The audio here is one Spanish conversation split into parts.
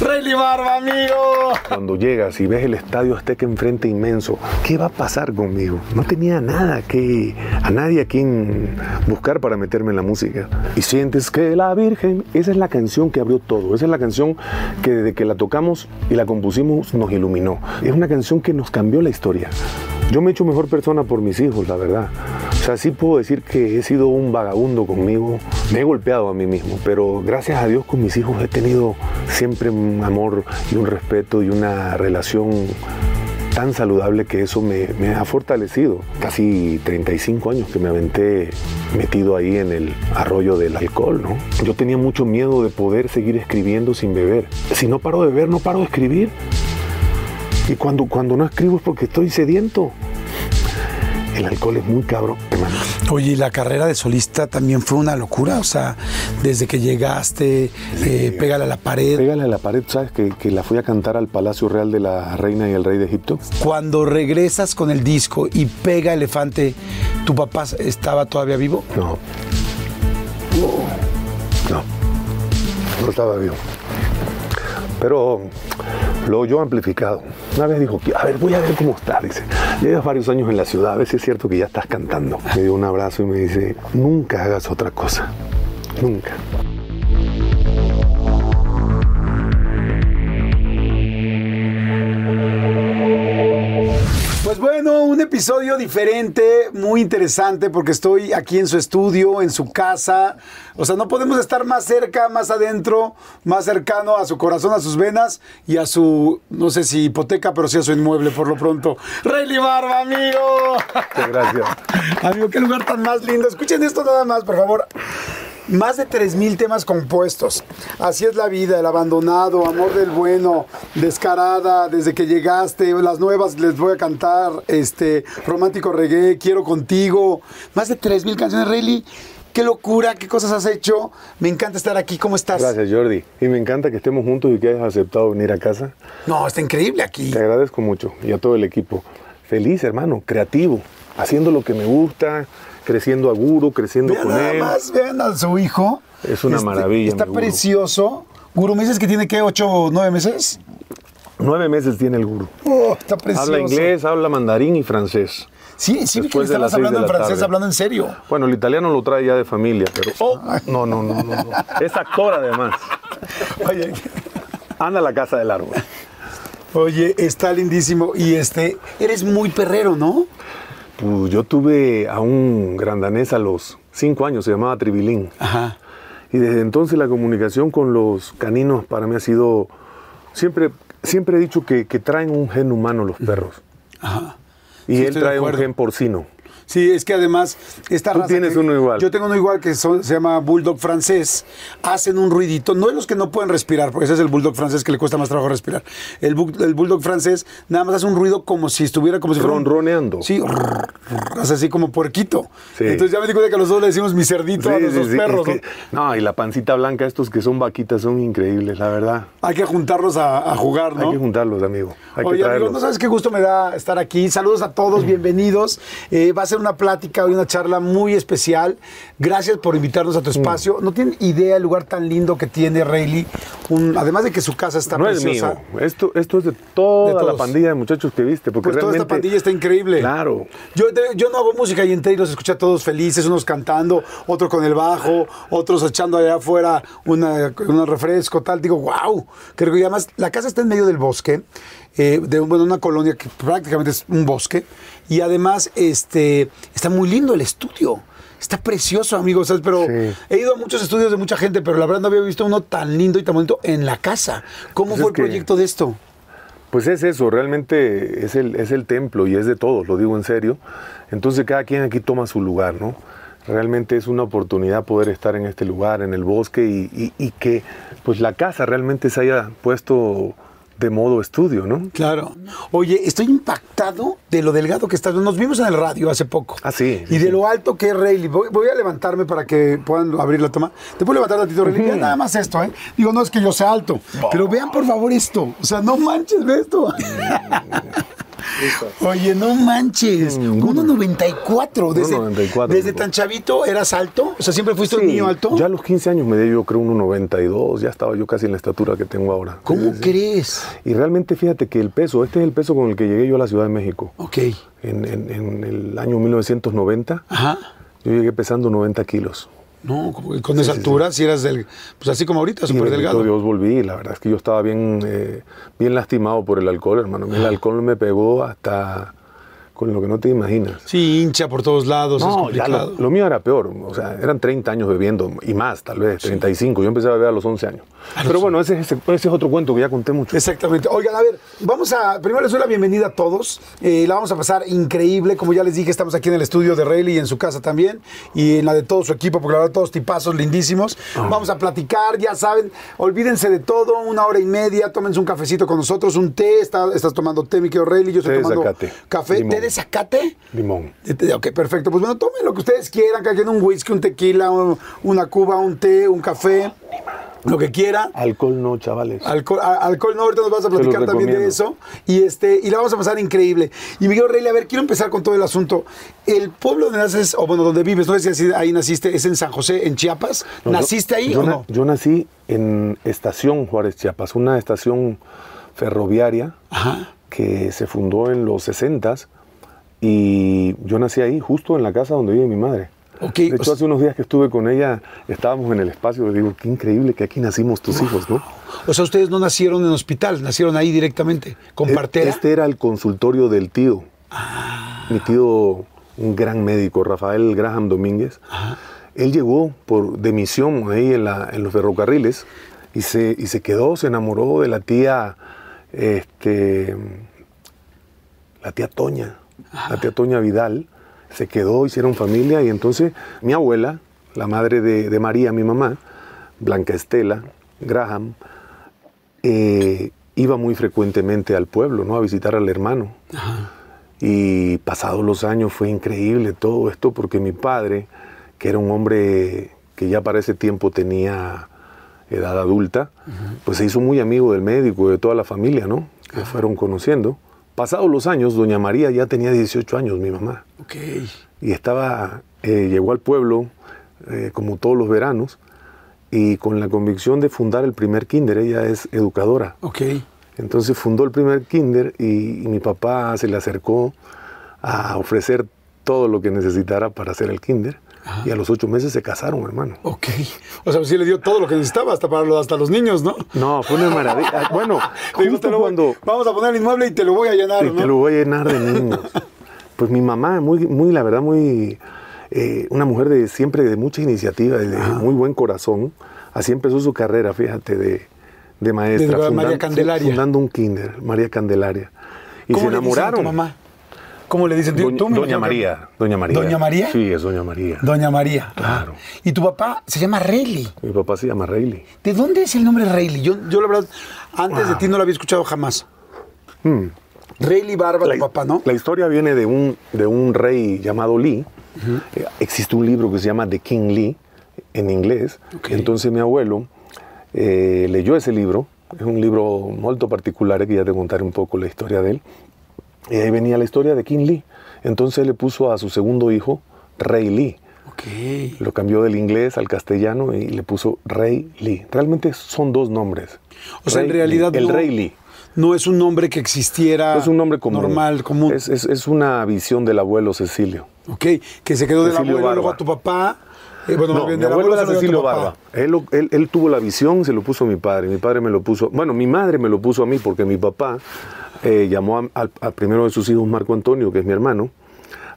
Rayleigh Barba, amigo. Cuando llegas y ves el estadio Azteca enfrente inmenso, ¿qué va a pasar conmigo? No tenía nada que, a nadie a quien buscar para meterme en la música. Y sientes que la Virgen, esa es la canción que abrió todo, esa es la canción que desde que la tocamos y la compusimos nos iluminó. Es una canción que nos cambió la historia. Yo me he hecho mejor persona por mis hijos, la verdad. O sea, sí puedo decir que he sido un vagabundo conmigo. Me he golpeado a mí mismo, pero gracias a Dios con mis hijos he tenido siempre un amor y un respeto y una relación tan saludable que eso me, me, ha fortalecido. Casi 35 años que me aventé metido ahí en el arroyo del alcohol, ¿no? Yo tenía mucho miedo de poder seguir escribiendo sin beber. Si no paro de beber, no paro de escribir. Y cuando, cuando no escribo es porque estoy sediento. El alcohol es muy cabrón, hermano. Oye, y la carrera de solista también fue una locura. O sea, desde que llegaste, eh, pégale a la pared. Pégale a la pared, ¿sabes? Que, que, la fui a cantar al Palacio Real de la Reina y el Rey de Egipto. Cuando regresas con el disco y pega Elefante, ¿tu papá estaba todavía vivo? No. No. No estaba vivo. Pero lo oyó amplificado. Una vez dijo, a ver, voy a ver cómo estás. Dice, llevas varios años en la ciudad, a ver si es cierto que ya estás cantando. Me dio un abrazo y me dice, nunca hagas otra cosa. Nunca. Un episodio diferente, muy interesante, porque estoy aquí en su estudio, en su casa. O sea, no podemos estar más cerca, más adentro, más cercano a su corazón, a sus venas y a su, no sé si hipoteca, pero sí a su inmueble por lo pronto. Rayleigh Barba, amigo. Muchas gracias. amigo, qué lugar tan más lindo. Escuchen esto nada más, por favor. Más de 3.000 temas compuestos. Así es la vida, el abandonado, amor del bueno, descarada, desde que llegaste, las nuevas les voy a cantar, este, romántico reggae, quiero contigo. Más de 3.000 canciones, Rayleigh. Qué locura, qué cosas has hecho. Me encanta estar aquí. ¿Cómo estás? Gracias, Jordi. Y me encanta que estemos juntos y que hayas aceptado venir a casa. No, está increíble aquí. Te agradezco mucho y a todo el equipo. Feliz, hermano, creativo, haciendo lo que me gusta, creciendo a Guru, creciendo vean con nada él. más, vean a su hijo. Es una maravilla, Está mi Guru. precioso. Guru, ¿me dices que tiene qué? ¿Ocho o nueve meses? Nueve meses tiene el Guru. Oh, está precioso. Habla inglés, habla mandarín y francés. Sí, sí, que Después de estabas hablando en francés, tarde. hablando en serio. Bueno, el italiano lo trae ya de familia, pero... Oh, no, no, no, no, no. Es actor además. Oye, Anda a la casa del árbol. oye, está lindísimo. Y este, eres muy perrero, ¿no? Pues yo tuve a un grandanés a los cinco años, se llamaba Tribilín. Ajá. Y desde entonces la comunicación con los caninos para mí ha sido... Siempre, siempre he dicho que, que traen un gen humano los perros. Ajá. Y Sí, él trae un gen porcino. Sí, es que además esta Tú raza tienes que- uno igual. Yo tengo uno igual que son- se llama bulldog francés. Hacen un ruidito, no de los que no pueden respirar, porque ese es el bulldog francés que le cuesta más trabajo respirar. El, bu- el bulldog francés nada más hace un ruido como si estuviera como si fuera un- Ronroneando. Sí, hace así como puerquito. Sí. Entonces ya me di cuenta que los dos le decimos mi cerdito a los sí, dos sí, perros. es que- no, y la pancita blanca, estos que son vaquitas, son increíbles, la verdad. Hay que juntarlos a, a jugar, ¿no? Hay que juntarlos, amigo. Hay que Oye, amigo, no sabes qué gusto me da estar aquí. Saludos a todos, bienvenidos. Eh, va a ser hacer una plática y una charla muy especial. Gracias por invitarnos a tu espacio. No tienen idea el lugar tan lindo que tiene Rayleigh. Un- además de que su casa está no es preciosa. mío. Esto, esto es de toda De la pandilla de muchachos que viste. Porque Pues toda realmente, esta pandilla está increíble. Claro. Yo, yo no hago música y entré y los escuché a todos felices, unos cantando, otro con el bajo, otros echando allá afuera una, un refresco, tal. Digo, wow. Creo que además la casa está en medio del bosque, eh, de bueno, una colonia que prácticamente es un bosque. Y además este, está muy lindo el estudio. Está precioso, amigos. ¿sabes? Pero Sí. he ido a muchos estudios de mucha gente, pero la verdad no había visto uno tan lindo y tan bonito en la casa. ¿Cómo Pues fue el que- proyecto de esto? Pues es eso, realmente es el, es el templo y es de todos, lo digo en serio. Entonces cada quien aquí toma su lugar, ¿no? Realmente es una oportunidad poder estar en este lugar, en el bosque, y, y- y que pues la casa realmente se haya puesto de modo estudio, ¿no? Claro. Oye, estoy impactado de lo delgado que estás. Nos vimos en el radio hace poco. Ah, sí, Y de sí. lo alto que es Rayleigh. Voy, voy a levantarme para que puedan abrir la toma. Te puedo levantar tantito, Rayleigh. Vean nada más esto, ¿eh? Digo, no es que yo sea alto. Pero vean por favor esto. O sea, no manches, ve esto. Oye, no manches. 1.94. Desde, 1.94, desde tan chavito eras alto. O sea, siempre fuiste un niño alto. Ya a los 15 años me di yo creo un 1,92, ya estaba yo casi en la estatura que tengo ahora. ¿Cómo sí. crees? Y realmente fíjate que el peso, este es el peso con el que llegué yo a la Ciudad de México. Ok. En, en- en el año 1990, Ajá. yo llegué pesando 90 kilos. No, con esa altura, si eras del. Pues así como ahorita, súper delgado. Dios volví, la verdad es que yo estaba bien, eh, bien lastimado por el alcohol, hermano. El alcohol me pegó hasta con lo que no te imaginas. Sí, hincha por todos lados, es No, ya complicado. lo, lo mío era peor. O sea, eran 30 años bebiendo y más, tal vez, 35. Yo empecé a beber a los 11 años. Pero bueno, ese, es- ese, ese es otro cuento que ya conté mucho. Exactamente. Oigan, a ver, vamos a. Primero les doy la bienvenida a todos. Eh, la vamos a pasar increíble. Como ya les dije, estamos aquí en el estudio de Rayleigh y en su casa también. Y en la de todo su equipo, porque la verdad, todos tipazos lindísimos. Ah. Vamos a platicar, ya saben. Olvídense de todo, una hora y media. Tómense un cafecito con nosotros, un té. Está- estás tomando té, mi querido Rayleigh. Yo estoy tomando café. Limón. ¿Té de zacate? Limón. Ok, perfecto. Pues bueno, tomen lo que ustedes quieran, quien un whisky, un tequila, un- una cuba, un té, un café, lo que quiera. Alcohol no, chavales. Alcohol, a- alcohol no, ahorita nos vas a platicar también de eso. Y este, y la vamos a pasar increíble. Y Miguel Reyli, a ver, quiero empezar con todo el asunto. El pueblo donde naces, o bueno, donde vives, no sé si ahí naciste, es en San José, en Chiapas. No, yo- ¿Naciste ahí yo o no? Yo nací en Estación Juárez Chiapas, una estación ferroviaria Ajá. que se fundó en los 60 y yo nací ahí, justo en la casa donde vive mi madre. Ok, De o hecho, sea- hace unos días que estuve con ella, estábamos en el espacio, le digo, qué increíble que aquí nacimos tus hijos, ¿no? O sea, ustedes no nacieron en hospital, nacieron ahí directamente, con E- partera. Este era el consultorio del tío. Mi tío, un gran médico, Rafael Graham Domínguez. Él llegó por, de misión ahí en, la- en los ferrocarriles y se, y se quedó, se enamoró de la tía, este, la tía Toña, la tía Toña Vidal. Se quedó, hicieron familia y entonces mi abuela, la madre de, de María, mi mamá, Blanca Estela Graham, eh, iba muy frecuentemente al pueblo, ¿no? A visitar al hermano. Y pasados los años fue increíble todo esto porque mi padre, que era un hombre que ya para ese tiempo tenía edad adulta, pues se hizo muy amigo del médico de toda la familia, ¿no? Que fueron conociendo. Pasados los años, doña María ya tenía 18 años, mi mamá Ok. y estaba, eh, llegó al pueblo eh, como todos los veranos y con la convicción de fundar el primer kinder, ella es educadora. Ok. Entonces fundó el primer kinder y, y mi papá se le acercó a ofrecer todo lo que necesitara para hacer el kinder y a los ocho meses se casaron, hermano. Ok. O sea, sí le dio todo lo que necesitaba, hasta para lo- hasta los niños, ¿no? No, fue una maravilla. Ah, Bueno, justo voy- cuando... Vamos a poner el inmueble y te lo voy a llenar, Y ¿no? te lo voy a llenar de niños. Pues mi mamá, muy, muy la verdad, muy eh, una mujer de siempre de mucha iniciativa, de muy buen corazón. Así empezó su carrera, fíjate, de, de maestra. De María Candelaria. Fundando un kinder, María Candelaria. Y se ¿Cómo le dicen a enamoraron. tu mamá? ¿Cómo le dicen? Doña, Tú me Doña María. Doña María. ¿Doña María? Sí, es Doña María. Doña María. Claro. Ah. Y tu papá se llama Rayleigh. Mi papá se llama Rayleigh. ¿De dónde es el nombre Rayleigh? Yo, yo la verdad, antes de ti no lo había escuchado jamás. Rayleigh Barba, tu papá, ¿no? Hmm. La historia viene de un, de un rey llamado Lee. Eh, existe un libro que se llama The King Lee en inglés. Entonces mi abuelo eh, leyó ese libro. Es un libro muy particular que ya te contaré un poco la historia de él. Y ahí venía la historia de King Lee. Entonces le puso a su segundo hijo Rey Lee. Ok. Lo cambió del inglés al castellano y le puso Rey Lee. Realmente son dos nombres. O sea, en realidad Lee. El no- Rey Lee. No es un nombre que existiera. Es un nombre común. Normal, común. Es, es- es una visión del abuelo Cecilio. Ok, que se quedó del abuelo, luego Barba. a tu papá. Eh, bueno, No, bien mi abuelo abuelo era a Cecilio. Barba. Él, lo- él- él tuvo la visión, se lo puso a mi padre. Mi padre me lo puso, bueno, mi madre me lo puso a mí porque mi papá eh, llamó a- al, al primero de sus hijos, Marco Antonio, que es mi hermano,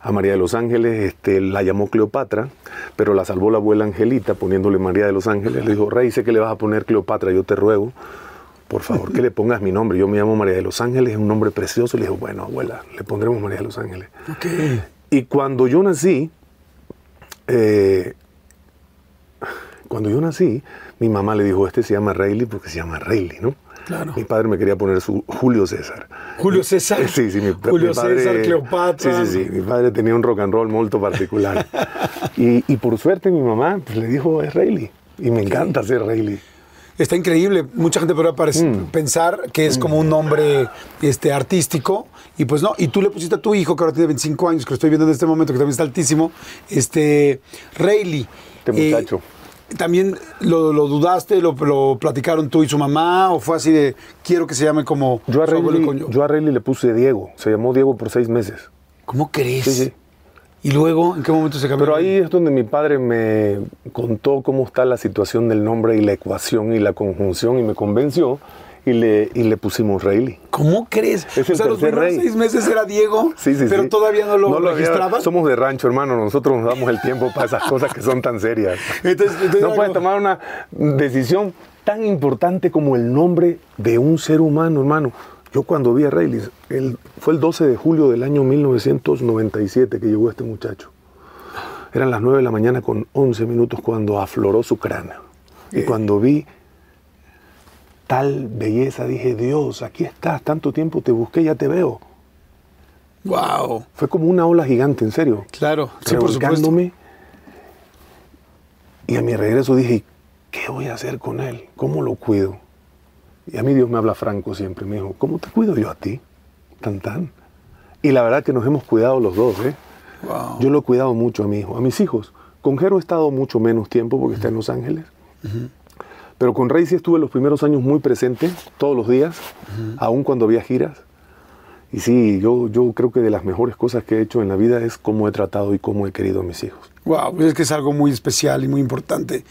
a María de los Ángeles, este, la llamó Cleopatra, pero la salvó la abuela Angelita poniéndole María de los Ángeles. Le dijo, Rey, sé que le vas a poner Cleopatra, yo te ruego, por favor, que le pongas mi nombre. Yo me llamo María de los Ángeles, es un nombre precioso. Le dijo, bueno, abuela, le pondremos María de los Ángeles. Ok. Y cuando yo nací, eh, cuando yo nací, mi mamá le dijo, este se llama Rayleigh porque se llama Rayleigh, ¿no? Claro. Mi padre me quería poner su Julio César. Julio César. Sí, sí, mi, Julio mi padre- César, Cleopatra. Sí, sí, sí. Mi padre tenía un rock and roll muy particular. y, y por suerte mi mamá pues, le dijo, es Rayleigh. Y me encanta ser Rayleigh. Está increíble. Mucha gente parec- Mm. pensar que es como un nombre este, artístico. Y pues no. Y tú le pusiste a tu hijo, que ahora tiene 25 años, que lo estoy viendo en este momento, que también está altísimo, este, Rayleigh. Este muchacho. ¿También lo, lo dudaste, lo, lo platicaron tú y su mamá? ¿O fue así de, quiero que se llame como Yo a, Rayleigh, con yo? yo a Rayleigh le puse Diego. Se llamó Diego por seis meses. ¿Cómo crees? Sí, sí. ¿Y luego en qué momento se cambió? Pero ahí es donde mi padre me contó cómo está la situación del nombre y la ecuación y la conjunción y me convenció y le, y le pusimos Rayleigh. ¿Cómo crees? Es el o sea, los primeros seis meses era Diego, Sí, sí, pero sí. todavía no lo registraban. Somos de rancho, hermano. Nosotros nos damos el tiempo para esas cosas que son tan serias. Entonces- entonces no puedes tomar una decisión tan importante como el nombre de un ser humano, hermano. Yo cuando vi a él, fue el 12 de julio del año 1997 que llegó este muchacho. Eran las 9 de la mañana con 11 minutos cuando afloró su cráneo. Y cuando vi tal belleza, dije, Dios, aquí estás, tanto tiempo te busqué, ya te veo. Wow, Fue como una ola gigante, en serio. claro, sí, por supuesto. Y a mi regreso dije, ¿qué voy a hacer con él? ¿Cómo lo cuido? Y a mí Dios me habla franco siempre. Me dijo, ¿cómo te cuido yo a ti? Tan tan. Y la verdad que nos hemos cuidado los dos, ¿eh? Wow. Yo lo he cuidado mucho a mi hijo, a mis hijos. Con Jero he estado mucho menos tiempo porque está en Los Ángeles. Pero con Rey sí estuve los primeros años muy presente, todos los días, aun cuando había giras. Y sí, yo, yo creo que de las mejores cosas que he hecho en la vida es cómo he tratado y cómo he querido a mis hijos. Wow, pues es que es algo muy especial y muy importante.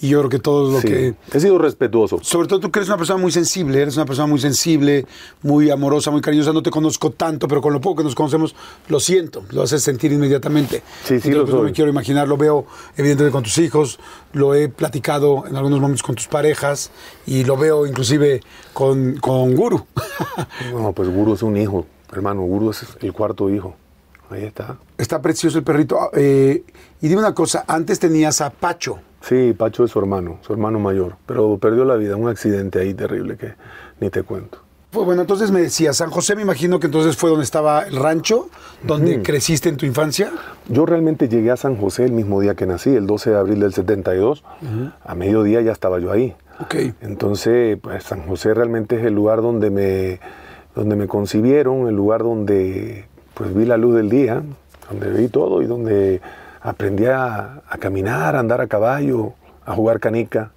Y yo creo que todo lo Sí, que. He sido respetuoso. Sobre todo tú que eres una persona muy sensible, eres una persona muy sensible, muy amorosa, muy cariñosa. No te conozco tanto, pero con lo poco que nos conocemos, lo siento, lo haces sentir inmediatamente. Sí, sí, Entonces, lo pues, no soy. me quiero imaginar, lo veo evidentemente con tus hijos, lo he platicado en algunos momentos con tus parejas y lo veo inclusive con, con Guru. No, pues Guru es un hijo, hermano. Guru es el cuarto hijo. Ahí está. Está precioso el perrito. Ah, eh, y dime una cosa, antes tenías a Pacho. Sí, Pacho es su hermano, su hermano mayor. Pero perdió la vida, un accidente ahí terrible que ni te cuento. Pues bueno, entonces me decía, San José me imagino que entonces fue donde estaba el rancho, donde creciste en tu infancia. Yo realmente llegué a San José el mismo día que nací, el 12 de abril del 72. A mediodía ya estaba yo ahí. Ok. Entonces, pues San José realmente es el lugar donde me, donde me concibieron, el lugar donde pues vi la luz del día, donde vi todo y donde aprendí a, a caminar, a andar a caballo, a jugar canica.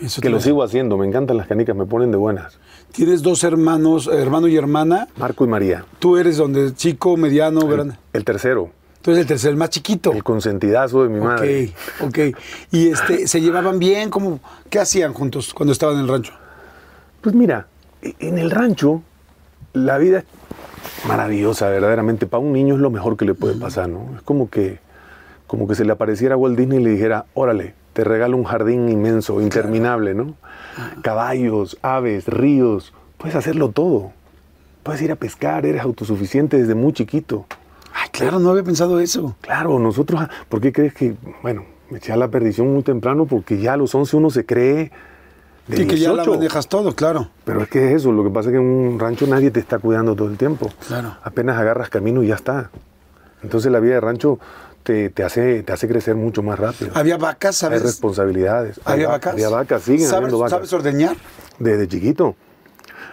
Eso que lo sigo haciendo, me encantan las canicas, me ponen de buenas. Tienes dos hermanos, hermano y hermana. Marco y María. Tú eres donde chico, mediano, grande. El tercero, Tú eres el tercer, el más chiquito. el consentidazo de mi madre. Ok, ok. Y este, ¿se llevaban bien? ¿Cómo, ¿Qué hacían juntos cuando estaban en el rancho? Pues mira, e- en el rancho la vida maravillosa, verdaderamente. Para un niño es lo mejor que le puede pasar, ¿no? Es como que, como que se le apareciera a Walt Disney y le dijera, órale, te regalo un jardín inmenso, interminable, ¿no? Caballos, aves, ríos, puedes hacerlo todo. Puedes ir a pescar, eres autosuficiente desde muy chiquito. Ay, claro, no había pensado eso. Claro, nosotros, ¿por qué crees que, bueno, me eché a la perdición muy temprano? Porque ya a los 11 uno se cree de Y que ya la 18. manejas todo, claro. Pero es que es eso, lo que pasa es que en un rancho nadie te está cuidando todo el tiempo. Claro. Apenas agarras camino y ya está. Entonces la vida de rancho te, te hace, te hace crecer mucho más rápido. Había vacas, Hay ¿sabes? responsabilidades. Hay ¿Había va- vacas? Había vacas, siguen ¿Sabes, habiendo vacas. ¿Sabes ordeñar? Desde chiquito.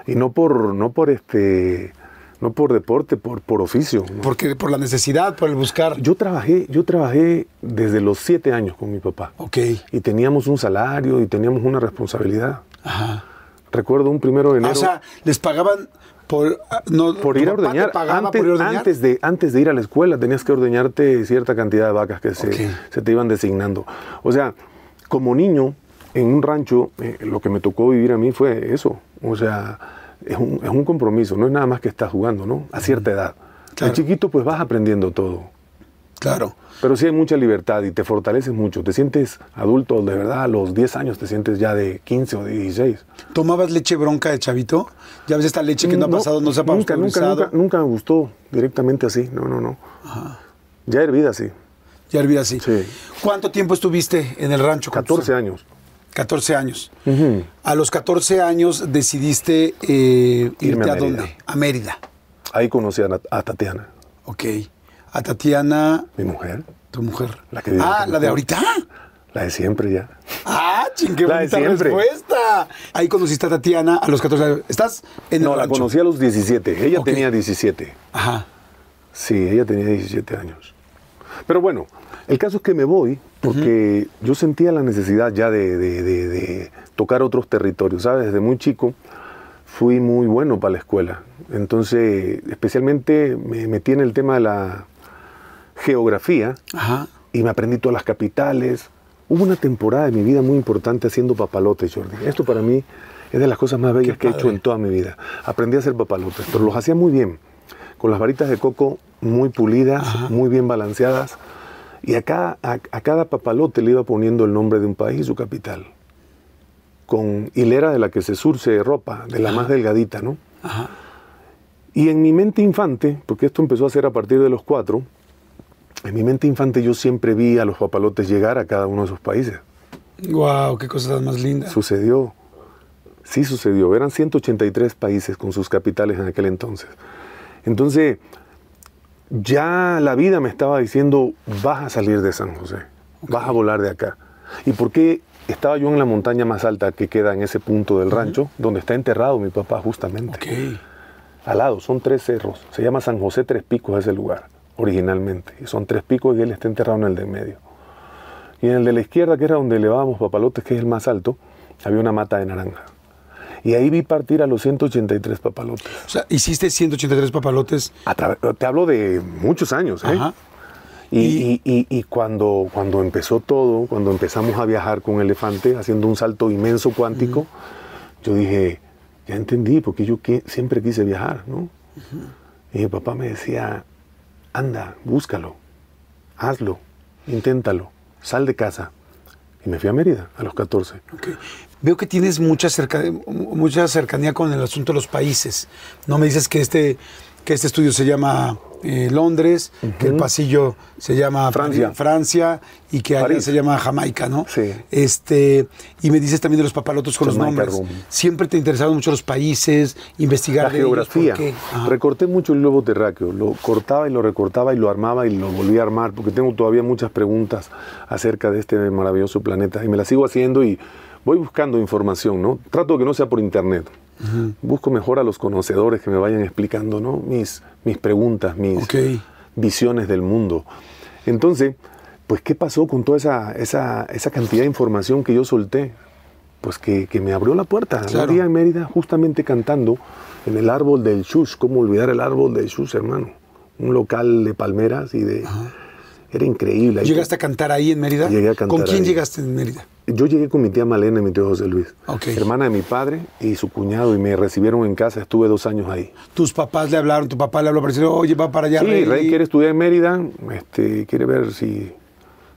Y no por, no por este no por deporte, por, por oficio. ¿no? Porque por la necesidad, por el buscar. Yo trabajé, yo trabajé desde los siete años con mi papá. Ok. Y teníamos un salario y teníamos una responsabilidad. Ajá. Recuerdo un primero de Ah, enero. o sea, les pagaban por ah, no, por ¿tu ir a ordeñar. Antes, por ir a ordeñar? antes de, antes de ir a la escuela tenías que ordeñarte cierta cantidad de vacas que se, se te iban designando. O sea, como niño, en un rancho, eh, lo que me tocó vivir a mí fue eso. O sea, es un, es un compromiso, no es nada más que estás jugando, ¿no? A cierta edad. Claro. De chiquito, pues vas aprendiendo todo. Claro. Pero sí hay mucha libertad y te fortaleces mucho. Te sientes adulto, de verdad, a los 10 años te sientes ya de 15 o de 16. ¿Tomabas leche bronca de chavito? Ya ves esta leche que no, ha pasado, no se ha nunca, nunca, nunca, nunca me gustó directamente así. No, no, no. Ya hervida sí. Ya hervía así. Sí. ¿Cuánto tiempo estuviste en el rancho? con tus- 14 años. 14 años. Ujú. A los 14 años decidiste eh, irte a a, Mérida. dónde? A Mérida. Ahí conocí a, a Tatiana, Ok. A Tatiana, mi mujer. tu mujer. La que ah, la de ahorita. La de siempre ya. Ah, ching, qué La de siempre. respuesta. Ahí conociste a Tatiana a los 14 años. ¿Estás en el No, la rancho? conocí a los 17. Ella Ok. tenía 17. Ajá. Sí, ella tenía 17 años. Pero bueno, el caso es que me voy porque yo sentía la necesidad ya de, de- de- de tocar otros territorios, ¿sabes? Desde muy chico fui muy bueno para la escuela. Entonces, especialmente me metí en el tema de la geografía Ajá. y me aprendí todas las capitales. Hubo una temporada de mi vida muy importante haciendo papalotes, Jordi. Esto para mí es de las cosas más bellas que he hecho en toda mi vida. Aprendí a hacer papalotes, pero los hacía muy bien. Con las varitas de coco muy pulidas, muy bien balanceadas. Y a cada, a, a cada papalote le iba poniendo el nombre de un país y su capital. Con hilera de la que se surce ropa, de la más delgadita, ¿no? Ajá. Y en mi mente infante, porque esto empezó a ser a partir de los cuatro, en mi mente infante yo siempre vi a los papalotes llegar a cada uno de esos países. Wow, qué cosa más linda. Sucedió, sí sucedió, eran 183 países con sus capitales en aquel entonces. Entonces, ya la vida me estaba diciendo, vas a salir de San José, vas a volar de acá. ¿Y por qué estaba yo en la montaña más alta que queda en ese punto del rancho, donde está enterrado mi papá justamente? Al lado, son tres cerros. Se llama San José Tres Picos ese lugar, originalmente. Y son tres picos y él está enterrado en el de en medio. Y en el de la izquierda, que era donde elevábamos papalotes, que es el más alto, había una mata de naranja. Y ahí vi partir a los 183 papalotes. O sea, hiciste 183 papalotes. Te hablo de muchos años, ¿eh? Ajá. Y, y- y- y cuando, cuando empezó todo, cuando empezamos a viajar con Elefante, haciendo un salto inmenso cuántico, yo dije, ya entendí, porque yo siempre quise viajar, ¿no? Y mi papá me decía, anda, búscalo, hazlo, inténtalo, sal de casa. Y me fui a Mérida a los 14. Ok. Veo que tienes mucha, cerca- mucha cercanía con el asunto de los países. No me dices que este, que este estudio se llama eh, Londres, que el pasillo se llama Francia. Francia y que allá se llama Jamaica, ¿no? Sí. Este, y me dices también de los papalotos con Jamaica los nombres. Room. Siempre te interesaron mucho los países, investigar La ellos, geografía. Recorté mucho el globo terráqueo. Lo cortaba y lo recortaba y lo armaba y lo volví a armar porque tengo todavía muchas preguntas acerca de este maravilloso planeta y me las sigo haciendo y voy buscando información, ¿no? Trato que no sea por internet. Busco mejor a los conocedores que me vayan explicando, ¿no? Mis, mis preguntas, mis visiones del mundo. Entonces, pues, ¿qué pasó con toda esa, esa, esa cantidad de información que yo solté? Pues que, que me abrió la puerta. Claro. Un día en Mérida, justamente cantando en el árbol del Shush. ¿Cómo olvidar el árbol del Shush, hermano? Un local de palmeras y de... Era increíble. Ahí- ¿Llegaste a cantar ahí en Mérida? Llegué a cantar ¿Con quién ahí. llegaste en Mérida? Yo llegué con mi tía Malena y mi tío José Luis, Ok. hermana de mi padre y su cuñado, y me recibieron en casa. Estuve dos años ahí. Tus papás le hablaron, tu papá le habló para decir, oye, va para allá. Sí, Rey". Rey quiere estudiar en Mérida, este, quiere ver si,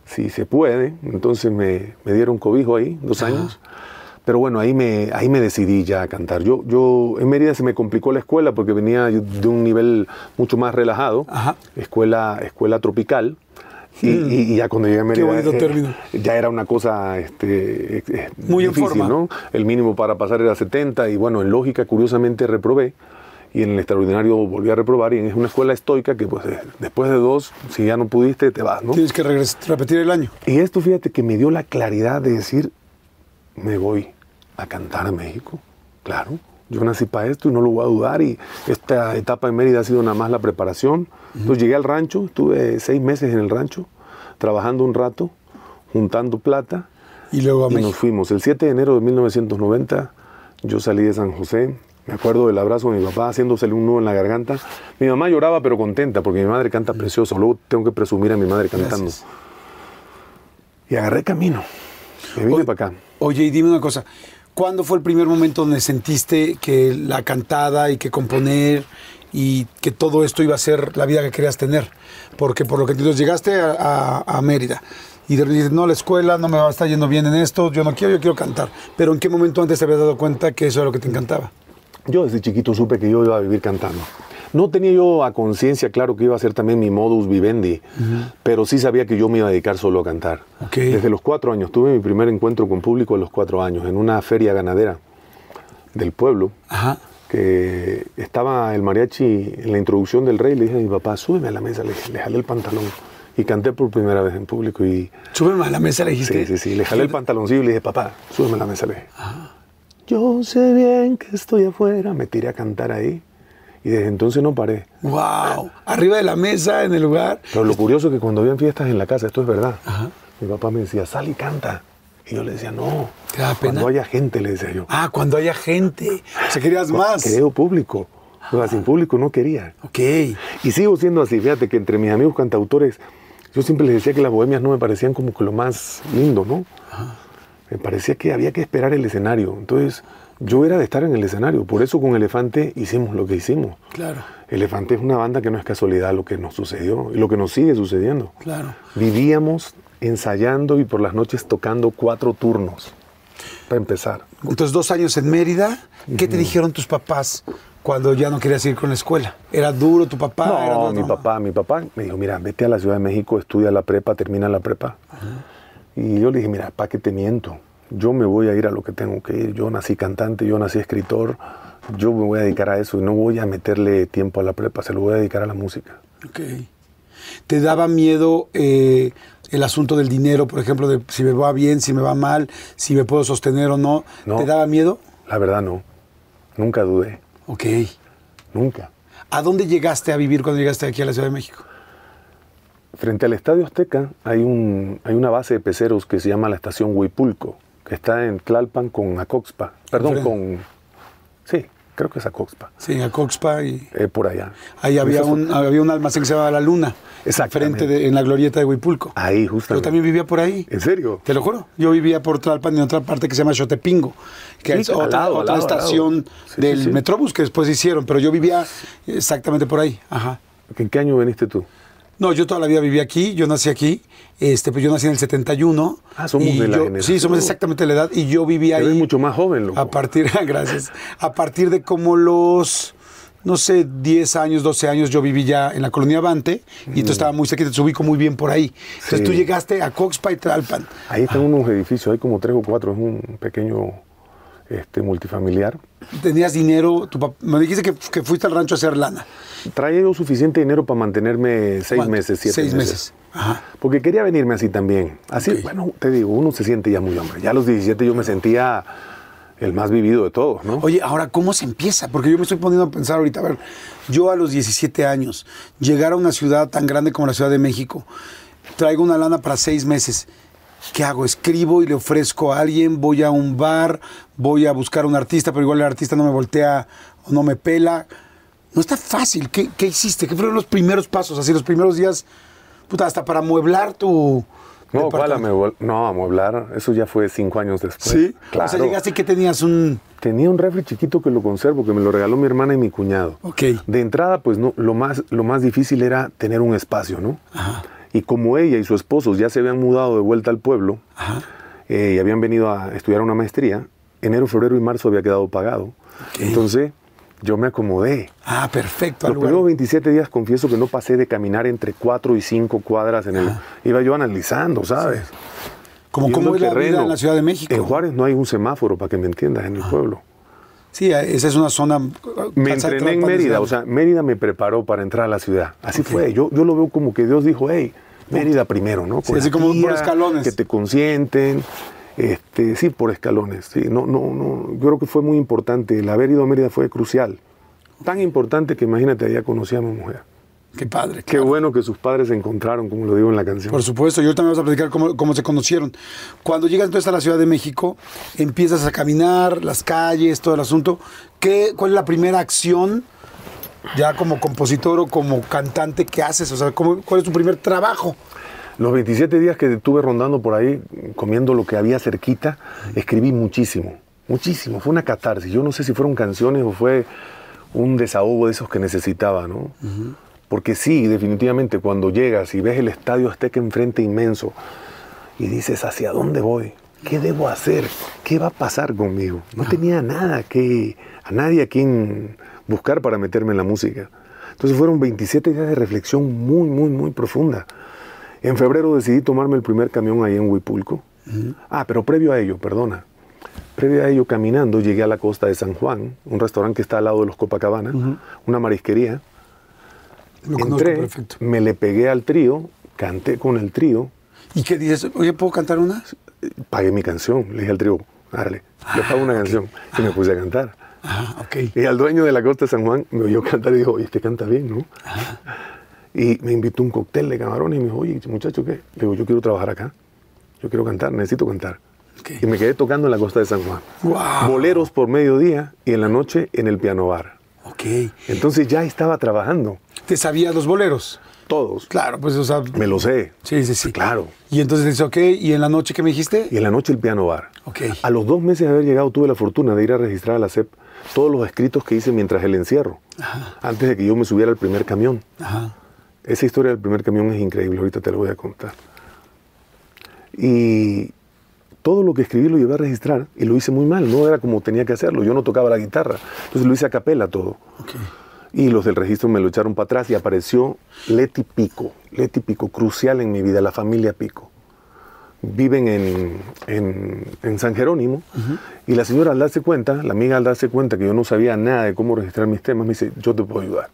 si se puede. Entonces me, me dieron cobijo ahí, dos años. Pero bueno, ahí me, ahí me decidí ya a cantar. Yo, yo en Mérida se me complicó la escuela porque venía de un nivel mucho más relajado, Ajá. escuela, escuela tropical. Y, y- y ya cuando llegué a Mérida, bonito eh, término. ya era una cosa este, eh, Muy en difícil, forma. ¿no? El mínimo para pasar era 70 y bueno, en lógica curiosamente reprobé y en el extraordinario volví a reprobar y es una escuela estoica que pues eh, después de dos, si ya no pudiste, te vas, ¿no? Tienes que repetir el año. Y esto fíjate que me dio la claridad de decir, me voy a cantar a México, claro, yo nací para esto y no lo voy a dudar y esta etapa en Mérida ha sido nada más la preparación. Entonces llegué al rancho, estuve seis meses en el rancho, trabajando un rato, juntando plata Y luego a y México. nos fuimos. El 7 de enero de 1990 yo salí de San José. Me acuerdo del abrazo de mi papá haciéndosele un nudo en la garganta. Mi mamá lloraba pero contenta porque mi madre canta precioso. Luego tengo que presumir a mi madre cantando. Gracias. Y agarré camino. Me vine para acá. Oye, y dime una cosa. ¿Cuándo fue el primer momento donde sentiste que la cantada y que componer y que todo esto iba a ser la vida que querías tener? Porque por lo que entiendo, llegaste a, Mérida y de dices, no, la escuela no me va a estar yendo bien en esto, yo no quiero, yo quiero cantar. Pero ¿en qué momento antes te habías dado cuenta que eso era lo que te encantaba? Yo desde chiquito supe que yo iba a vivir cantando. No tenía yo a conciencia claro que iba a ser también mi modus vivendi, pero sí sabía que yo me iba a dedicar solo a cantar. Desde los cuatro años, tuve mi primer encuentro con público a los cuatro años, en una feria ganadera del pueblo, Ajá. que estaba el mariachi en la introducción del rey, le dije a mi papá, súbeme a la mesa, le, le jalé el pantalón. Y canté por primera vez en público y Súbeme a la mesa, le dijiste. Sí, sí, sí. Le jalé el pantaloncillo y le dije, papá, súbeme a la mesa. Le dije, yo sé bien que estoy afuera. Me tiré a cantar ahí y desde entonces no paré. Wow. Arriba de la mesa, en el lugar. Pero lo curioso es que cuando habían fiestas en la casa, esto es verdad, mi papá me decía, sal y canta. Y yo le decía, no, ¿Te da pena? cuando haya gente, le decía yo. Ah, cuando haya gente. O sea, querías más. Creo público. O sea, sin público no quería. Ok. Y sigo siendo así, fíjate que entre mis amigos cantautores, yo siempre les decía que las bohemias no me parecían como que lo más lindo, ¿no? Me parecía que había que esperar el escenario. Entonces, yo era de estar en el escenario. Por eso con Elefante hicimos lo que hicimos. Claro. Elefante es una banda que no es casualidad lo que nos sucedió y lo que nos sigue sucediendo. Claro. Vivíamos ensayando y por las noches tocando cuatro turnos para empezar. Entonces, dos años en Mérida. ¿Qué te dijeron tus papás cuando ya no querías ir con la escuela? ¿Era duro tu papá? ¿Era No, duro mi papá, mi papá me dijo, mira, vete a la Ciudad de México, estudia la prepa, termina la prepa. Y yo le dije, mira, ¿para qué te miento? Yo me voy a ir a lo que tengo que ir. Yo nací cantante, yo nací escritor. Yo me voy a dedicar a eso y no voy a meterle tiempo a la prepa, se lo voy a dedicar a la música. Ok. ¿Te daba miedo eh, el asunto del dinero, por ejemplo, de si me va bien, si me va mal, si me puedo sostener o no? No. ¿Te daba miedo? La verdad no, nunca dudé, Ok. nunca. ¿A dónde llegaste a vivir cuando llegaste aquí a la Ciudad de México? Frente al Estadio Azteca hay, un, hay una base de peceros que se llama la estación Huipulco, que está en Tlalpan con Acoxpa. Perdón, con... Sí, creo que es Acoxpa. Sí, a Coxpa y eh, por allá. ahí había un, había un almacén que se llamaba La Luna. Frente de, en la glorieta de Huipulco. Ahí, Yo justamente. también vivía por ahí. ¿En serio? Te lo juro. Yo vivía por Tlalpan en otra parte que se llama Xotepingo, que Sí, es otra, lado, lado, estación Sí, del sí. Metrobús que después hicieron, pero yo vivía exactamente por ahí. Ajá. ¿En qué año viniste tú? No, yo toda la vida viví aquí, yo nací aquí, este, pues yo nací en el 71. Ah, somos de la yo- generación. Sí, somos exactamente la edad y yo vivía ahí. mucho más joven, loco. A partir, gracias, a partir de como los, no sé, 10 años, 12 años, yo viví ya en la colonia Avante y entonces estaba muy cerquita, te ubico muy bien por ahí. Entonces Sí. tú llegaste a Coxpa y Tlalpan. Ahí están unos edificios, hay como tres o cuatro, es un pequeño este, multifamiliar. Tenías dinero, tu me dijiste que, que fuiste al rancho a hacer lana. Traía yo suficiente dinero para mantenerme seis ¿Cuánto? meses, siete Seis meses. meses. Ajá. Porque quería venirme así también. Así, bueno, te digo, uno se siente ya muy hombre. Ya a los 17 yo me sentía el más vivido de todos, ¿no? Oye, ahora, ¿cómo se empieza? Porque yo me estoy poniendo a pensar ahorita, a ver, yo a los 17 años, llegar a una ciudad tan grande como la Ciudad de México, traigo una lana para seis meses. ¿Qué hago? ¿Escribo y le ofrezco a alguien? ¿Voy a un bar? ¿Voy a buscar a un artista, pero igual el artista no me voltea o no me pela? No está fácil. ¿Qué, qué hiciste? ¿Qué fueron los primeros pasos? Así, los primeros días, puta, hasta para amueblar tu... no, ¿cuál amueblar? No, amueblar, eso ya fue cinco años después. ¿Sí? Claro. O sea, llegaste y que tenías un... Tenía un refri chiquito que lo conservo, que me lo regaló mi hermana y mi cuñado. Ok. De entrada, pues no, lo, más, lo más difícil era tener un espacio, ¿no? Y como ella y su esposo ya se habían mudado de vuelta al pueblo eh, y habían venido a estudiar una maestría, enero, febrero y marzo había quedado pagado. Entonces, yo me acomodé. Ah, perfecto. Los lugar. primeros 27 días confieso que no pasé de caminar entre 4 y 5 cuadras en el... Iba yo analizando, ¿sabes? Como Viendo cómo es el la vida terreno. en la Ciudad de México. En Juárez no hay un semáforo, para que me entiendas, en el pueblo. Sí, esa es una zona. Me calzada de entrené en Mérida, o sea, Mérida me preparó para entrar a la ciudad. Así fue, yo, yo lo veo como que Dios dijo, hey, Mérida primero, ¿no? Sí, así como por escalones. Que te consienten. Este, sí, por escalones. Sí. No, no, no, yo creo que fue muy importante. El haber ido a Mérida fue crucial. Tan importante que imagínate, allá conocí a mi mujer. Qué padre. Qué bueno que sus padres se encontraron, como lo digo en la canción. Por supuesto, y ahorita me vas a platicar cómo, cómo se conocieron. Cuando llegas entonces a la Ciudad de México, empiezas a caminar las calles, todo el asunto. ¿Qué, ¿Cuál es la primera acción, ya como compositor o como cantante, que haces? O sea, ¿cómo- ¿cuál es tu primer trabajo? Los 27 días que estuve rondando por ahí, comiendo lo que había cerquita, escribí muchísimo, muchísimo. Fue una catarsis. Yo no sé si fueron canciones o fue un desahogo de esos que necesitaba, ¿no? Porque sí, definitivamente, cuando llegas y ves el estadio Azteca enfrente inmenso y dices, ¿hacia dónde voy? ¿Qué debo hacer? ¿Qué va a pasar conmigo? No tenía nada que, a nadie a quien buscar para meterme en la música. Entonces fueron 27 días de reflexión muy, muy, muy profunda. En febrero decidí tomarme el primer camión ahí en Huipulco. Ah, pero previo a ello, perdona. Previo a ello, caminando, llegué a la costa de San Juan, un restaurante que está al lado de los Copacabana, una marisquería. Lo Entré, perfecto. me le pegué al trío, canté con el trío, ¿Y qué dices? Oye, ¿puedo cantar una? pagué mi canción, le dije al trío, árale, le pago una canción. Y me puse a cantar. Ah. Y al dueño de la costa de San Juan me oyó cantar y dijo, oye, este canta bien, ¿no? Y me invitó un cóctel de camarones y me dijo, oye, muchacho, ¿qué? Le digo, yo quiero trabajar acá. Yo quiero cantar, necesito cantar. Y me quedé tocando en la costa de San Juan. Guau. Boleros por mediodía y en la noche en el piano bar. Ok. Entonces ya estaba trabajando. ¿Te sabías los boleros? Todos. Claro, pues, o sea... Me lo sé. Sí, sí, sí. Claro. Y entonces dices, ok, ¿y en la noche qué me dijiste? Y en la noche el piano bar. Ok. A los dos meses de haber llegado tuve la fortuna de ir a registrar a la CEP todos los escritos que hice mientras el encierro. Antes de que yo me subiera al primer camión. Ajá. Esa historia del primer camión es increíble, ahorita te lo voy a contar. Y todo lo que escribí lo llevé a registrar y lo hice muy mal, no era como tenía que hacerlo, yo no tocaba la guitarra, entonces lo hice a capela todo. Y los del registro me lo echaron para atrás y apareció Leti Pico, Leti Pico, crucial en mi vida, la familia Pico. Viven en, en- en San Jerónimo y la señora al darse cuenta, la amiga al darse cuenta que yo no sabía nada de cómo registrar mis temas, me dice, yo te puedo ayudar.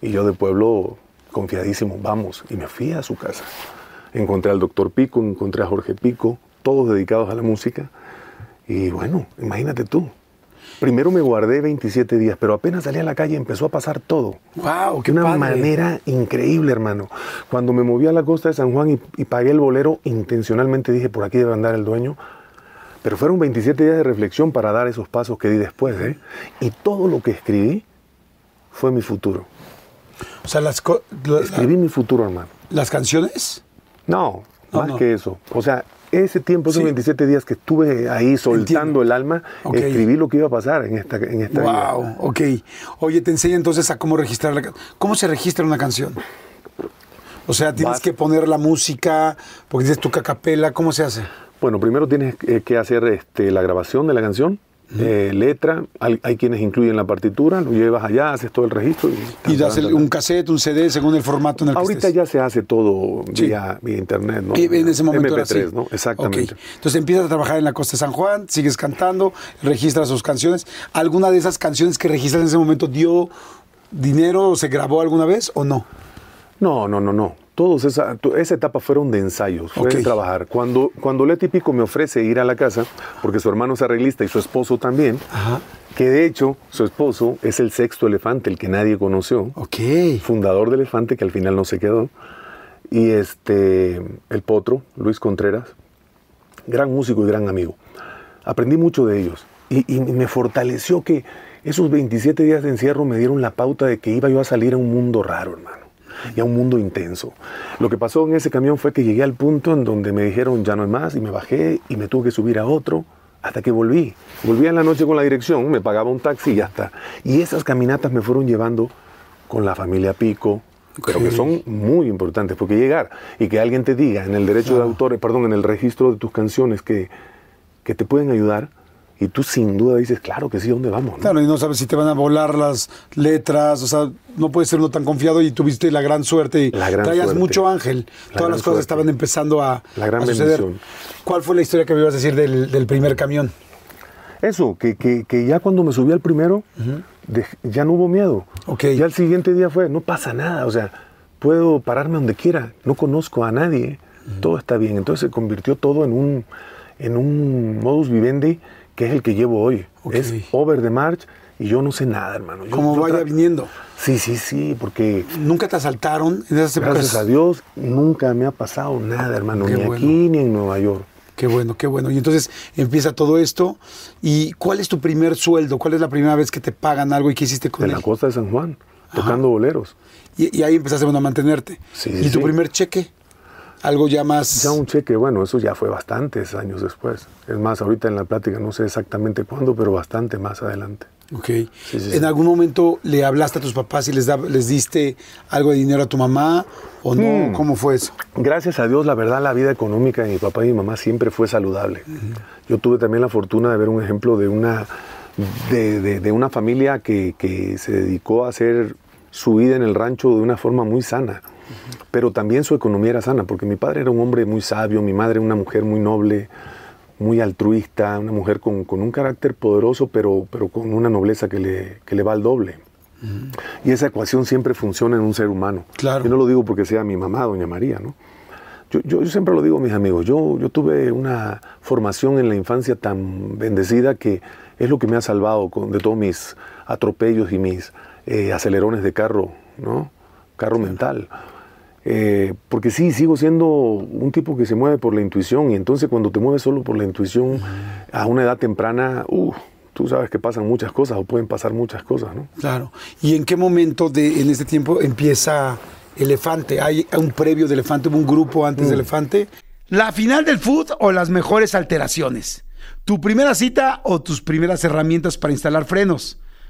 Y yo de pueblo, confiadísimo, vamos. Y me fui a su casa. Encontré al doctor Pico, encontré a Jorge Pico, todos dedicados a la música. Y bueno, imagínate tú. Primero me guardé 27 días, pero apenas salí a la calle empezó a pasar todo. Wow, De qué una padre. manera increíble, hermano. Cuando me moví a la costa de San Juan y, y pagué el bolero, intencionalmente dije, por aquí debe andar el dueño. Pero fueron 27 días de reflexión para dar esos pasos que di después. ¿eh? Y todo lo que escribí fue mi futuro. O sea, las, la- Escribí mi futuro, hermano. las canciones. No, No, más no. que eso. O sea, ese tiempo, esos Sí. 27 días que estuve ahí soltando Entiendo. el alma, escribí lo que iba a pasar en esta, en esta vida. Wow, ok. Oye, te enseña entonces a cómo registrar la ca- ¿Cómo se registra una canción? O sea, tienes Vas- que poner la música, porque dices tu cacapela, ¿cómo se hace? Bueno, primero tienes que hacer este, la grabación de la canción, eh, letra, hay, hay quienes incluyen la partitura, lo llevas allá, haces todo el registro. Y, das un cassette, un CD, según el formato en el que Ahorita estés. ya se hace todo Sí. vía, vía internet, ¿no? Y en ese momento era MP3, así. ¿no? Exactamente. Entonces empiezas a trabajar en la Costa de San Juan, sigues cantando, registras sus canciones. ¿Alguna de esas canciones que registras en ese momento dio dinero o se grabó alguna vez o no? No, no, no, no. Todos esa, esa etapa fueron de ensayos, fue de trabajar. Cuando, cuando Leti Pico me ofrece ir a la casa, porque su hermano es arreglista y su esposo también, Ajá. que de hecho su esposo es el sexto elefante, el que nadie conoció, Ok. fundador de Elefante, que al final no se quedó, y este, el potro, Luis Contreras, gran músico y gran amigo. Aprendí mucho de ellos y, y me fortaleció que esos 27 días de encierro me dieron la pauta de que iba yo a salir a un mundo raro, hermano, y a un mundo intenso. Lo que pasó en ese camión fue que llegué al punto en donde me dijeron ya no es más y me bajé y me tuve que subir a otro hasta que volví. Volví en la noche con la dirección, me pagaba un taxi y ya está. Y esas caminatas me fueron llevando con la familia Pico, pero que Ok. son muy importantes, porque llegar y que alguien te diga en el derecho de autor, perdón, en el registro de tus canciones que, que te pueden ayudar, y tú sin duda dices, claro que sí, ¿dónde vamos? no?". Claro, y no sabes si te van a volar las letras, o sea, no puedes ser uno tan confiado y tuviste la gran suerte y La gran traías suerte. mucho ángel. La Todas las cosas suerte. estaban empezando a, La gran a suceder. bendición. ¿Cuál fue la historia que me ibas a decir del, del primer camión? Eso, que, que- que ya cuando me subí al primero, dej- ya no hubo miedo. Ok. Ya el siguiente día fue, no pasa nada, o sea, puedo pararme donde quiera, no conozco a nadie, todo está bien. Entonces se convirtió todo en un, en un modus vivendi que es el que llevo hoy. Es over the march y yo no sé nada, hermano. Yo- Como yo vaya viniendo. Sí, sí, sí, porque ¿Nunca te asaltaron en esas épocas? gracias a Dios nunca me ha pasado nada, hermano, Qué ni bueno. aquí ni en Nueva York. Qué bueno, qué bueno. Y entonces empieza todo esto. ¿Y cuál es tu primer sueldo? ¿Cuál es la primera vez que te pagan algo y qué hiciste con En él? la costa de San Juan, tocando boleros. Y, y ahí empezaste bueno, a mantenerte. Sí, ¿Y sí, tu sí. primer cheque? Algo ya más... Ya un cheque, bueno, eso ya fue bastantes años después. Es más, ahorita en la plática no sé exactamente cuándo, pero bastante más adelante. Ok. Sí, sí, ¿En sí. algún momento le hablaste a tus papás y les, da- les diste algo de dinero a tu mamá o no? Mm. ¿Cómo fue eso? Gracias a Dios, la verdad, la vida económica de mi papá y mi mamá siempre fue saludable. Yo tuve también la fortuna de ver un ejemplo de una, de, de- de una familia que, que se dedicó a hacer su vida en el rancho de una forma muy sana. Pero también su economía era sana, porque mi padre era un hombre muy sabio, mi madre una mujer muy noble, muy altruista, una mujer con, con un carácter poderoso, pero, pero con una nobleza que le, que le va al doble. Y esa ecuación siempre funciona en un ser humano. Claro. Y no lo digo porque sea mi mamá, doña María, ¿no? Yo, yo- yo siempre lo digo a mis amigos, yo, yo tuve una formación en la infancia tan bendecida que es lo que me ha salvado con- de todos mis atropellos y mis eh, acelerones de carro, ¿no? Carro mental. Eh, porque sí, sigo siendo un tipo que se mueve por la intuición y entonces cuando te mueves solo por la intuición a una edad temprana, uh, tú sabes que pasan muchas cosas o pueden pasar muchas cosas, ¿no? Claro. ¿Y en qué momento de, en este tiempo empieza Elefante? ¿Hay un previo de Elefante? ¿Hubo un grupo antes Mm. de Elefante? ¿La final del food o las mejores alteraciones? ¿Tu primera cita o tus primeras herramientas para instalar frenos?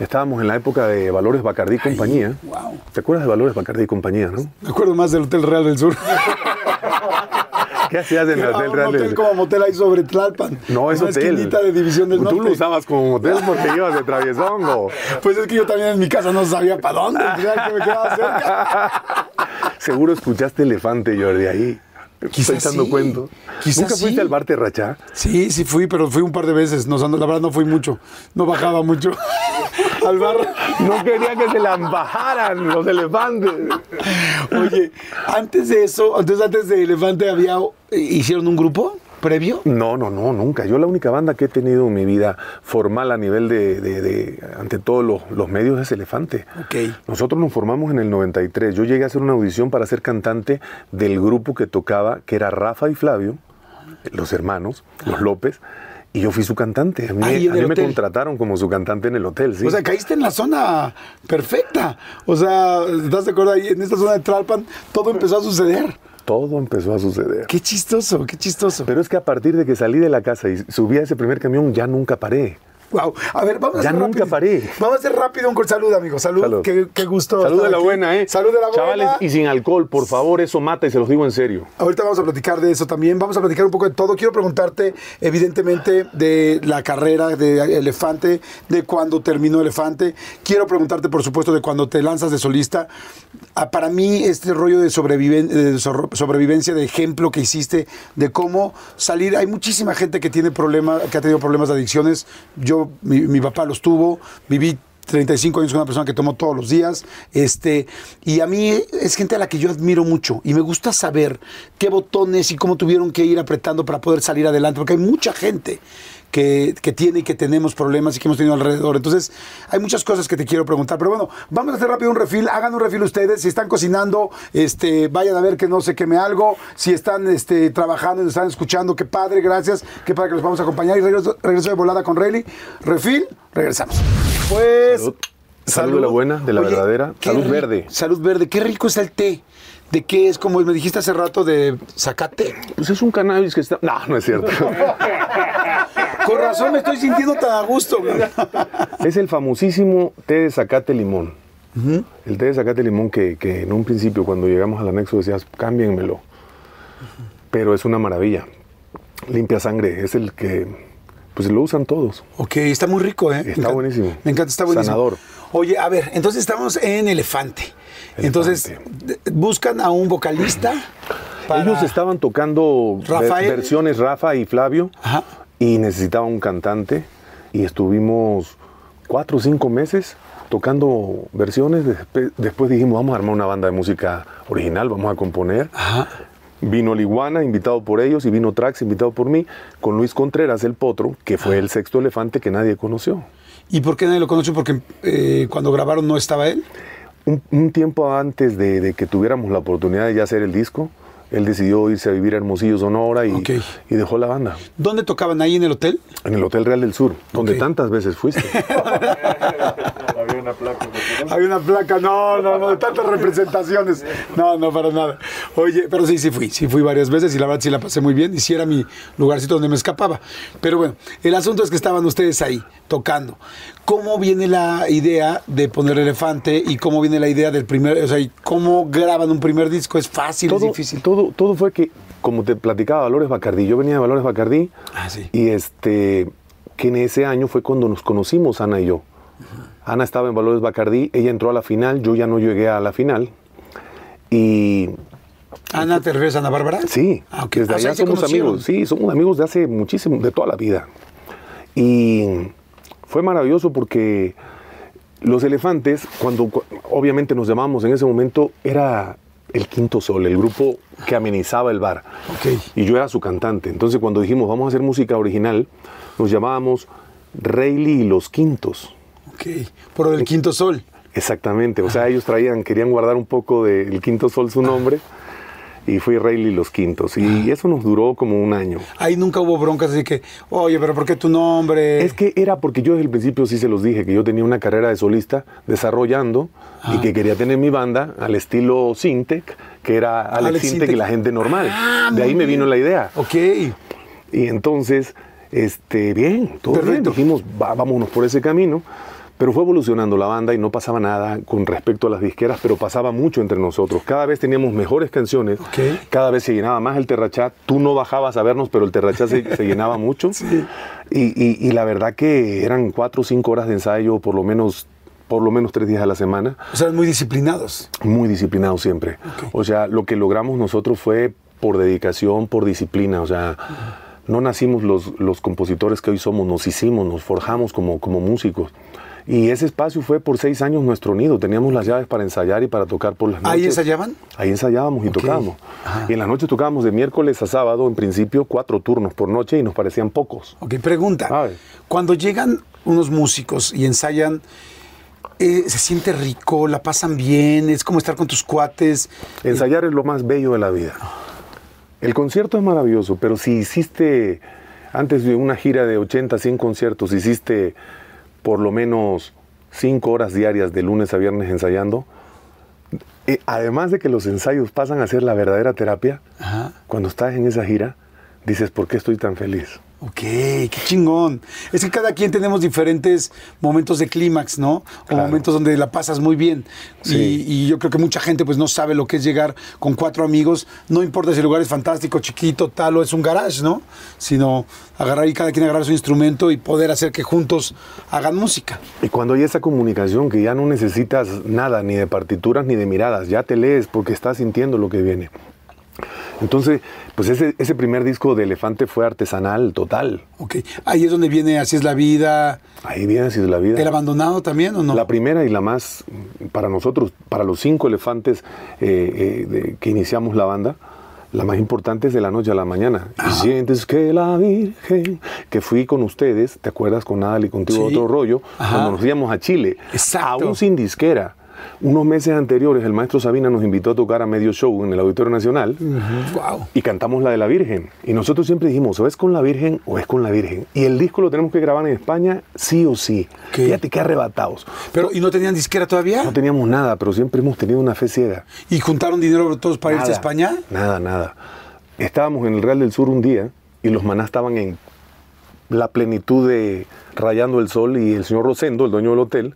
Estábamos en la época de Valores Bacardí y compañía. wow. ¿Te acuerdas de Valores Bacardí y compañía, no? Me acuerdo más del Hotel Real del Sur. ¿Qué hacías en el Hotel Real del Sur? como motel ahí sobre Tlalpan. No, es Una hotel. esquinita de División del Tú Norte. lo usabas como hotel porque ibas de traviesongo. Pues es que yo también en mi casa no sabía para dónde, pues que me quedaba cerca. Seguro escuchaste Elefante, Jordi, ahí. Quizás Estoy echando sí. cuento. Quizás ¿Nunca fuiste sí. al bar Terrachá? Sí, sí fui, pero fui un par de veces. No, la verdad no fui mucho. No bajaba mucho al. No quería que se la bajaran los elefantes. Oye, antes de eso, entonces antes de Elefante había hicieron un grupo previo. No, no, no, nunca. Yo la única banda que he tenido en mi vida formal a nivel de, de- de- ante todos los, los medios es Elefante. Ok. Nosotros nos formamos en el 93. Yo llegué a hacer una audición para ser cantante del grupo que tocaba, que era Rafa y Flavio, los hermanos, los López, y yo fui su cantante. A mí, Ahí en a mí el me contrataron como su cantante en el hotel, sí. O sea, caíste en la zona perfecta. O sea, ¿estás de acuerdo? Ahí en esta zona de Tlalpan todo empezó a suceder. Todo empezó a suceder. Qué chistoso, qué chistoso. Pero es que a partir de que salí de la casa y subí a ese primer camión, ya nunca paré. Wow. A ver, vamos a Ya hacer nunca rápido. paré. Vamos a hacer rápido un. Salud, amigo. Salud. Salud. Qué, qué gusto. Salud de la aquí. buena, ¿eh? Salud de la buena. Chavales, y sin alcohol, por favor, eso mata y se los digo en serio. Ahorita vamos a platicar de eso también. Vamos a platicar un poco de todo. Quiero preguntarte, evidentemente, de la carrera de Elefante, de cuando terminó Elefante. Quiero preguntarte, por supuesto, de cuando te lanzas de solista. Ah, Para mí, este rollo de, sobreviven- de sobrevivencia, de ejemplo que hiciste, de cómo salir. Hay muchísima gente que tiene problemas, que ha tenido problemas de adicciones. Yo, mi, mi papá los tuvo. Viví 35 años con una persona que tomó todos los días. Este, y a mí es gente a la que yo admiro mucho. Y me gusta saber qué botones y cómo tuvieron que ir apretando para poder salir adelante. Porque hay mucha gente que, que tiene y que tenemos problemas y que hemos tenido alrededor. Entonces, hay muchas cosas que te quiero preguntar. Pero bueno, vamos a hacer rápido un refil. Hagan un refil ustedes. Si están cocinando, este, vayan a ver que no se queme algo. Si están este, trabajando y nos están escuchando, qué padre, gracias. Qué padre que los vamos a acompañar. Y regreso, regreso de volada con Rayleigh. Refil, regresamos. Pues. Salud. Salud de la buena, de la verdadera. Salud verde. Salud verde. Qué rico está el té. ¿De qué es? Como me dijiste hace rato de zacate. Pues es un cannabis que está. No, no es cierto. Con razón me estoy sintiendo tan a gusto. güey. es el famosísimo té de zacate limón. El té de zacate limón que, que en un principio, cuando llegamos al anexo, decías, cámbienmelo. Pero es una maravilla. Limpia sangre. Es el que. Pues lo usan todos. Ok, está muy rico, ¿eh? Me Está encanta- buenísimo. Me encanta, está buenísimo. Sanador. Oye, a ver, entonces estamos en Elefante. Entonces, buscan a un vocalista. para- Ellos estaban tocando Rafael. versiones Rafa y Flavio Ajá. y necesitaban un cantante y estuvimos cuatro o cinco meses tocando versiones. Después dijimos, vamos a armar una banda de música original, vamos a componer. Ajá. Vino Liguana, invitado por ellos, y vino Trax, invitado por mí, con Luis Contreras, el potro, que fue el sexto elefante que nadie conoció. ¿Y por qué nadie lo conoce? Porque eh, cuando grabaron no estaba él. Un, un tiempo antes de, de que tuviéramos la oportunidad de ya hacer el disco, él decidió irse a vivir a Hermosillo, Sonora, y, Ok. y dejó la banda. ¿Dónde tocaban? ¿Ahí en el hotel? En el Hotel Real del Sur, donde tantas veces fuiste. Hay una placa, no, no, no, de tantas representaciones. No, no, para nada. Oye, pero sí, sí fui, sí fui varias veces y la verdad sí la pasé muy bien y sí era mi lugarcito donde me escapaba. Pero bueno, el asunto es que estaban ustedes ahí, tocando. ¿Cómo viene la idea de poner elefante y cómo viene la idea del primer, o sea, y cómo graban un primer disco? ¿Es fácil, es todo, difícil? todo, todo fue que, como te platicaba, Valores Bacardí, yo venía de Valores Bacardí, Ah, sí. y este, que en ese año fue cuando nos conocimos, Ana y yo. Ana estaba en Valores Bacardí, ella entró a la final, yo ya no llegué a la final. Y Ana, ¿te refieres a Ana Bárbara? sí, Ah, desde Ah, allá somos conocieron. amigos, sí, somos amigos de hace muchísimo, de toda la vida. Y fue maravilloso porque los elefantes, cuando cu- obviamente nos llamamos en ese momento, era el Quinto Sol, el grupo que amenizaba el bar. Y yo era su cantante. Entonces cuando dijimos vamos a hacer música original, nos llamábamos Rayleigh y los Quintos. Ok, por el quinto sol. Exactamente. O sea, ellos traían, querían guardar un poco del Quinto Sol su nombre. Y fui Rayleigh los Quintos. Y eso nos duró como un año. Ahí nunca hubo broncas así que, oye, pero ¿por qué tu nombre? Es que era porque yo desde el principio sí se los dije, que yo tenía una carrera de solista desarrollando y que quería tener mi banda al estilo Sintec, que era Alex, Alex Sintec y la gente normal. Ah, de ahí me vino bien. la idea. Ok. Y entonces, este, bien, todo bien. Dijimos, "Va, vámonos por ese camino. Pero fue evolucionando la banda y no pasaba nada con respecto a las disqueras, pero pasaba mucho entre nosotros. Cada vez teníamos mejores canciones, cada vez se llenaba más el terrachat. Tú no bajabas a vernos, pero el terrachat se, se llenaba mucho. Y, y- y la verdad que eran cuatro o cinco horas de ensayo, por lo menos, por lo menos tres días a la semana O sea, muy disciplinados. muy disciplinado siempre. O sea, lo que logramos nosotros fue por dedicación, por disciplina. O sea, no nacimos los, los compositores que hoy somos, nos hicimos, nos forjamos como, como músicos. Y ese espacio fue por seis años nuestro nido. Teníamos las llaves para ensayar y para tocar por las noches. ¿Ahí ensayaban? Ahí ensayábamos y tocábamos. Y en las noches tocábamos de miércoles a sábado, en principio, cuatro turnos por noche y nos parecían pocos. Ok, pregunta. A ver. Cuando llegan unos músicos y ensayan, eh, ¿se siente rico? ¿La pasan bien? ¿Es como estar con tus cuates? Ensayar es lo más bello de la vida. El concierto es maravilloso, pero si hiciste, antes de una gira de 80, 100 conciertos, hiciste por lo menos 5 horas diarias de lunes a viernes ensayando, eh, además de que los ensayos pasan a ser la verdadera terapia, Ajá. cuando estás en esa gira, dices, ¿por qué estoy tan feliz? Ok, qué chingón. Es que cada quien tenemos diferentes momentos de clímax, ¿no? O momentos donde la pasas muy bien. Sí. Y, y yo creo que mucha gente pues no sabe lo que es llegar con cuatro amigos. No importa si el lugar es fantástico, chiquito, tal, o es un garage, ¿no? Sino agarrar y cada quien agarrar su instrumento y poder hacer que juntos hagan música. Y cuando hay esa comunicación que ya no necesitas nada, ni de partituras ni de miradas, ya te lees porque estás sintiendo lo que viene. Entonces, pues ese, ese primer disco de Elefante fue artesanal total. Ok, ahí es donde viene Así es la vida. Ahí viene así es la vida. ¿El abandonado también o no? La primera y la más, para nosotros, para los cinco elefantes eh, eh, de- que iniciamos la banda, la más importante es de la noche a la mañana. Y sientes que la Virgen, que fui con ustedes, ¿te acuerdas con Adal y contigo Sí. otro rollo? Ajá. Cuando nos íbamos a Chile, Exacto. aún sin disquera. Unos meses anteriores, el maestro Sabina nos invitó a tocar a medio show en el Auditorio Nacional Wow. y cantamos la de la Virgen. Y nosotros siempre dijimos, o es con la Virgen o es con la Virgen. Y el disco lo tenemos que grabar en España, sí o sí. ¿Qué? Fíjate qué arrebatados. Pero, ¿y no tenían disquera todavía? No teníamos nada, pero siempre hemos tenido una fe ciega. ¿Y juntaron dinero todos para irse a España? Nada, nada. Estábamos en el Real del Sur un día y los manás estaban en la plenitud de rayando el sol y el señor Rosendo, el dueño del hotel,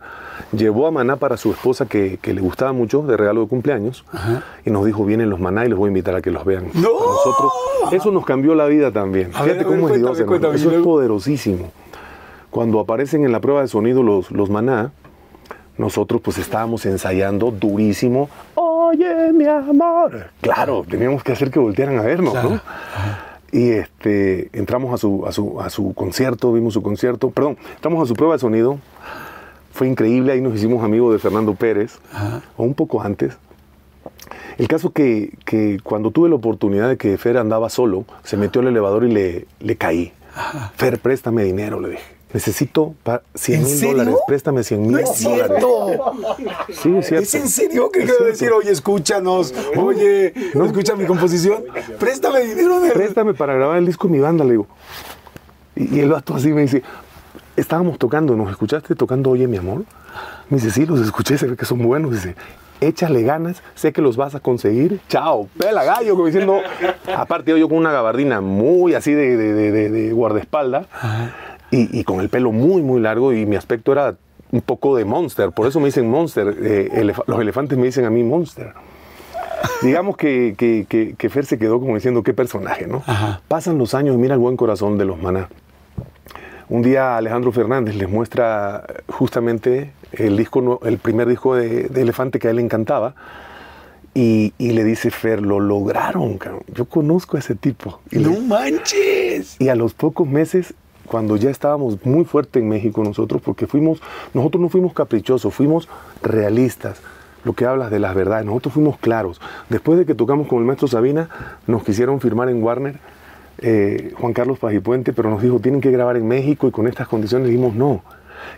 llevó a Maná para su esposa que, que le gustaba mucho de regalo de cumpleaños y nos dijo, vienen los Maná y los voy a invitar a que los vean. ¡No! A nosotros, eso nos cambió la vida también. A Fíjate ver, cómo es cuéntame, cuéntame, Eso es poderosísimo. Cuando aparecen en la prueba de sonido los, los Maná, nosotros pues estábamos ensayando durísimo. Oye, mi amor. Claro, teníamos que hacer que voltearan a vernos, Claro. ¿no? Y este, entramos a su, a, su, a su concierto, vimos su concierto, perdón, entramos a su prueba de sonido. Fue increíble, ahí nos hicimos amigos de Fernando Pérez, o un poco antes. El caso que, que cuando tuve la oportunidad de que Fer andaba solo, se metió al elevador y le, le caí. Fer, préstame dinero, le dije. Necesito pa- 100 ¿En mil dólares, préstame 100 mil No es dólares. cierto. Sí, es cierto. ¿Es en serio que quiero decir, oye, escúchanos, oye, ¿no escucha mi composición? Préstame dinero de... préstame para grabar el disco de mi banda, le digo. Y, y el vato así me dice, estábamos tocando, ¿nos escuchaste tocando Oye mi amor? Me dice, sí, los escuché, se ve que son buenos. Dice, échale ganas, sé que los vas a conseguir. Chao, pela gallo, como diciendo, aparte yo con una gabardina muy así de, de, de- de- de guardaespaldas y, y con el pelo muy, muy largo y mi aspecto era un poco de monster, por eso me dicen monster, eh, elef- los elefantes me dicen a mí monster. Digamos que, que, que- que Fer se quedó como diciendo qué personaje, ¿no? Ajá. Pasan los años y mira el buen corazón de los maná. Un día Alejandro Fernández les muestra justamente el, disco, el primer disco de, de Elefante que a él le encantaba y, y le dice Fer, lo lograron, cabrón. yo conozco a ese tipo. Y, le- ¡No manches! y a los pocos meses, cuando ya estábamos muy fuerte en México nosotros, porque fuimos, nosotros no fuimos caprichosos, fuimos realistas. Lo que hablas de las verdades, nosotros fuimos claros. Después de que tocamos con el maestro Sabina, nos quisieron firmar en Warner eh, Juan Carlos Pajipuente, pero nos dijo, tienen que grabar en México y con estas condiciones dijimos no.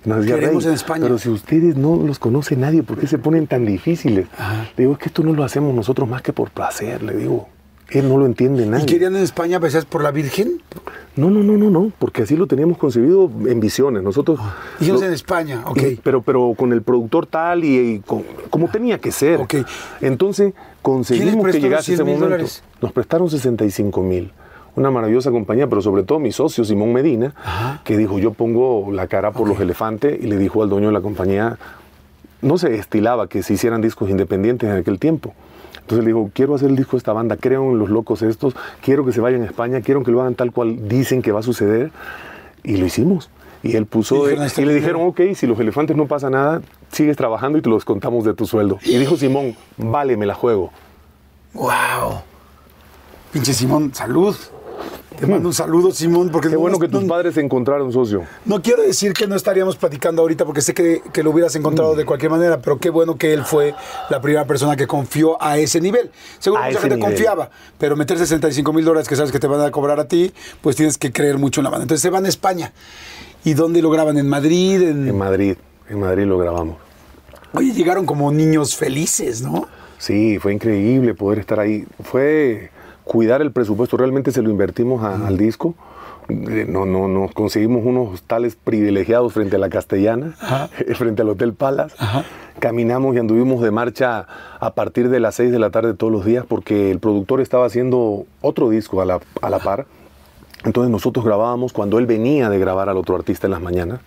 Y nos decía, Queremos "Rey, en España". Pero si ustedes no los conoce nadie, ¿por qué se ponen tan difíciles? Le digo, es que esto no lo hacemos nosotros más que por placer, le digo. Él no lo entiende nadie. ¿Y querían en España besar por la Virgen? No, no, no, no, no, porque así lo teníamos concebido en visiones. Nosotros. Dijimos lo- en España, ok. pero, pero con el productor tal y, y con- como tenía que ser. Ok. Entonces conseguimos que llegase 100 ese momento. dólares? Nos prestaron 65 mil. Una maravillosa compañía, pero sobre todo mi socio Simón Medina, que dijo: Yo pongo la cara por los elefantes y le dijo al dueño de la compañía: No se estilaba que se hicieran discos independientes en aquel tiempo. Entonces le digo, quiero hacer el disco de esta banda, creo en los locos estos, quiero que se vayan a España, quiero que lo hagan tal cual dicen que va a suceder. Y lo hicimos. Y él puso, Y y, dijeron, "Ahí está el le dinero". dijeron, ok, si los elefantes no pasa nada, sigues trabajando y te los contamos de tu sueldo. Y dijo Simón, vale, me la juego. ¡Wow! Pinche Simón, salud. Te mando un saludo, Simón, porque Qué no- bueno que tus no- padres encontraron, socio. No quiero decir que no estaríamos platicando ahorita porque sé que, que lo hubieras encontrado de cualquier manera, pero qué bueno que él fue la primera persona que confió a ese nivel. Seguro A mucha gente nivel. confiaba, pero meter 65 mil dólares que sabes que te van a cobrar a ti, pues tienes que creer mucho en la banda. Entonces se van a España. ¿Y dónde lo graban? ¿En Madrid? En... En Madrid, en Madrid lo grabamos. Oye, llegaron como niños felices, ¿no? Sí, fue increíble poder estar ahí. Fue cuidar el presupuesto, realmente se lo invertimos a- al disco. Eh, No, no, nos conseguimos unos tales privilegiados frente a la Castellana, frente al Hotel Palace. Caminamos y anduvimos de marcha a partir de las 6 de la tarde todos los días porque el productor estaba haciendo otro disco a la, a la par. Entonces nosotros grabábamos cuando él venía de grabar al otro artista en las mañanas.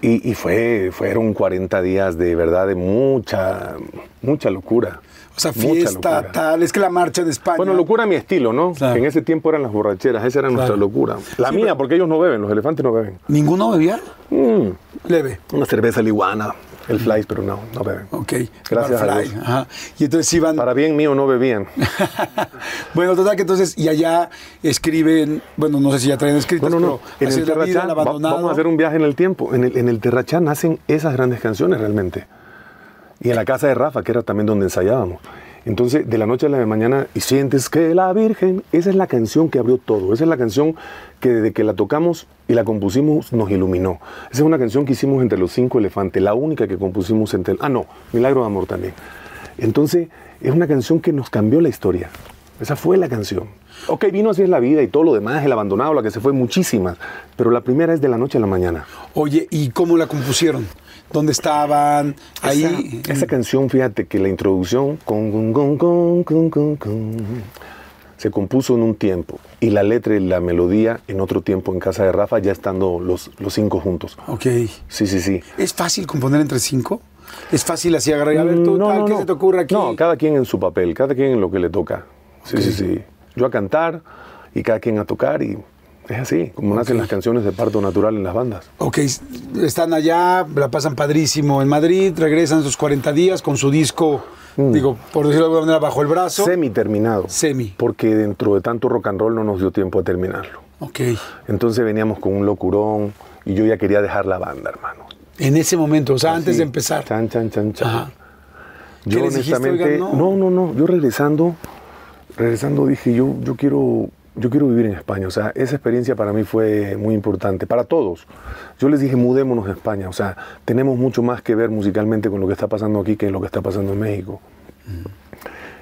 Y, y fue, fueron 40 días de verdad de mucha, mucha locura. O sea, fiesta, tal. Es que la marcha de España. Bueno, locura a mi estilo, ¿no? Claro. En ese tiempo eran las borracheras, esa era nuestra locura. La Sí, mía, porque ellos no beben, los elefantes no beben. ¿Ninguno bebía? Mm, Leve. una cerveza liguana, el flies, pero no, no beben. Ok. Gracias a Dios. Ajá. Y entonces iban. Para bien mío no bebían. bueno, total que entonces, y allá escriben, bueno, no sé si ya traen escritas, Bueno, no, pero en el la vida, va- vamos a hacer un viaje en el tiempo. En el, en el Terrachá nacen esas grandes canciones realmente. Y en la casa de Rafa, que era también donde ensayábamos. Entonces, de la noche a la mañana, y sientes que la Virgen, esa es la canción que abrió todo. Esa es la canción que desde que la tocamos y la compusimos nos iluminó. Esa es una canción que hicimos entre los cinco elefantes, la única que compusimos entre... Ah, no, Milagro de Amor también. Entonces, es una canción que nos cambió la historia. Esa fue la canción. Ok, vino así es la vida y todo lo demás, el abandonado, la que se fue, muchísimas. Pero la primera es de la noche a la mañana. Oye, ¿y cómo la compusieron? ¿Dónde estaban? Ahí. Esa, esa canción, fíjate que la introducción con, con, con, con, con, con, con, se compuso en un tiempo y la letra y la melodía en otro tiempo en casa de Rafa, ya estando los, los cinco juntos. Ok. Sí, sí, sí. ¿Es fácil componer entre cinco? ¿Es fácil así agarrar? A ver, tú, No, tal, no, ¿qué no. se te ocurre aquí? No, cada quien en su papel, cada quien en lo que le toca. Sí, sí, sí. Yo a cantar y cada quien a tocar y es así, como nacen las canciones de parto natural en las bandas. Ok, están allá, la pasan padrísimo en Madrid, regresan sus 40 días con su disco, digo, por decirlo de alguna manera, bajo el brazo. Mm. Semi terminado. Semi. Porque dentro de tanto rock and roll no nos dio tiempo a terminarlo. Ok. Entonces veníamos con un locurón y yo ya quería dejar la banda, hermano. En ese momento, o sea, antes de empezar. Chan, chan, chan, chan. Ajá. Yo ¿Qué les dijiste? honestamente, Oigan, no. no. no, no, Yo regresando, regresando dije, yo, yo quiero, yo quiero vivir en España. O sea, esa experiencia para mí fue muy importante, para todos. Yo les dije, mudémonos a España. O sea, tenemos mucho más que ver musicalmente con lo que está pasando aquí que lo que está pasando en México.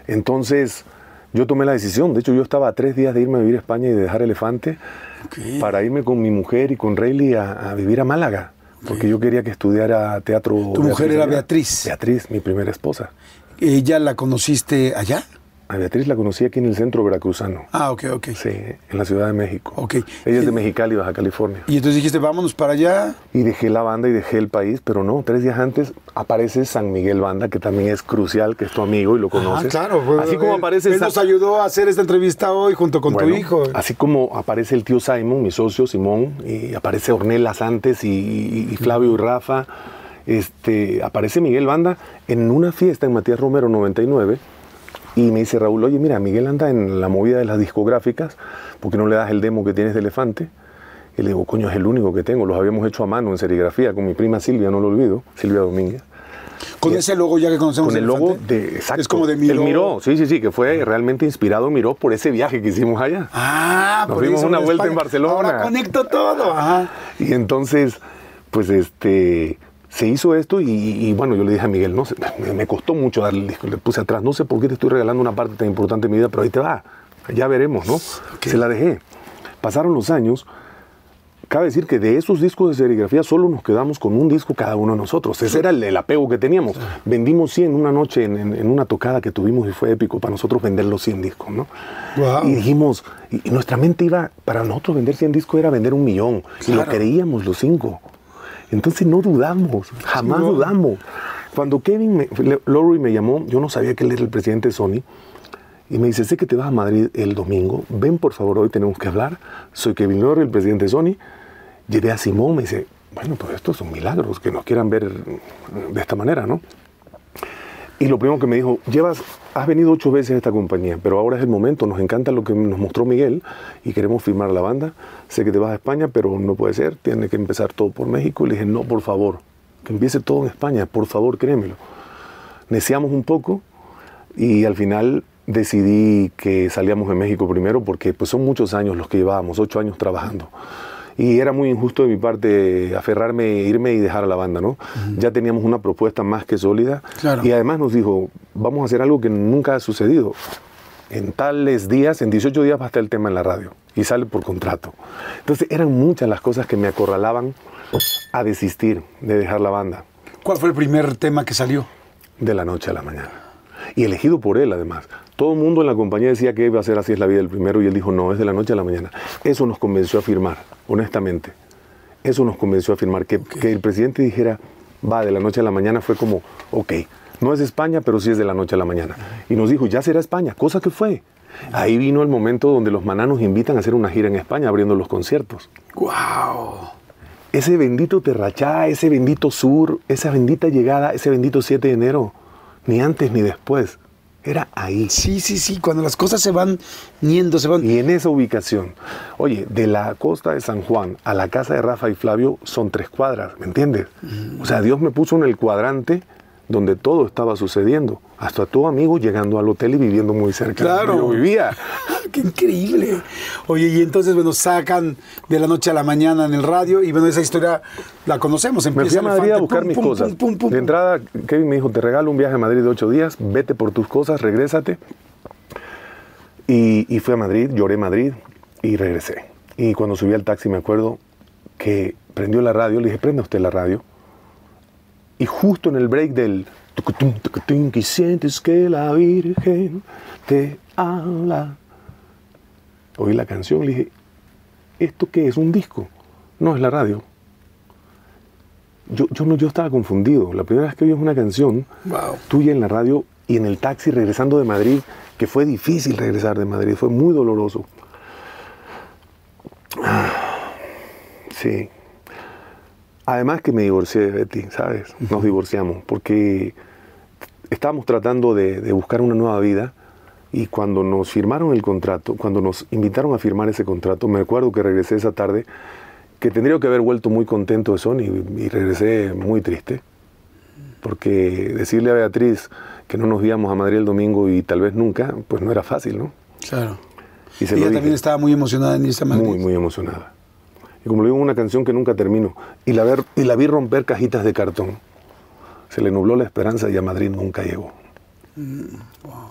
Entonces, yo tomé la decisión. De hecho, yo estaba a tres días de irme a vivir a España y de dejar Elefante para irme con mi mujer y con Rayleigh a, a vivir a Málaga. Porque yo quería que estudiara teatro. ¿Tu mujer era. Beatriz? Beatriz, mi primera esposa. ¿Ella la conociste allá? A Beatriz la conocí aquí en el centro veracruzano. Ah, ok, ok. Sí, en la Ciudad de México. Ok. Ella es de Mexicali, Baja California. Y entonces dijiste, vámonos para allá. Y dejé la banda y dejé el país, pero no, tres días antes aparece San Miguel Banda, que también es crucial, que es tu amigo y lo conoces. Ah, claro. pues, Así como él- aparece Él San- nos ayudó a hacer esta entrevista hoy junto con Bueno, tu hijo. Así como aparece el tío Simon, mi socio Simón, y aparece Ornelas antes y, y- y Flavio y Rafa, este, aparece Miguel Banda en una fiesta en Matías Romero 99 y me dice Raúl, oye mira, Miguel anda en la movida de las discográficas, ¿por qué no le das el demo que tienes de Elefante? Y le digo, coño, es el único que tengo, los habíamos hecho a mano en serigrafía con mi prima Silvia, no lo olvido, Silvia Domínguez. con ese logo ya que conocemos. Con el logo de, exacto, Es como de Miró. El Miró, sí, sí, sí, que fue realmente inspirado Miró por ese viaje que hicimos allá. Ah, Nos por dimos una vuelta España. en Barcelona. Ahora conecto todo. Ajá. Y entonces, pues este, se hizo esto y, y, bueno, yo le dije a Miguel, no sé, me, costó mucho darle el disco, le puse atrás, no sé por qué te estoy regalando una parte tan importante de mi vida, pero ahí te va, ya veremos, ¿no? Se la dejé. Pasaron los años, cabe decir que de esos discos de serigrafía solo nos quedamos con un disco cada uno de nosotros, ese era el, el apego que teníamos. Vendimos 100 una noche en, en- en una tocada que tuvimos y fue épico para nosotros vender los 100 discos, ¿no? Guau. Y dijimos, y, nuestra mente iba, para nosotros vender 100 discos era vender un millón, y lo Claro. creíamos los cinco. Entonces no dudamos, jamás no. dudamos. Cuando Kevin, me, Lowry me llamó, yo no sabía que él era el presidente de Sony, y me dice, sé que te vas a Madrid el domingo, ven por favor, hoy tenemos que hablar. Soy Kevin Lowry, el presidente de Sony. Llevé a Simón, me dice, bueno, pues estos son milagros, que nos quieran ver de esta manera, ¿no? Y lo primero que me dijo, llevas, has venido ocho veces a esta compañía, pero ahora es el momento, nos encanta lo que nos mostró Miguel y queremos firmar la banda. Sé que te vas a España, pero no puede ser, tiene que empezar todo por México. Y le dije, no, por favor, que empiece todo en España, por favor, créemelo. Neciamos un poco y al final decidí que salíamos de México primero porque pues son muchos años los que llevábamos, ocho años trabajando. Y era muy injusto de mi parte aferrarme, irme y dejar a la banda, ¿no? Ya teníamos una propuesta más que sólida. Claro. Y además nos dijo, vamos a hacer algo que nunca ha sucedido. En tales días, en 18 días va a estar el tema en la radio. Y sale por contrato. Entonces eran muchas las cosas que me acorralaban a desistir de dejar la banda ¿Cuál fue el primer tema que salió? de la noche a la mañana. Y elegido por él, además. Todo el mundo en la compañía decía que iba a ser así es la vida del primero y él dijo, no, es de la noche a la mañana. Eso nos convenció a firmar, honestamente. Eso nos convenció a firmar. Que, que el presidente dijera, va, de la noche a la mañana fue como, ok, no es España, pero sí es de la noche a la mañana. Y nos dijo, ya será España, cosa que fue. Ahí vino el momento donde los mananos invitan a hacer una gira en España abriendo los conciertos. ¡Wow! Ese bendito Terrachá, ese bendito sur, esa bendita llegada, ese bendito 7 de enero, ni antes ni después. Era ahí. Sí, sí, sí, cuando las cosas se van niendo, se van... Y en esa ubicación, oye, de la costa de San Juan a la casa de Rafa y Flavio son tres cuadras, ¿me entiendes? O sea, Dios me puso en el cuadrante donde todo estaba sucediendo. Hasta tu amigo llegando al hotel y viviendo muy cerca. Claro. Yo vivía. ¡Qué increíble! Oye, y entonces, bueno, sacan de la noche a la mañana en el radio y bueno, esa historia la conocemos. Me fui Empieza a Madrid a buscar pum, mis pum, cosas. pum, de entrada, Kevin me dijo, te regalo un viaje a Madrid de ocho días, vete por tus cosas, regrésate. Y, y fui a Madrid, lloré Madrid y regresé. Y cuando subí al taxi me acuerdo que prendió la radio, le dije, prenda usted la radio. Y justo en el break del que sientes que la Virgen te habla. Oí la canción, le dije, ¿esto qué es? ¿Un disco? No, es la radio. Yo, yo, no, yo estaba confundido. La primera vez que oí una canción Wow. tuya en la radio y en el taxi regresando de Madrid, que fue difícil regresar de Madrid, fue muy doloroso. Ah, Sí. Además que me divorcié de Betty, ¿sabes? Nos divorciamos porque estábamos tratando de, de buscar una nueva vida y cuando nos firmaron el contrato, cuando nos invitaron a firmar ese contrato, me acuerdo que regresé esa tarde, que tendría que haber vuelto muy contento de Sony y, regresé muy triste, porque decirle a Beatriz que no nos íbamos a Madrid el domingo y tal vez nunca, pues no era fácil, ¿no? Claro. Y se lo Ella dije. también estaba muy emocionada en irse a Madrid. Muy, muy emocionada. Y como le digo, una canción que nunca termino. Y la, ver, y la vi romper cajitas de cartón. Se le nubló la esperanza y a Madrid nunca llegó.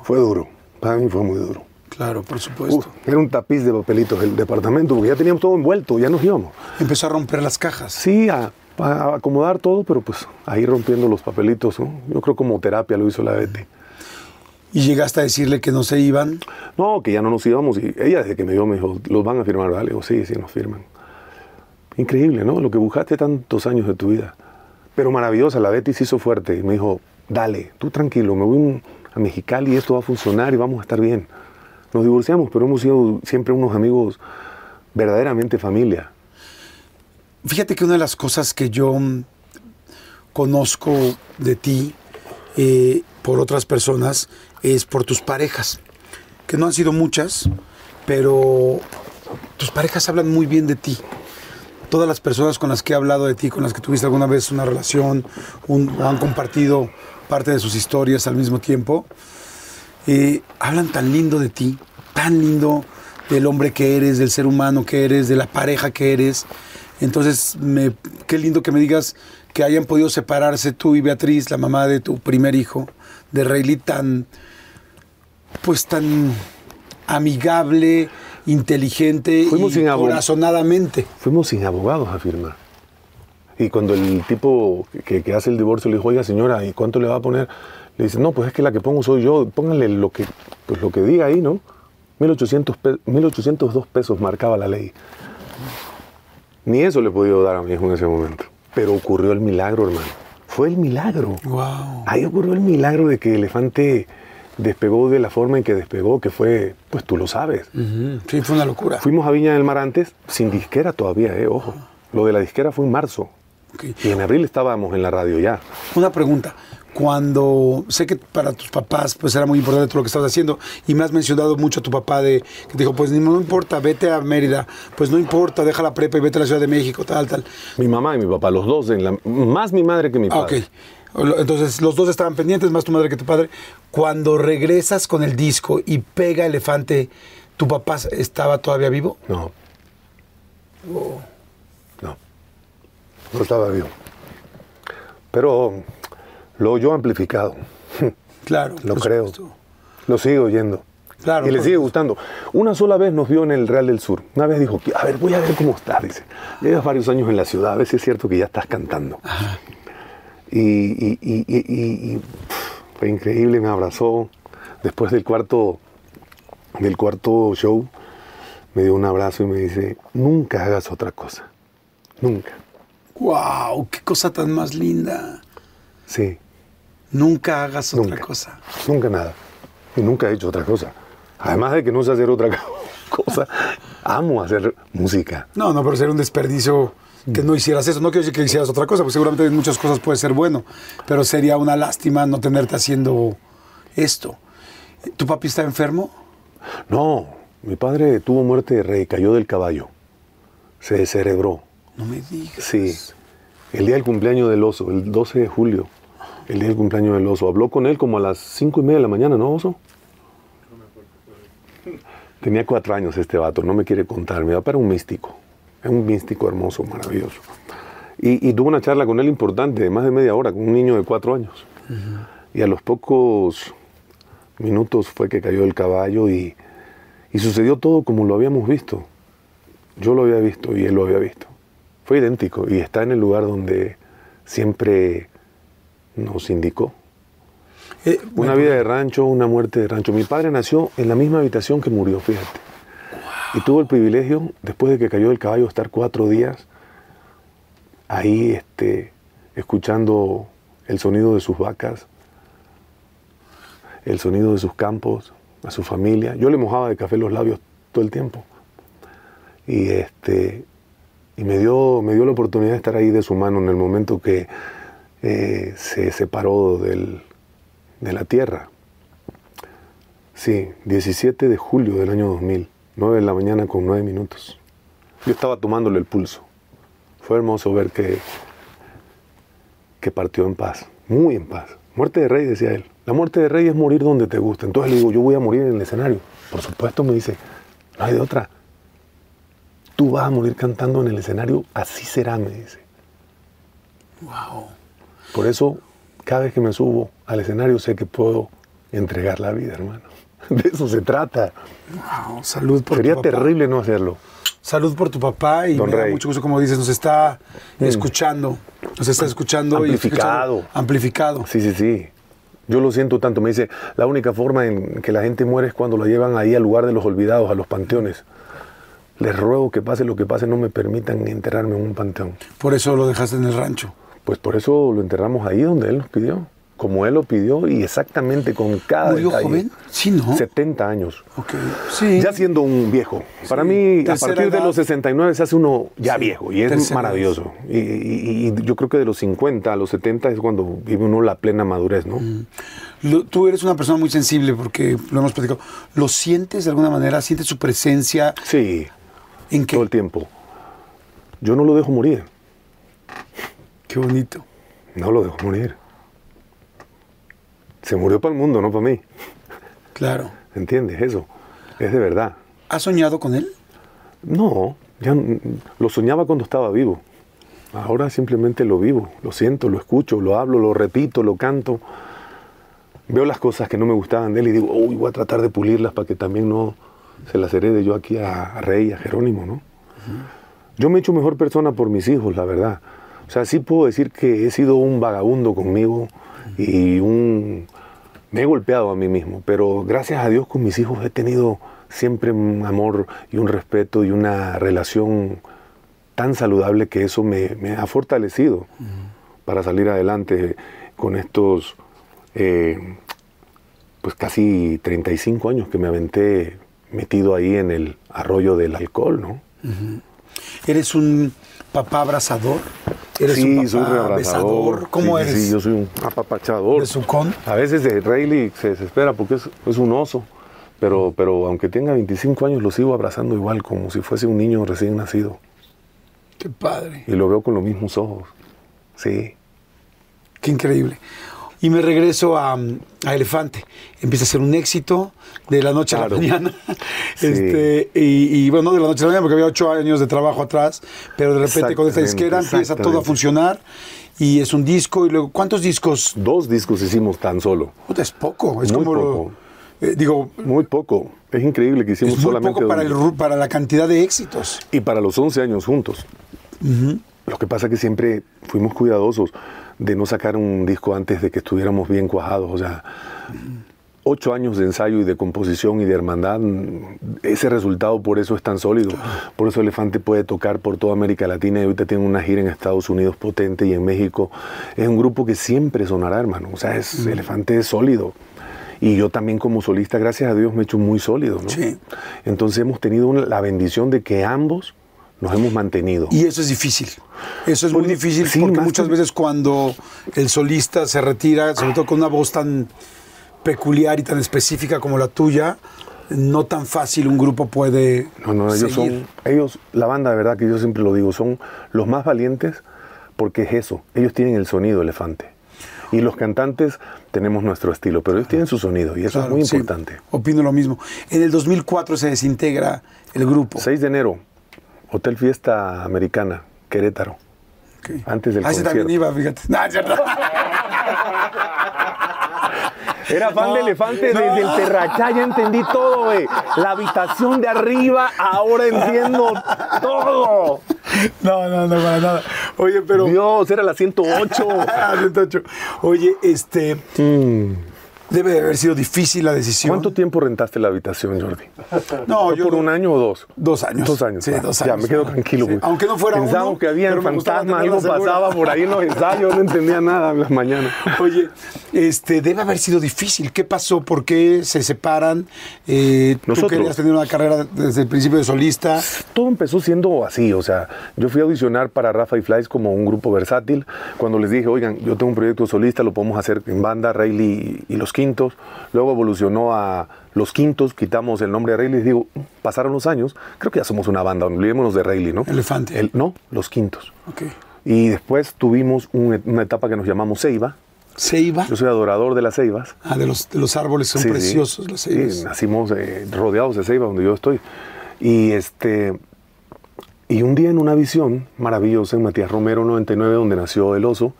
Fue duro. Para mí fue muy duro. Claro, por supuesto. Uf, era un tapiz de papelitos el departamento, porque ya teníamos todo envuelto, ya nos íbamos. Empezó a romper las cajas. Sí, a, a acomodar todo, pero pues ahí rompiendo los papelitos, ¿no? Yo creo como terapia lo hizo la Betty. Y llegaste a decirle que no se iban. No, que ya no nos íbamos. Y ella desde que me vio me dijo, los van a firmar, ¿vale? Le digo, sí, sí, nos firman. Increíble, ¿no? Lo que buscaste tantos años de tu vida. Pero maravillosa, la Betty se hizo fuerte y me dijo, dale, tú tranquilo, me voy a Mexicali y esto va a funcionar y vamos a estar bien. Nos divorciamos, pero hemos sido siempre unos amigos verdaderamente familia. Fíjate que una de las cosas que yo mm, conozco de ti eh, por otras personas es por tus parejas, que no han sido muchas, pero tus parejas hablan muy bien de ti. Todas las personas con las que he hablado de ti, con las que tuviste alguna vez una relación, o han compartido parte de sus historias al mismo tiempo, eh, hablan tan lindo de ti, tan lindo del hombre que eres, del ser humano que eres, de la pareja que eres. Entonces, qué lindo que me digas que hayan podido separarse tú y Beatriz, la mamá de tu primer hijo, de Rayleigh, tan, pues tan amigable, inteligente Fuimos y sin corazonadamente. Fuimos sin abogados a firmar. Y cuando el tipo que, que hace el divorcio le dijo, oiga señora, ¿y cuánto le va a poner? Le dice, no, pues es que la que pongo soy yo, pónganle lo que, pues lo que diga ahí, ¿no? 1800 pe- 1802 pesos marcaba la ley. Ni eso le he podido dar a mi hijo en ese momento. Pero ocurrió el milagro, hermano. Fue el milagro. Wow. Ahí ocurrió el milagro de que Elefante despegó de la forma en que despegó, que fue, pues tú lo sabes. Sí, fue una locura. Fuimos a Viña del Mar antes, sin disquera todavía, eh, ojo. Lo de la disquera fue en marzo. Y en abril estábamos en la radio ya. Una pregunta. Cuando sé que para tus papás pues era muy importante todo lo que estabas haciendo y me has mencionado mucho a tu papá de que te dijo pues no importa, vete a Mérida, pues no importa, deja la prepa y vete a la Ciudad de México, tal, tal. Mi mamá y mi papá, los dos, en la- más mi madre que mi Ah, ok. Entonces los dos estaban pendientes, más tu madre que tu padre. Cuando regresas con el disco y pega Elefante, ¿tu papá estaba todavía vivo? No. No. No estaba vivo. Pero lo oyó amplificado. Claro. Lo creo. supuesto. Lo sigue oyendo. Claro, y le sigue gustando. Una sola vez nos vio en el Real del Sur. Una vez dijo, a ver, voy a ver cómo estás. Dice, llevas varios años en la ciudad, a ver si es cierto que ya estás cantando. Y, y- y- y- y- y, pff, Fue increíble, me abrazó. Después del cuarto, del cuarto show, me dio un abrazo y me dice, nunca hagas otra cosa. Nunca. ¡Wow! ¡Qué cosa tan más linda! Sí, Nunca hagas otra cosa. nunca nada. Y nunca he hecho otra cosa. Además de que no sé hacer otra cosa, amo hacer música. No, no, pero sería un desperdicio que no hicieras eso. No quiero decir que hicieras otra cosa, porque seguramente en muchas cosas puede ser bueno, pero sería una lástima no tenerte haciendo esto. ¿Tu papi está enfermo? No, mi padre tuvo muerte de rey, cayó del caballo. Se descerebró. No me digas. Sí, el día del cumpleaños del oso, el 12 de julio, el día del cumpleaños del oso. Habló con él como a las 5 y media de la mañana, ¿no, oso? Tenía cuatro años este vato, no me quiere contar. Mi papá era un místico, es un místico hermoso, maravilloso. Y, y tuve una charla con él importante, de más de media hora, con un niño de cuatro años. Y a los pocos minutos fue que cayó del caballo y, y sucedió todo como lo habíamos visto. Yo lo había visto y él lo había visto. Fue idéntico y está en el lugar donde siempre nos indicó. Eh, Una vida de rancho, una muerte de rancho. Mi padre nació en la misma habitación que murió, fíjate. Y tuvo el privilegio, después de que cayó del caballo, estar cuatro días ahí este, escuchando el sonido de sus vacas, el sonido de sus campos, a su familia. Yo le mojaba de café los labios todo el tiempo. Y, este, y me, dio, me dio la oportunidad de estar ahí de su mano en el momento que eh, se separó del, de la tierra. Sí, 17 de julio del año 2000, 9 de la mañana con 9 minutos. Yo estaba tomándole el pulso. Fue hermoso ver que, que partió en paz, muy en paz. Muerte de rey, decía él. La muerte de rey es morir donde te gusta. Entonces le digo, yo voy a morir en el escenario. Por supuesto, me dice, no hay de otra. Tú vas a morir cantando en el escenario, así será, me dice. wow. Por eso, cada vez que me subo al escenario, sé que puedo entregar la vida, hermano. De eso se trata. Wow, salud por Sería tu papá. terrible no hacerlo. Salud por tu papá y Don me da mucho gusto, como dices, nos está Mm. escuchando. Nos está escuchando Amplificado. y escuchando- amplificado. Sí, sí, sí. Yo lo siento tanto. Me dice, la única forma en que la gente muere es cuando la llevan ahí al lugar de los olvidados, a los panteones. Les ruego que pase lo que pase, no me permitan enterrarme en un panteón. Por eso lo dejaste en el rancho. Pues por eso lo enterramos ahí donde él nos pidió. Como él lo pidió y exactamente con cada ¿Murió detalle. joven? Sí, ¿no? 70 años. Ok. Sí. Ya siendo un viejo. Para mí, a partir de los 69 se hace uno ya Sí, viejo y es tercera maravilloso. Y, y- y yo creo que de los 50 a los 70 es cuando vive uno la plena madurez, ¿no? Lo- tú eres una persona muy sensible porque lo hemos platicado. ¿Lo sientes de alguna manera? ¿Sientes su presencia? Sí, ¿En qué? todo el tiempo. Yo no lo dejo morir. Qué bonito. No lo dejo morir. Se murió para el mundo, no para mí. Claro. ¿Entiendes? Eso. Es de verdad. ¿Has soñado con él? No, ya lo soñaba cuando estaba vivo. Ahora simplemente lo vivo, lo siento, lo escucho, lo hablo, lo repito, lo canto. Veo las cosas que no me gustaban de él y digo, uy, voy a tratar de pulirlas para que también no se las herede yo aquí a, a Rey, a Jerónimo, ¿no? Yo me he hecho mejor persona por mis hijos, la verdad. O sea, sí puedo decir que he sido un vagabundo conmigo y un... Me he golpeado a mí mismo, pero gracias a Dios con mis hijos he tenido siempre un amor y un respeto y una relación tan saludable que eso me, me ha fortalecido para salir adelante con estos eh, pues casi 35 años que me aventé metido ahí en el arroyo del alcohol, ¿no? ¿Eres un papá abrazador? ¿Eres sí, un soy papá besador? ¿Cómo Sí, eres? Sí, yo soy un apapachador. ¿De sucón? A veces de Rayleigh se desespera porque es, es un oso, pero, pero aunque tenga 25 años lo sigo abrazando igual, como si fuese un niño recién nacido. Qué padre. Y lo veo con los mismos ojos. Sí. Qué increíble. Y me regreso a, a Elefante. Empieza a ser un éxito de la noche a Claro. la mañana. Sí. Este, y, y, bueno, no de la noche a la mañana porque había ocho años de trabajo atrás, pero de repente con esta disquera empieza todo a funcionar y es un disco y luego, ¿cuántos discos? Dos discos hicimos tan solo. Es poco, es Muy como lo- poco. eh, digo, Muy poco. Es increíble que hicimos es muy solamente poco para, el, para la cantidad de éxitos. Y para los 11 años juntos. Lo que pasa es que siempre fuimos cuidadosos. De no sacar un disco antes de que estuviéramos bien cuajados. O sea, ocho años de ensayo y de composición y de hermandad, ese resultado por eso es tan sólido. Por eso Elefante puede tocar por toda América Latina y ahorita tiene una gira en Estados Unidos potente y en México. Es un grupo que siempre sonará, hermano. O sea, es, Elefante es sólido. Y yo también como solista, gracias a Dios, me he hecho muy sólido. ¿no? Sí. Entonces hemos tenido la bendición de que ambos nos hemos mantenido. Y eso es difícil. Eso es muy difícil sí, porque muchas que- veces cuando el solista se retira, sobre todo con una voz tan peculiar y tan específica como la tuya, no tan fácil un grupo puede No, no, ellos seguir. son, ellos, la banda de verdad que yo siempre lo digo, son los más valientes porque es eso, ellos tienen el sonido elefante. Y los cantantes tenemos nuestro estilo, pero ellos tienen su sonido y eso Claro, es muy sí, importante. opino lo mismo. En el 2004 se desintegra el grupo. 6 de enero, Hotel Fiesta Americana, Querétaro. Antes del Ah, concierto. también iba, fíjate. No. Era fan de Elefante desde el Terrachá, ya entendí todo, güey. La habitación de arriba, ahora entiendo todo. No, no, no, para nada. Oye, pero. Dios, era la 108. Ah, 108. Oye, este. Debe de haber sido difícil la decisión. ¿Cuánto tiempo rentaste la habitación, Jordi? No, ¿Fue yo por un año o dos? Dos años. Dos años. Sí, dos Ya, años. me quedo tranquilo. Sí, güey. aunque no fuera Pensábamos uno, que había fantasma, algo pasaba por ahí en los ensayos, no entendía nada en las mañanas. Oye, este, debe haber sido difícil. ¿Qué pasó? ¿Por qué se separan? Eh, tú querías tener una carrera desde el principio de solista. Todo empezó siendo así, o sea, yo fui a audicionar para Rafa y Flies como un grupo versátil. Cuando les dije, oigan, yo tengo un proyecto solista, lo podemos hacer en banda, Rayleigh y, y Los Quintos. Luego evolucionó a Los Quintos, quitamos el nombre de Rayleigh. Digo, pasaron los años, creo que ya somos una banda, olvidémonos de Rayleigh, ¿no? Elefante. El- no, Los Quintos. Ok. Y después tuvimos un- una etapa que nos llamamos Ceiba. ¿Se iba? Yo soy adorador de las ceibas. Ah, de los, de los árboles son Sí, sí. preciosos las Sí, ceibas. nacimos eh, rodeados de ceiba donde yo estoy. Y este y un día en una visión maravillosa en Matías Romero 99 donde nació el oso.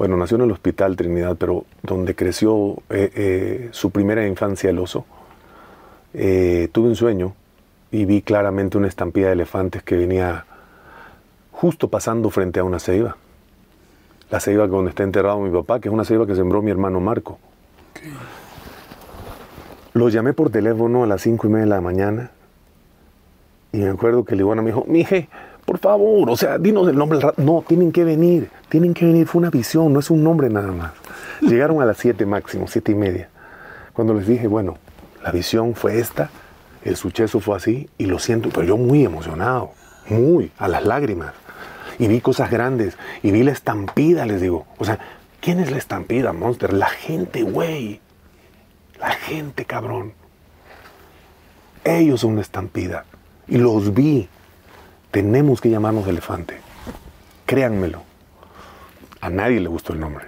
Bueno, nació en el Hospital Trinidad, pero donde creció eh, eh, su primera infancia el oso. eh, tuve un sueño y vi claramente una estampida de elefantes que venía justo pasando frente a una ceiba. La ceiba donde está enterrado mi papá, que es una ceiba que sembró mi hermano Marco. Lo llamé por teléfono a las cinco y media de la mañana y me acuerdo que Liguana me dijo, mije, por favor, o sea, dinos el nombre. del ra-". No, tienen que venir, tienen que venir. Fue una visión, no es un nombre nada más. Llegaron a las siete máximo, siete y media. Cuando les dije, bueno, la visión fue esta, el suceso fue así y lo siento, pero yo muy emocionado, muy, a las lágrimas. Y vi cosas grandes y vi la estampida, les digo. O sea, ¿quién es la estampida, Monster? La gente, güey. La gente, cabrón. Ellos son una estampida. Y los vi. Tenemos que llamarnos elefante. Créanmelo. A nadie le gustó el nombre.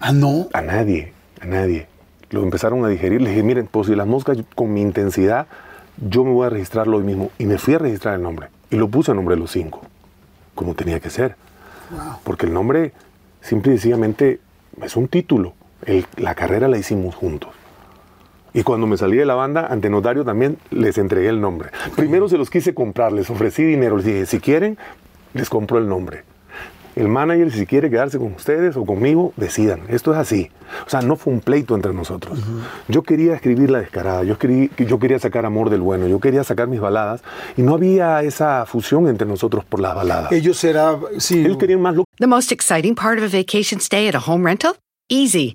Ah, no. A nadie. A nadie. Lo empezaron a digerir. Les dije, miren, pues si las moscas con mi intensidad, yo me voy a registrarlo hoy mismo. Y me fui a registrar el nombre. Y lo puse a nombre de los cinco. Como tenía que ser. Porque el nombre, simple y sencillamente, es un título. El- la carrera la hicimos juntos. Y cuando me salí de la banda, ante notario también les entregué el nombre. Primero se los quise comprar, les ofrecí dinero, les dije, si quieren, les compro el nombre. El manager, si quiere quedarse con ustedes o conmigo, decidan. Esto es así. O sea, no fue un pleito entre nosotros. Yo quería escribir la descarada, yo, escribí- yo quería sacar amor del bueno, yo quería sacar mis baladas y no había esa fusión entre nosotros por las baladas. Ellos era. Sí. Ellos querían más lo The most exciting part of a vacation stay at a home rental? Easy.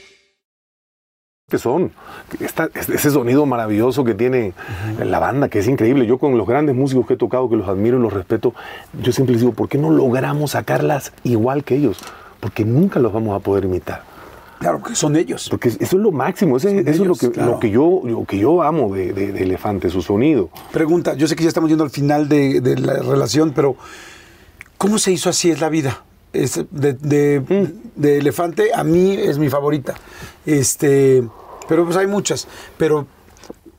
Que son. Esta- ese sonido maravilloso que tiene la banda, que es increíble. Yo con los grandes músicos que he tocado, que los admiro y los respeto, yo siempre les digo, ¿por qué no logramos sacarlas igual que ellos? Porque nunca los vamos a poder imitar. Claro que son ellos. Porque eso es lo máximo, eso es lo que, claro. lo que, yo, lo que yo amo de, de- de Elefante, su sonido. Pregunta, yo sé que ya estamos yendo al final de, de la relación, pero ¿cómo se hizo así es la vida? Es de- Mm. de Elefante a mí es mi favorita. Este, pero pues hay muchas, pero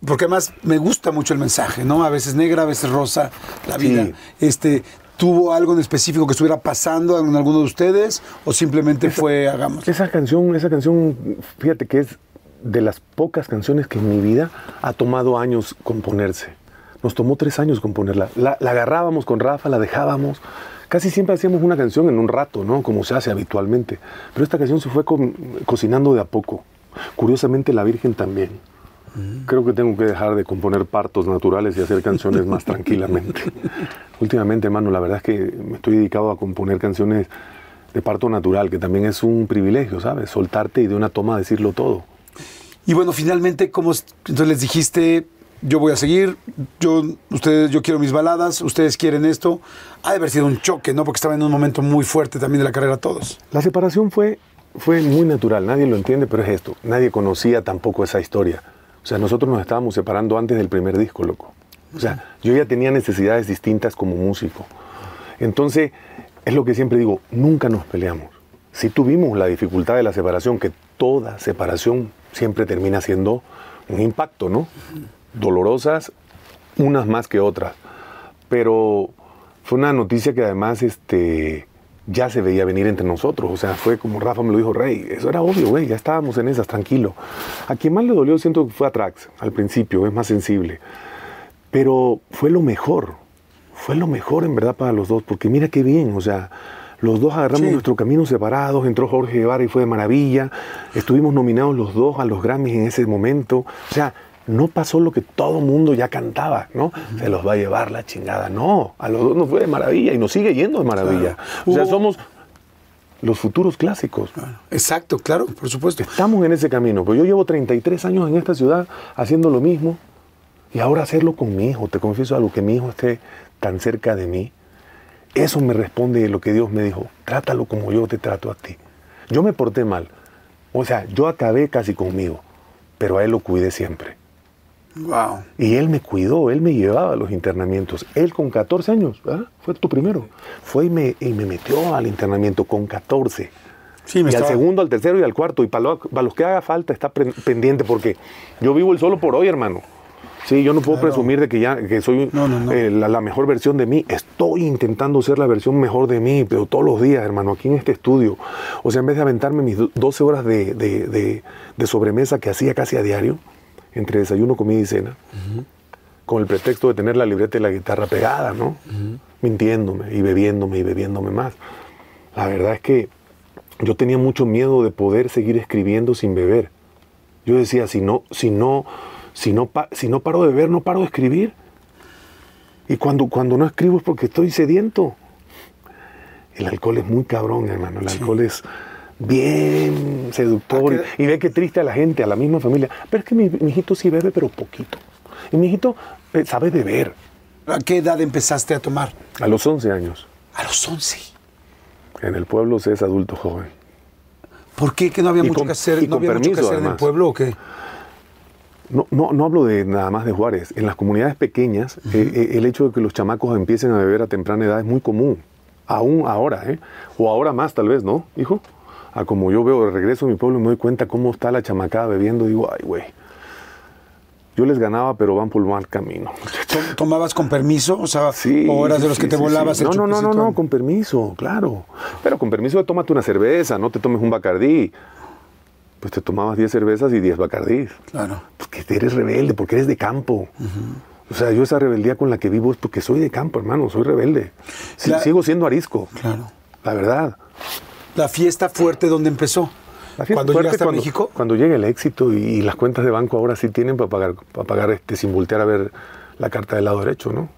porque además me gusta mucho el mensaje, ¿no? A veces negra, a veces rosa, la vida. Sí. Este, ¿tuvo algo en específico que estuviera pasando en alguno de ustedes o simplemente fue hagamos? Esa canción, esa canción, fíjate que es de las pocas canciones que en mi vida ha tomado años componerse. Nos tomó tres años componerla. La, la agarrábamos con Rafa, la dejábamos. Casi siempre hacíamos una canción en un rato, ¿no? Como se hace habitualmente. Pero esta canción se fue co- cocinando de a poco. Curiosamente, La Virgen también. Creo que tengo que dejar de componer partos naturales y hacer canciones más tranquilamente. Últimamente, hermano, la verdad es que me estoy dedicado a componer canciones de parto natural, que también es un privilegio, ¿sabes? Soltarte y de una toma decirlo todo. Y bueno, finalmente, ¿cómo es? entonces les dijiste, yo voy a seguir, yo, ustedes, yo quiero mis baladas, ustedes quieren esto? Ha de haber sido un choque, ¿no? Porque estaban en un momento muy fuerte también de la carrera todos. La separación fue, fue muy natural, nadie lo entiende, pero es esto. Nadie conocía tampoco esa historia. O sea, nosotros nos estábamos separando antes del primer disco, loco. O sea, yo ya tenía necesidades distintas como músico. Entonces, es lo que siempre digo, nunca nos peleamos. Si tuvimos la dificultad de la separación, que toda separación siempre termina siendo un impacto, ¿no? Dolorosas, unas más que otras. Pero fue una noticia que además este, ya se veía venir entre nosotros. O sea, fue como Rafa me lo dijo, Rey, eso era obvio, güey, ya estábamos en esas, tranquilo. A quien más le dolió siento que fue a Trax, al principio, es más sensible. Pero fue lo mejor, fue lo mejor en verdad para los dos, porque mira qué bien, o sea, los dos agarramos Sí. nuestro camino separados, entró Jorge Guevara y fue de maravilla, estuvimos nominados los dos a los Grammys en ese momento, o sea, no pasó lo que todo mundo ya cantaba, ¿no? Se los va a llevar la chingada, no, a los dos nos fue de maravilla y nos sigue yendo de maravilla. O sea, somos los futuros clásicos. Exacto, claro, por supuesto. Estamos en ese camino, pero yo llevo 33 años en esta ciudad haciendo lo mismo y ahora hacerlo con mi hijo. Te confieso algo, que mi hijo esté tan cerca de mí, eso me responde lo que Dios me dijo, trátalo como yo te trato a ti. Yo me porté mal, o sea, yo acabé casi conmigo, pero a él lo cuidé siempre. Wow. Y él me cuidó, él me llevaba a los internamientos. Él con 14 años, ¿verdad? fue tu primero. Fue y me, y me metió al internamiento con 14. Sí, y al estaba- segundo, al tercero y al cuarto. Y para, lo- para los que haga falta está pendiente porque yo vivo el solo por hoy, hermano. Sí, yo no puedo Claro. presumir de que ya que soy No, no, no. eh, la, la mejor versión de mí. Estoy intentando ser la versión mejor de mí, pero todos los días, hermano, aquí en este estudio. O sea, en vez de aventarme mis do- 12 horas de, de- de- de sobremesa que hacía casi a diario, entre desayuno, comida y cena, con el pretexto de tener la libreta y la guitarra pegada, ¿no? Mintiéndome y bebiéndome y bebiéndome más. La verdad es que yo tenía mucho miedo de poder seguir escribiendo sin beber. Yo decía, si no, si no, si no, pa- si no paro de beber, no paro de escribir. Y cuando, cuando no escribo es porque estoy sediento. El alcohol es muy cabrón, hermano. El alcohol es bien seductor. Ah, Y, y ve que triste a la gente, a la misma familia. Pero es que mi, mi hijito sí bebe, pero poquito. Y mi hijito eh, sabe beber. ¿A qué edad empezaste a tomar? A los 11 años. A los 11. En el pueblo se es adulto joven. ¿Por qué? ¿Que no había Y mucho con- que hacer? y ¿No había mucho que hacer en el pueblo o qué? No, no, no hablo de nada más de Juárez. En las comunidades pequeñas, eh, eh, el hecho de que los chamacos empiecen a beber a temprana edad es muy común. Aún ahora, ¿eh? O ahora más, tal vez, ¿no, hijo? A como yo veo, regreso a mi pueblo y me doy cuenta cómo está la chamacada bebiendo, digo, ay, güey. Yo les ganaba, pero van por mal camino. ¿Tom- ¿Tomabas con permiso? O sea, Sí. o eras de los sí, que te sí, volabas No, no, no, no, no, con permiso, claro. Pero con permiso de tómate una cerveza, no te tomes un bacardí. Pues te tomabas 10 cervezas y 10 bacardís. Claro. Porque eres rebelde, porque eres de campo. O sea, yo esa rebeldía con la que vivo es porque soy de campo, hermano, soy rebelde. Sigo siendo arisco, Claro. la verdad. La fiesta fuerte, ¿dónde empezó? Cuando llegaste cuando, a México. Cuando llega el éxito y, y las cuentas de banco ahora sí tienen para pagar, para pagar este, sin voltear a ver la carta del lado derecho, ¿no?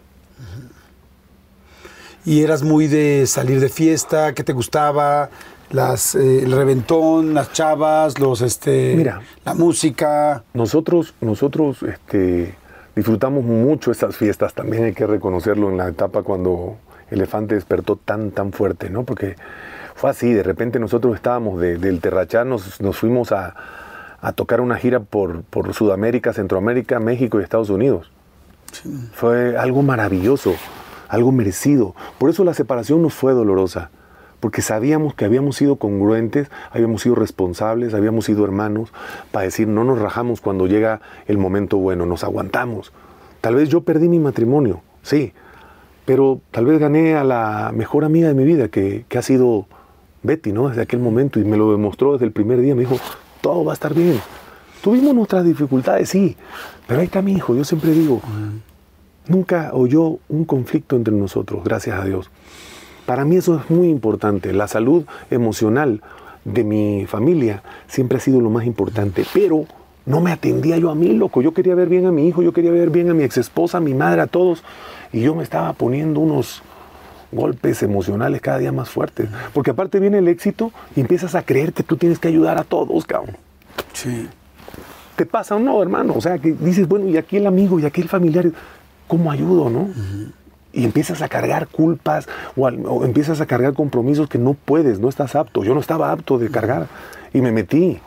Y eras muy de salir de fiesta, ¿qué te gustaba? las, eh, el reventón, las chavas, los, este, Mira. la música. Nosotros, nosotros este, disfrutamos mucho esas fiestas, también hay que reconocerlo en la etapa cuando Elefante despertó tan, tan fuerte, ¿no? Porque fue así, de repente nosotros estábamos de- del Terrachá, nos, nos fuimos a, a tocar una gira por, por Sudamérica, Centroamérica, México y Estados Unidos. Fue algo maravilloso, algo merecido. Por eso la separación nos fue dolorosa, porque sabíamos que habíamos sido congruentes, habíamos sido responsables, habíamos sido hermanos, para decir, no nos rajamos cuando llega el momento bueno, nos aguantamos. Tal vez yo perdí mi matrimonio, sí, pero tal vez gané a la mejor amiga de mi vida, que, que ha sido Betty, ¿no? Desde aquel momento, y me lo demostró desde el primer día, me dijo, todo va a estar bien. Tuvimos nuestras dificultades, sí, pero ahí está mi hijo, yo siempre digo, nunca oyó un conflicto entre nosotros, gracias a Dios. Para mí eso es muy importante. La salud emocional de mi familia siempre ha sido lo más importante, pero no me atendía yo a mí, loco. Yo quería ver bien a mi hijo, yo quería ver bien a mi ex esposa, a mi madre, a todos. Y yo me estaba poniendo unos golpes emocionales cada día más fuertes. Porque aparte viene el éxito y empiezas a creer que tú tienes que ayudar a todos, cabrón. Sí. ¿Te pasa o no, hermano? O sea, que dices, bueno, y aquí el amigo, y aquí el familiar, ¿cómo ayudo, no? Y empiezas a cargar culpas o, al- o empiezas a cargar compromisos que no puedes, no estás apto. Yo no estaba apto de cargar y me metí.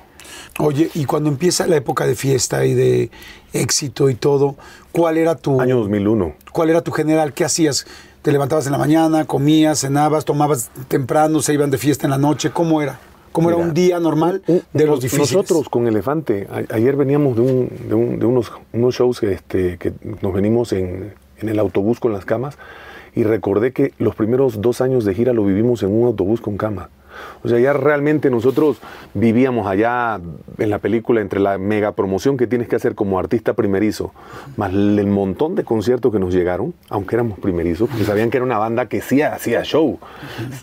Oye, y cuando empieza la época de fiesta y de éxito y todo, ¿cuál era tu Año 2001. cuál era tu general? ¿Qué hacías? ¿Te levantabas en la mañana, comías, cenabas, tomabas temprano, se iban de fiesta en la noche? ¿Cómo era? ¿Cómo era un día normal de los difíciles? Nosotros con Elefante, a- ayer veníamos de, un- de un- de unos, unos shows que, este, que nos venimos en, en el autobús con las camas y recordé que los primeros dos años de gira lo vivimos en un autobús con cama. O sea, ya realmente nosotros vivíamos allá en la película entre la mega promoción que tienes que hacer como artista primerizo, más el montón de conciertos que nos llegaron, aunque éramos primerizos, porque sabían que era una banda que sí hacía show.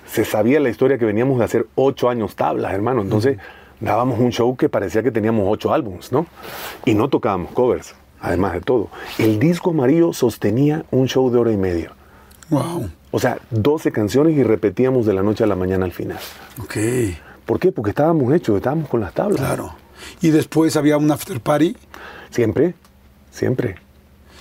Se sabía la historia que veníamos de hacer ocho años tablas, hermano. Entonces dábamos un show que parecía que teníamos ocho álbums, ¿no? Y no tocábamos covers, además de todo. El disco amarillo sostenía un show de hora y media. Wow. O sea, 12 canciones y repetíamos de la noche a la mañana al final. Ok, ¿Por qué? Porque estábamos hechos, estábamos con las tablas. claro. Y después había un after party. Siempre, siempre.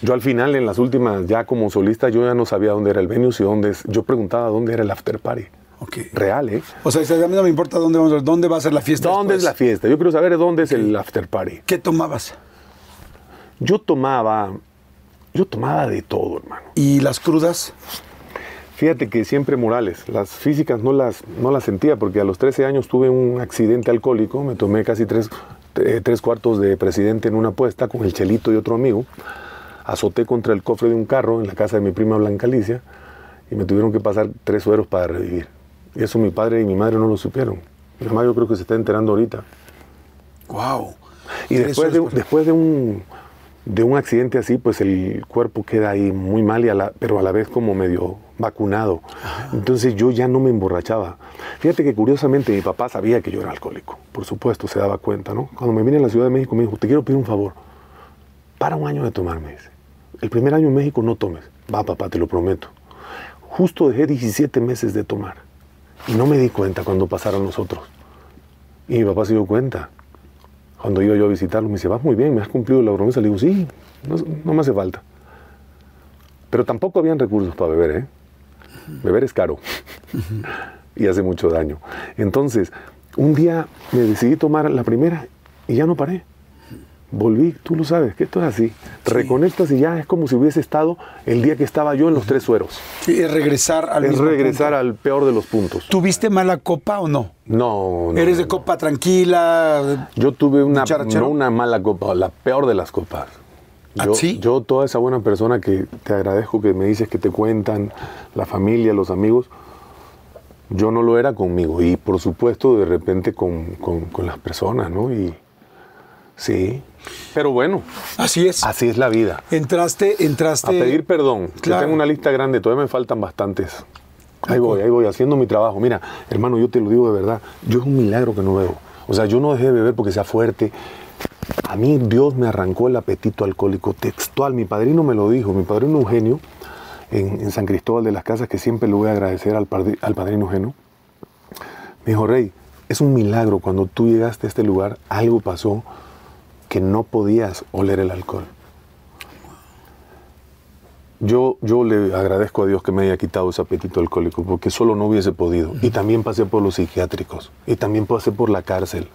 Yo al final, en las últimas, ya como solista, yo ya no sabía dónde era el venue y dónde es. Yo preguntaba dónde era el after party. Ok. Real, ¿eh? O sea, a mí no me importa dónde vamos, a- dónde va a ser la fiesta. ¿Dónde es la fiesta? Yo quiero saber dónde es el after party. ¿Qué tomabas? Yo tomaba, yo tomaba de todo, hermano. ¿Y las crudas? Fíjate que siempre morales. Las físicas no las, no las sentía porque a los 13 años tuve un accidente alcohólico. Me tomé casi tres, eh, tres cuartos de presidente en una apuesta con el Chelito y otro amigo. Azoté contra el cofre de un carro en la casa de mi prima Blanca Alicia y me tuvieron que pasar tres sueros para revivir. Y eso mi padre y mi madre no lo supieron. Mi mamá yo creo que se está enterando ahorita. Wow. Y después de, después de un, de un accidente así, pues el cuerpo queda ahí muy mal, y a la- pero a la vez como medio vacunado. Entonces yo ya no me emborrachaba. Fíjate que curiosamente mi papá sabía que yo era alcohólico, por supuesto, se daba cuenta, ¿no? Cuando me vine a la Ciudad de México me dijo, te quiero pedir un favor, para un año de tomar, me dice. El primer año en México no tomes. Va, papá, te lo prometo. Justo dejé 17 meses de tomar. Y no me di cuenta cuando pasaron los otros. Y mi papá se dio cuenta. Cuando iba yo a visitarlo, me dice, vas muy bien, me has cumplido la promesa. Le digo, sí, no, no me hace falta. Pero tampoco habían recursos para beber, ¿eh? Beber es caro y hace mucho daño. Entonces, un día me decidí tomar la primera y ya no paré. Volví, tú lo sabes, que esto es así. Te reconectas y ya es como si hubiese estado el día que estaba yo en los tres sueros. Sí, es regresar al Es regresar punto. al peor de los puntos. ¿Tuviste mala copa o no? No, no. ¿Eres de no. copa tranquila? Yo tuve una, no una mala copa, la peor de las copas. ¿Ah, Yo, sí? yo, toda esa buena persona que te agradezco que me dices que te cuentan, la familia, los amigos, yo no lo era conmigo. Y por supuesto, de repente con, con- con las personas, ¿no? Y sí. Pero bueno, Así es. así es la vida. Entraste, entraste. A pedir perdón. Yo Claro. tengo una lista grande, todavía me faltan bastantes. Ahí voy, ahí voy, haciendo mi trabajo. Mira, hermano, yo te lo digo de verdad. Yo es un milagro que no bebo. O sea, yo no dejé de beber porque sea fuerte. A mí Dios me arrancó el apetito alcohólico textual. Mi padrino me lo dijo. Mi padrino Eugenio, en, San Cristóbal de las Casas, que siempre le voy a agradecer al, al padrino Eugenio, Me dijo, Rey, es un milagro cuando tú llegaste a este lugar, algo pasó que no podías oler el alcohol. Yo, yo le agradezco a Dios que me haya quitado ese apetito alcohólico, porque solo no hubiese podido. Y también pasé por los psiquiátricos, y también pasé por la cárcel.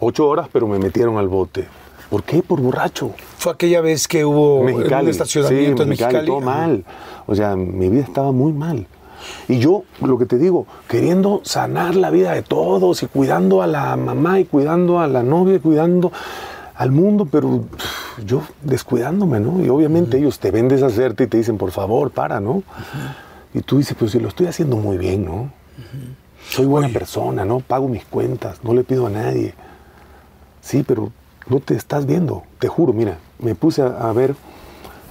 Ocho horas, pero me metieron al bote. ¿Por qué? Por borracho. Fue aquella vez que hubo Mexicali, un estacionamiento sí, en Mexicali. todo mal. O sea, mi vida estaba muy mal. Y yo, lo que te digo, queriendo sanar la vida de todos y cuidando a la mamá y cuidando a la novia y cuidando al mundo, pero yo descuidándome, ¿no? Y obviamente ellos te ven deshacerte y te dicen, por favor, para, ¿no? Y tú dices, pues si lo estoy haciendo muy bien, ¿no? Soy buena persona, ¿no? Pago mis cuentas, no le pido a nadie. Sí, pero no te estás viendo, te juro, mira, me puse a, a ver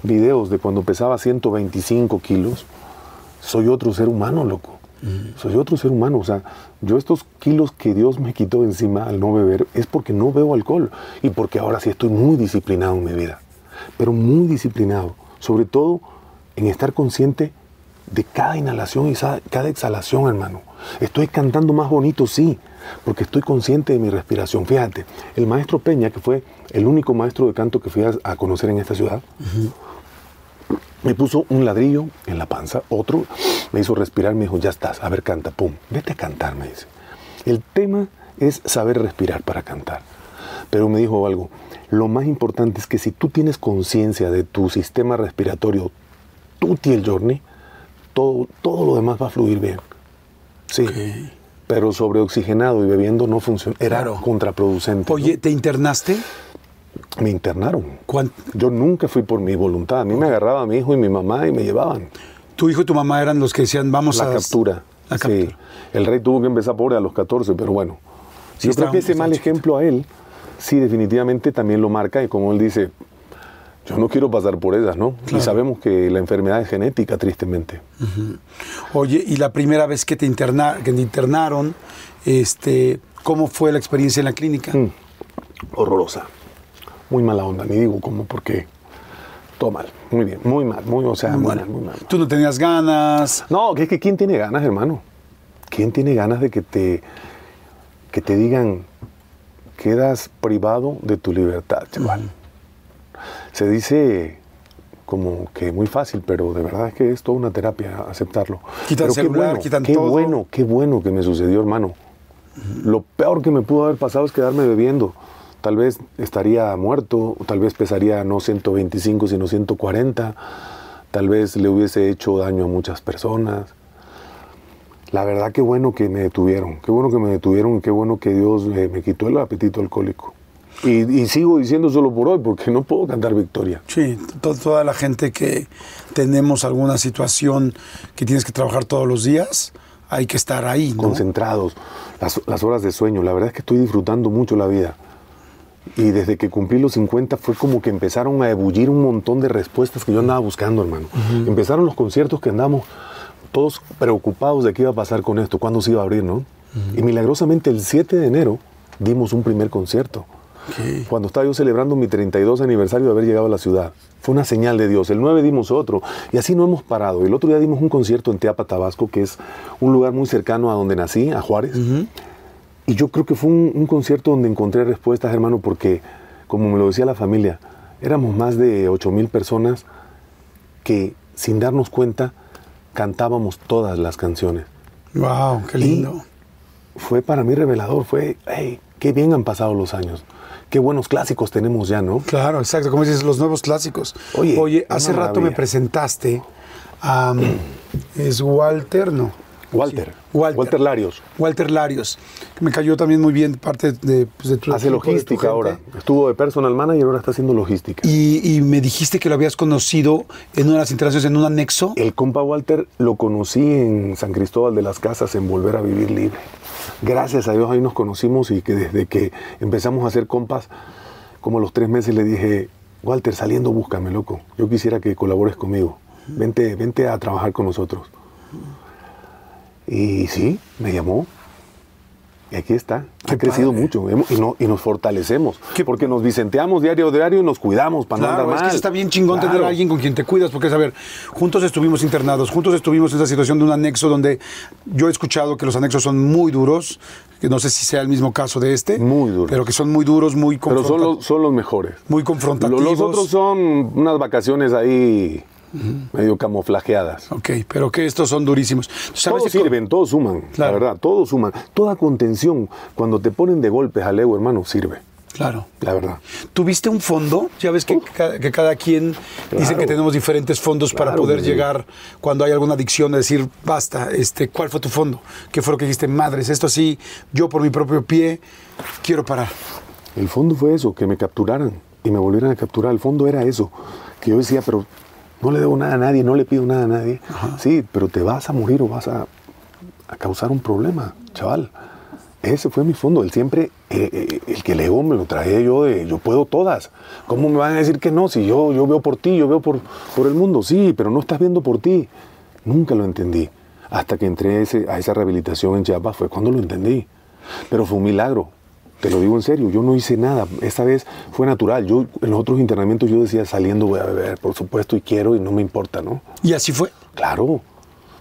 videos de cuando pesaba 125 kilos. Soy otro ser humano, loco. Soy otro ser humano. O sea, yo estos kilos que Dios me quitó encima al no beber es porque no bebo alcohol y porque ahora sí estoy muy disciplinado en mi vida. Pero muy disciplinado. Sobre todo en estar consciente de cada inhalación y cada exhalación, hermano. Estoy cantando más bonito, sí, porque estoy consciente de mi respiración. Fíjate, el maestro Peña, que fue el único maestro de canto que fui a, a conocer en esta ciudad, me puso un ladrillo en la panza, otro, me hizo respirar, me dijo, ya estás, a ver, canta, pum, vete a cantar, me dice. El tema es saber respirar para cantar. Pero me dijo algo, lo más importante es que si tú tienes conciencia de tu sistema respiratorio, tú y el journey, todo, todo lo demás va a fluir bien. Sí. Pero sobreoxigenado y bebiendo no funciona. Era Claro. contraproducente. Oye, ¿te internaste? Me internaron. ¿Cuán- Yo nunca fui por mi voluntad. A mí me agarraba mi hijo y mi mamá y me llevaban. Tu hijo y tu mamá eran los que decían, vamos La a... captura. La sí. captura. El rey tuvo que empezar pobre a los 14, pero bueno. Sí, Yo creo que ese mal chiquito. ejemplo a él, sí, definitivamente también lo marca. Y como él dice, yo no quiero pasar por esas, ¿no? Y sabemos que la enfermedad es genética, tristemente. Oye, y la primera vez que te, interna- que te internaron, este, ¿cómo fue la experiencia en la clínica? Mm. Horrorosa. Muy mala onda. Ni digo cómo, porque todo mal. Muy bien, muy mal. Muy, o sea, muy, mal, muy mal. Tú no tenías ganas. No, que es que ¿quién tiene ganas, hermano? ¿Quién tiene ganas de que te, que te digan quedas privado de tu libertad, chaval? Se dice como que muy fácil, pero de verdad es que es toda una terapia aceptarlo. Quitan pero celular, bueno, quitan qué todo. bueno, qué bueno que me sucedió, hermano. Lo peor que me pudo haber pasado es quedarme bebiendo. Tal vez estaría muerto, tal vez pesaría no 125, sino 140. Tal vez le hubiese hecho daño a muchas personas. La verdad, qué bueno que me detuvieron. Qué bueno que me detuvieron y qué bueno que Dios eh, me quitó el apetito alcohólico. Y, y sigo diciendo solo por hoy, porque no puedo cantar victoria. Sí, to- toda la gente que tenemos alguna situación que tienes que trabajar todos los días, hay que estar ahí, ¿no? concentrados, las, las horas de sueño. La verdad es que estoy disfrutando mucho la vida. Y desde que cumplí los 50 fue como que empezaron a ebullir un montón de respuestas que yo andaba buscando, hermano. Empezaron los conciertos que andamos todos preocupados de qué iba a pasar con esto, cuándo se iba a abrir, ¿no? Y milagrosamente el 7 de enero dimos un primer concierto. Ok. Cuando estaba yo celebrando mi 32 aniversario de haber llegado a la ciudad. Fue una señal de Dios. El 9 dimos otro. Y así no hemos parado. El otro día dimos un concierto en Teapa, Tabasco, que es un lugar muy cercano a donde nací, a Juárez. Y yo creo que fue un, un concierto donde encontré respuestas, hermano, porque, como me lo decía la familia, éramos más de 8 mil personas que, sin darnos cuenta, cantábamos todas las canciones. Wow, qué lindo. Fue para mí revelador. Fue, hey, qué bien han pasado los años. Qué buenos clásicos tenemos ya, ¿no? Claro, exacto, como dices, los nuevos clásicos. Oye, una hace rato me presentaste a... es Walter, no. Walter. Walter. Walter Larios. Walter Larios, me cayó también muy bien parte de, pues, de tu Hace de tu logística gente. ahora. Estuvo de personal manager, ahora está haciendo logística. Y, y me dijiste que lo habías conocido en una de las instalaciones, en un anexo. El compa Walter lo conocí en San Cristóbal de las Casas en Volver a Vivir Libre. Gracias a Dios ahí nos conocimos y que desde que empezamos a hacer compas, como a los tres meses le dije, Walter, saliendo búscame, loco. Yo quisiera que colabores conmigo. Vente, vente a trabajar con nosotros. Y sí, me llamó. Y aquí está. ha crecido padre. mucho hemos- y, no- y nos fortalecemos. Qué- Porque nos vicenteamos diario a diario y nos cuidamos para no Claro, andar es mal. que está bien chingón Claro. tener a alguien con quien te cuidas, porque, a ver, juntos estuvimos internados, juntos estuvimos en esa situación de un anexo donde yo he escuchado que los anexos son muy duros, que no sé si sea el mismo caso de este, Muy duros. pero que son muy duros, muy Pero son los, son los mejores. muy confrontativos. Lo- Los otros son unas vacaciones ahí medio camuflajeadas. Ok, pero que estos son durísimos. ¿Sabes Todos sirven, todos suman, Claro. la verdad, todos suman. Toda contención, cuando te ponen de golpes al ego, hermano, sirve, Claro. la verdad. ¿Tuviste un fondo? Ya ves que, ca- que cada quien dice que tenemos diferentes fondos para poder sí. llegar cuando hay alguna adicción, a decir, basta, este, ¿cuál fue tu fondo? ¿Qué fue lo que dijiste? Madres, esto sí, yo por mi propio pie quiero parar. El fondo fue eso, que me capturaran y me volvieran a capturar. El fondo era eso, que yo decía, pero no le debo nada a nadie, no le pido nada a nadie. Sí, pero te vas a morir o vas a, a causar un problema, chaval. Ese fue mi fondo, el siempre, eh, eh, el que el ego me lo traía yo de, yo puedo todas. ¿Cómo me van a decir que no? Si yo, yo veo por ti, yo veo por, por el mundo, sí, pero no estás viendo por ti. Nunca lo entendí. Hasta que entré ese- a esa rehabilitación en Chiapas fue cuando lo entendí. Pero fue un milagro. Te lo digo en serio, yo no hice nada. Esta vez fue natural. Yo en los otros internamientos yo decía saliendo voy a beber, por supuesto, y quiero y no me importa, ¿no? Y así fue. Claro.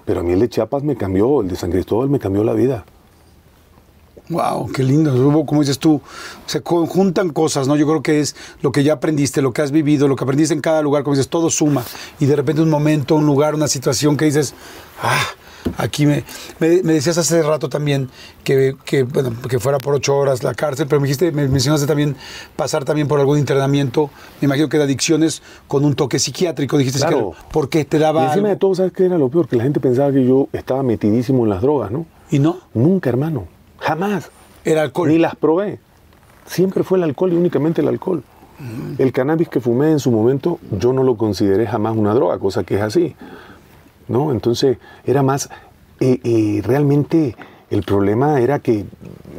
Pero a mí el de Chiapas me cambió, el de San Cristóbal me cambió la vida. Wow, qué lindo. Como dices tú, se conjuntan cosas, ¿no? Yo creo que es lo que ya aprendiste, lo que has vivido, lo que aprendiste en cada lugar, como dices, todo suma. Y de repente un momento, un lugar, una situación que dices, ah, aquí me... Me, me decías hace rato también que, que, bueno, que fuera por ocho horas la cárcel, pero me dijiste, me mencionaste también pasar también por algún internamiento, me imagino que de adicciones con un toque psiquiátrico, dijiste, Claro. que porque te Y daba encima de todo, ¿sabes qué era lo peor? Que la gente pensaba que yo estaba metidísimo en las drogas, ¿no? Y no, Nunca, hermano. Jamás. era alcohol. Ni las probé. Siempre fue el alcohol y únicamente el alcohol. El cannabis que fumé en su momento, yo no lo consideré jamás una droga, cosa que es así. ¿No? Entonces, era más. eh, eh, realmente el problema era que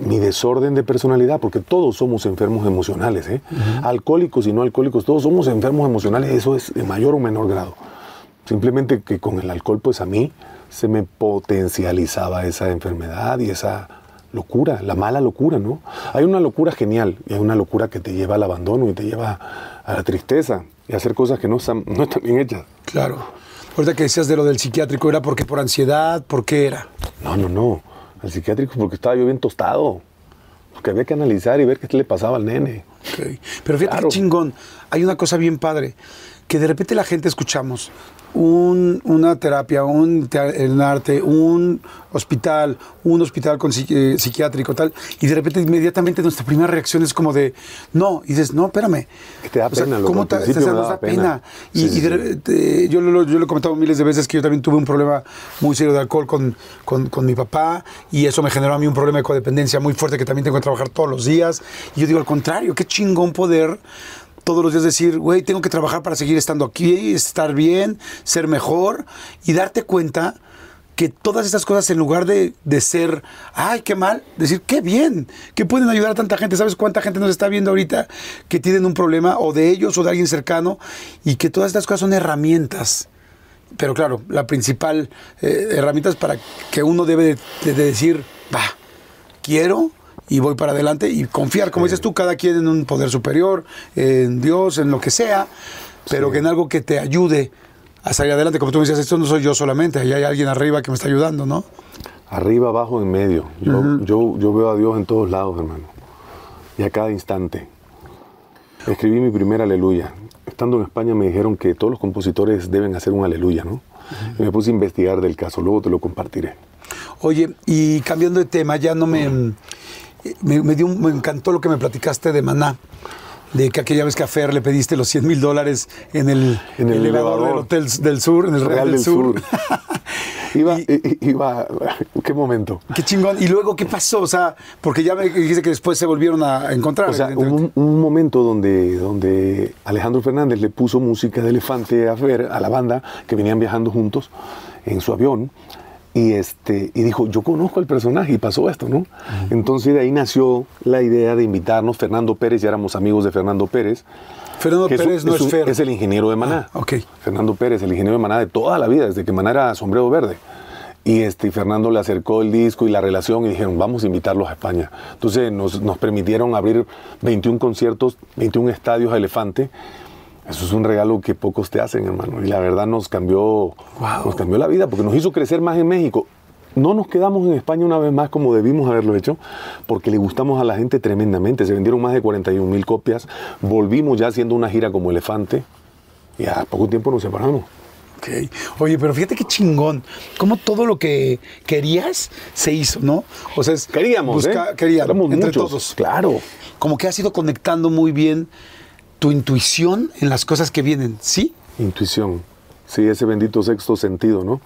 mi desorden de personalidad, porque todos somos enfermos emocionales, ¿eh? alcohólicos y no alcohólicos, todos somos enfermos emocionales, eso es en mayor o menor grado. Simplemente que con el alcohol, pues a mí se me potencializaba esa enfermedad y esa locura, la mala locura, ¿no? Hay una locura genial y hay una locura que te lleva al abandono y te lleva a la tristeza y a hacer cosas que no están, no están bien hechas. Claro. Ahorita que decías de lo del psiquiátrico, ¿era porque por ansiedad? ¿Por qué era? No, no, no. Al psiquiátrico porque estaba yo bien tostado. Porque había que analizar y ver qué le pasaba al nene. Ok. Pero fíjate Claro. qué chingón. Hay una cosa bien padre, que de repente la gente escuchamos un- una terapia, un te- en arte, un hospital, un hospital con eh, psiquiátrico, tal, y de repente inmediatamente nuestra primera reacción es como de, no, y dices, no, espérame. Que te da O sea, pena, ¿Cómo te, te- daba da pena. pena? Y, Sí, de yo, lo, yo lo he comentado miles de veces que yo también tuve un problema muy serio de alcohol con, con, con mi papá y eso me generó a mí un problema de codependencia muy fuerte que también tengo que trabajar todos los días. Y yo digo al contrario, qué chingón poder todos los días decir, güey, tengo que trabajar para seguir estando aquí, estar bien, ser mejor y darte cuenta que todas estas cosas en lugar de, de ser, ay, qué mal, decir, qué bien, que pueden ayudar a tanta gente. ¿Sabes cuánta gente nos está viendo ahorita que tienen un problema o de ellos o de alguien cercano y que todas estas cosas son herramientas? Pero claro, la principal eh, herramienta es para que uno debe de, de decir, va, quiero y voy para adelante y confiar, como dices tú, cada quien en un poder superior, en Dios, en lo que sea, pero que en algo que te ayude a salir adelante. Como tú me decías, esto no soy yo solamente, ahí hay alguien arriba que me está ayudando, ¿no? Arriba, abajo, en medio. Yo, yo, yo veo a Dios en todos lados, hermano. Y a cada instante. Escribí mi primer aleluya. Estando en España me dijeron que todos los compositores deben hacer un aleluya, ¿no? Y me puse a investigar del caso, luego te lo compartiré. Oye, y cambiando de tema, ya no me. Me, me dio un- me encantó lo que me platicaste de Maná. De que aquella vez que a Fer le pediste los 100 mil dólares en el, En el elevador, del. Hotel del Sur, en el Real, del, Sur. iba, Y- iba, qué momento. Qué chingón. Y luego, ¿qué pasó? O sea, porque ya me dijiste que después se volvieron a encontrar. O sea, un, un momento donde, donde Alejandro Fernández le puso música de elefante a Fer, a la banda, que venían viajando juntos en su avión, y, este, y dijo, yo conozco al personaje y pasó esto, ¿no? Entonces de ahí nació la idea de invitarnos, Fernando Pérez, ya éramos amigos de Fernando Pérez. Fernando es Pérez un- no es, un- Fer. Es el ingeniero de Maná. Ah, ok. Fernando Pérez, el ingeniero de Maná de toda la vida, desde que Maná era sombrero verde. Y este, Fernando le acercó el disco y la relación y dijeron, vamos a invitarlos a España. Entonces nos, nos permitieron abrir 21 conciertos, 21 estadios a Elefante. Eso es un regalo que pocos te hacen, hermano. Y la verdad nos cambió, nos cambió la vida porque nos hizo crecer más en México. No nos quedamos en España una vez más como debimos haberlo hecho, porque le gustamos a la gente tremendamente. Se vendieron más de 41 mil copias. Volvimos ya haciendo una gira como Elefante y a poco tiempo nos separamos. Ok. Oye, pero fíjate qué chingón. Cómo todo lo que querías se hizo, ¿no? O sea, es Queríamos, busca- ¿eh? querían, Éramos entre muchos, todos. claro. Como que has ido conectando muy bien tu intuición en las cosas que vienen, ¿sí? Intuición. Sí, ese bendito sexto sentido, ¿no?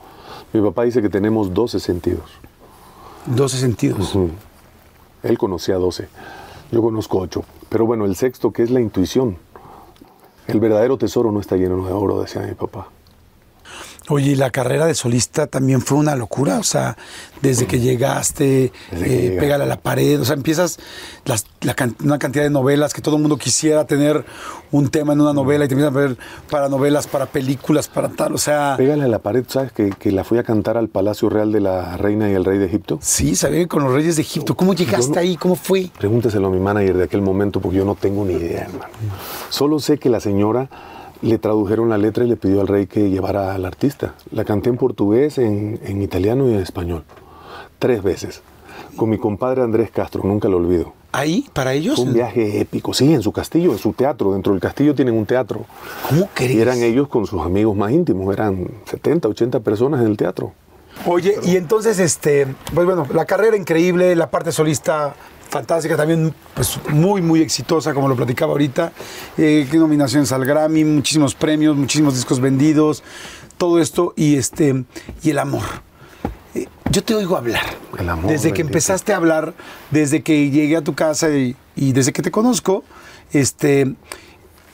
Mi papá dice que tenemos 12 sentidos. 12 sentidos. Él conocía 12. Yo conozco 8. Pero bueno, el sexto, que es la intuición. El verdadero tesoro no está lleno de oro, decía mi papá. Oye, y la carrera de solista también fue una locura, o sea, desde que llegaste, Desde que eh, llegaste. pégale a la pared, o sea, empiezas las- la una cantidad de novelas que todo el mundo quisiera tener un tema en una novela y te empiezan a ver para novelas, para películas, para tal, o sea, Pégale a la pared, ¿sabes? Que, que la fui a cantar al Palacio Real de la Reina y el Rey de Egipto. sí, sabía que con los reyes de Egipto, ¿cómo llegaste no- ahí? ¿Cómo fue? Pregúnteselo a mi manager de aquel momento porque yo no tengo ni idea, hermano. Solo sé que la señora le tradujeron la letra y le pidió al rey que llevara al artista. La canté en portugués, en, en italiano y en español. Tres veces. Con mi compadre Andrés Castro, nunca lo olvido. ¿Ahí? ¿Para ellos? Fue un viaje épico, sí, en su castillo, en su teatro. Dentro del castillo tienen un teatro. ¿Cómo crees? Y eran ellos con sus amigos más íntimos, eran 70, 80 personas en el teatro. Oye, y entonces, este, pues bueno, la carrera increíble, la parte solista fantástica, también pues muy, muy exitosa, como lo platicaba ahorita. Eh, qué nominaciones al Grammy, muchísimos premios, muchísimos discos vendidos, todo esto y este, y el amor. Eh, Yo te oigo hablar. El amor, Desde que empezaste a hablar, desde que llegué a tu casa y, y desde que te conozco, este,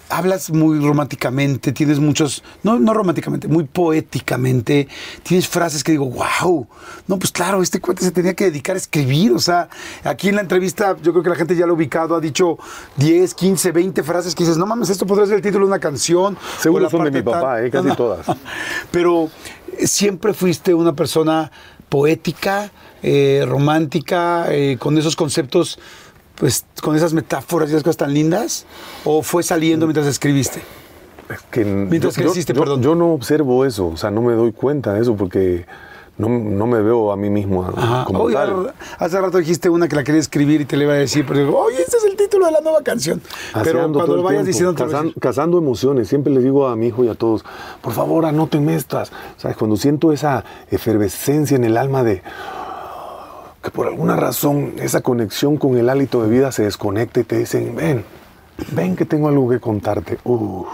hablas muy románticamente, tienes muchos, no, no románticamente, muy poéticamente, tienes frases que digo, wow, no, pues claro, este cuate se tenía que dedicar a escribir, o sea, aquí en la entrevista yo creo que la gente ya lo ha ubicado, ha dicho 10, 15, 20 frases que dices, no mames, esto podría ser el título de una canción. Seguro son de mi papá, tal". eh, casi todas. Pero eh, siempre fuiste una persona poética, eh, romántica, eh, con esos conceptos, pues con esas metáforas y esas cosas tan lindas, o fue saliendo mientras escribiste? Es que Mientras yo, creciste, yo- perdón. yo no observo eso, o sea, no me doy cuenta de eso porque no, no me veo a mí mismo Ajá. como Oye, tal. hace rato dijiste una que la quería escribir y te le iba a decir, pero digo, oye, este es el título de la nueva canción. Así pero ando cuando todo lo vayas tiempo, diciendo, cazan- cazando emociones. Siempre les digo a mi hijo y a todos, por favor, anótenme estas. ¿Sabes? Cuando siento esa efervescencia en el alma de que por alguna razón esa conexión con el hálito de vida se desconecta y te dicen, ven, ven que tengo algo que contarte. Uf.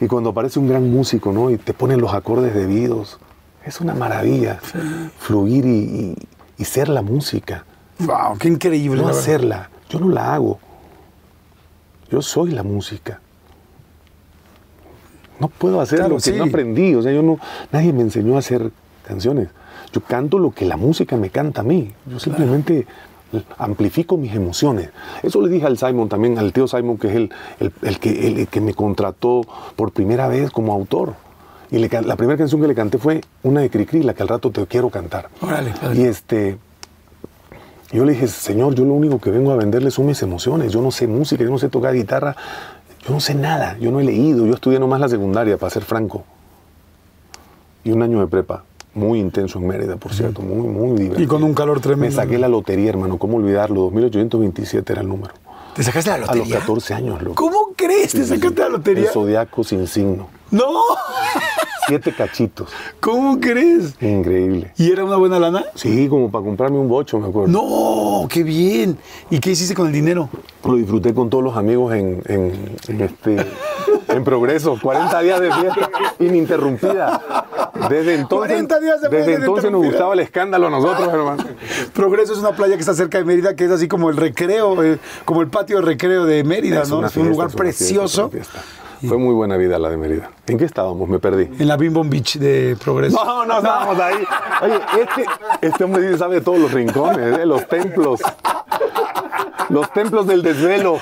Y cuando aparece un gran músico, ¿no? Y te ponen los acordes debidos. Es una maravilla fluir y, y- y ser la música. Wow, qué increíble. No hacerla. Yo no la hago. Yo soy la música. No puedo hacer Claro, lo que sí. no aprendí. O sea, yo no, nadie me enseñó a hacer canciones. Yo canto lo que la música me canta a mí. Yo simplemente amplifico mis emociones. Eso le dije al Simon también, al tío Simon, que es el, el- el que, el, que me contrató por primera vez como autor. Y le la primera canción que le canté fue una de Cricri, la que al rato te quiero cantar. Órale. Y este, yo le dije, Señor, yo lo único que vengo a venderle son mis emociones. Yo no sé música, yo no sé tocar guitarra, yo no sé nada, yo no he leído, yo estudié nomás la secundaria, para ser franco. Y un año de prepa, muy intenso en Mérida, por cierto, muy, muy divertido. Y con un calor tremendo. Me saqué la lotería, hermano, ¿cómo olvidarlo? 2827 era el número. ¿Te sacaste la A lotería? los 14 años, loco. ¿Cómo crees? ¿Te sacaste la lotería? El zodiaco sin signo. No, Siete cachitos. ¿cómo crees? Increíble. ¿Y era una buena lana? Sí, como para comprarme un bocho, me acuerdo. No, qué bien. ¿Y qué hiciste con el dinero? Lo disfruté con todos los amigos en, en- en este, en progreso. 40 días de fiesta ininterrumpida. Desde entonces, 40 días de fiesta desde entonces nos gustaba el escándalo a nosotros, hermano. Progreso es una playa que está cerca de Mérida, que es así como el recreo, eh, como el patio de recreo de Mérida, ¿no? es un lugar es precioso. fiesta. Fue muy buena vida la de Mérida. ¿En qué estábamos? Me perdí. En la Bim Bom Beach de Progreso. No, no estábamos ahí. Oye, este, este hombre sabe de todos los rincones, ¿eh? los templos. Los templos del desvelo.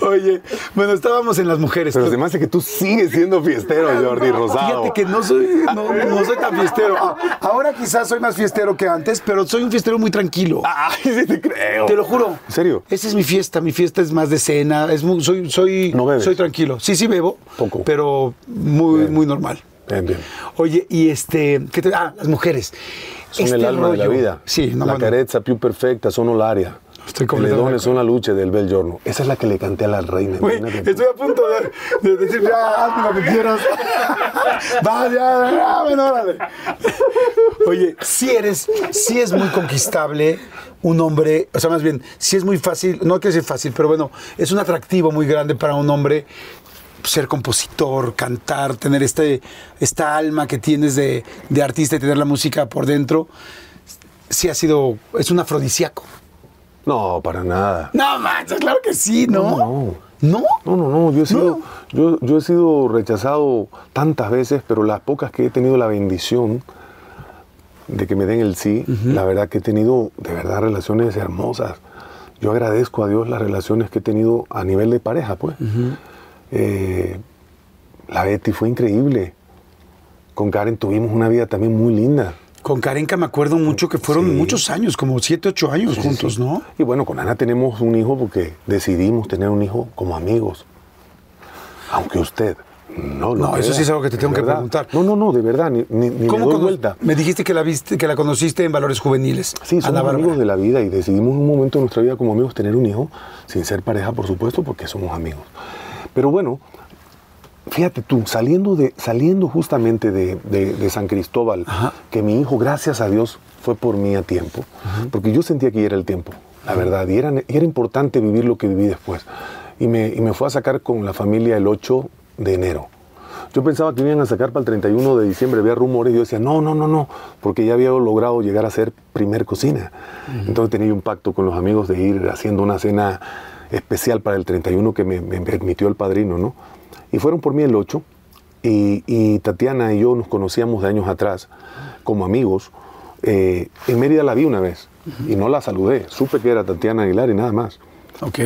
Oye, bueno, estábamos en las mujeres. Pero se me hace que tú sigues siendo fiestero, Jordi Rosado. Fíjate que no soy, no, no soy tan fiestero. Ah, Ahora quizás soy más fiestero que antes, pero soy un fiestero muy tranquilo. Ay, sí te creo. Te lo juro. ¿En serio? Esa es mi fiesta. Mi fiesta es más de cena. Es muy- soy, soy, ¿No bebes? soy tranquilo. Sí, sí bebo. Poco. Pero muy, Bien. muy normal. Bien, bien. Oye, y este, ¿qué te- ah, las mujeres. Son Este el alma de la rollo- vida. Sí, no, la bueno, carezza più perfecta sono l'aria. Estoy Le completamente son la luce del bel giorno. Esa es la que le canté a la reina. Estoy a punto de, de decir, ya, hazme lo que quieras. Va, ya, ya, bueno, órale. Oye, si eres, si es muy conquistable un hombre, o sea, más bien, si es muy fácil, no quiero decir fácil, pero bueno, es un atractivo muy grande para un hombre ser compositor, cantar, tener este, esta alma que tienes de, de artista y tener la música por dentro. Sí ha sido, es un afrodisíaco. No, para nada. No, manches, claro que sí, ¿no? No, ¿No? No, no, no. Yo he sido, yo, yo he sido rechazado tantas veces, pero las pocas que he tenido la bendición de que me den el sí, la verdad que he tenido de verdad relaciones hermosas. Yo agradezco a Dios las relaciones que he tenido a nivel de pareja, pues. Eh, la Betty fue increíble. Con Karen tuvimos una vida también muy linda. Con Karenka me acuerdo mucho que fueron Sí. muchos años, como siete, ocho años Sí, sí, juntos, sí. ¿no? Y bueno, con Ana tenemos un hijo porque decidimos tener un hijo como amigos. Aunque usted no lo No, eso sí es algo que te tengo que preguntar. No, no, no, de verdad, ni, ni, ni le doy vuelta. Me dijiste que la viste, que la conociste en Valores Juveniles. Sí, Ana somos Bárbara. amigos de la vida y decidimos en un momento de nuestra vida como amigos tener un hijo, sin ser pareja, por supuesto, porque somos amigos. Pero bueno, fíjate tú, saliendo, de, saliendo justamente de, de- de San Cristóbal, Ajá. que mi hijo, gracias a Dios, fue por mí a tiempo, porque yo sentía que ya era el tiempo, la verdad, y era, y era importante vivir lo que viví después. Y me, y me fue a sacar con la familia el 8 de enero. Yo pensaba que iban a sacar para el 31 de diciembre, había rumores, y yo decía, no, no, no, no, porque ya había logrado llegar a ser primer cocina. Entonces tenía un pacto con los amigos de ir haciendo una cena especial para el 31 que me, me permitió el padrino, ¿no? Y fueron por mí el 8, y, y Tatiana y yo nos conocíamos de años atrás como amigos. Eh, en Mérida la vi una vez y no la saludé, supe que era Tatiana Aguilar y nada más. Ok.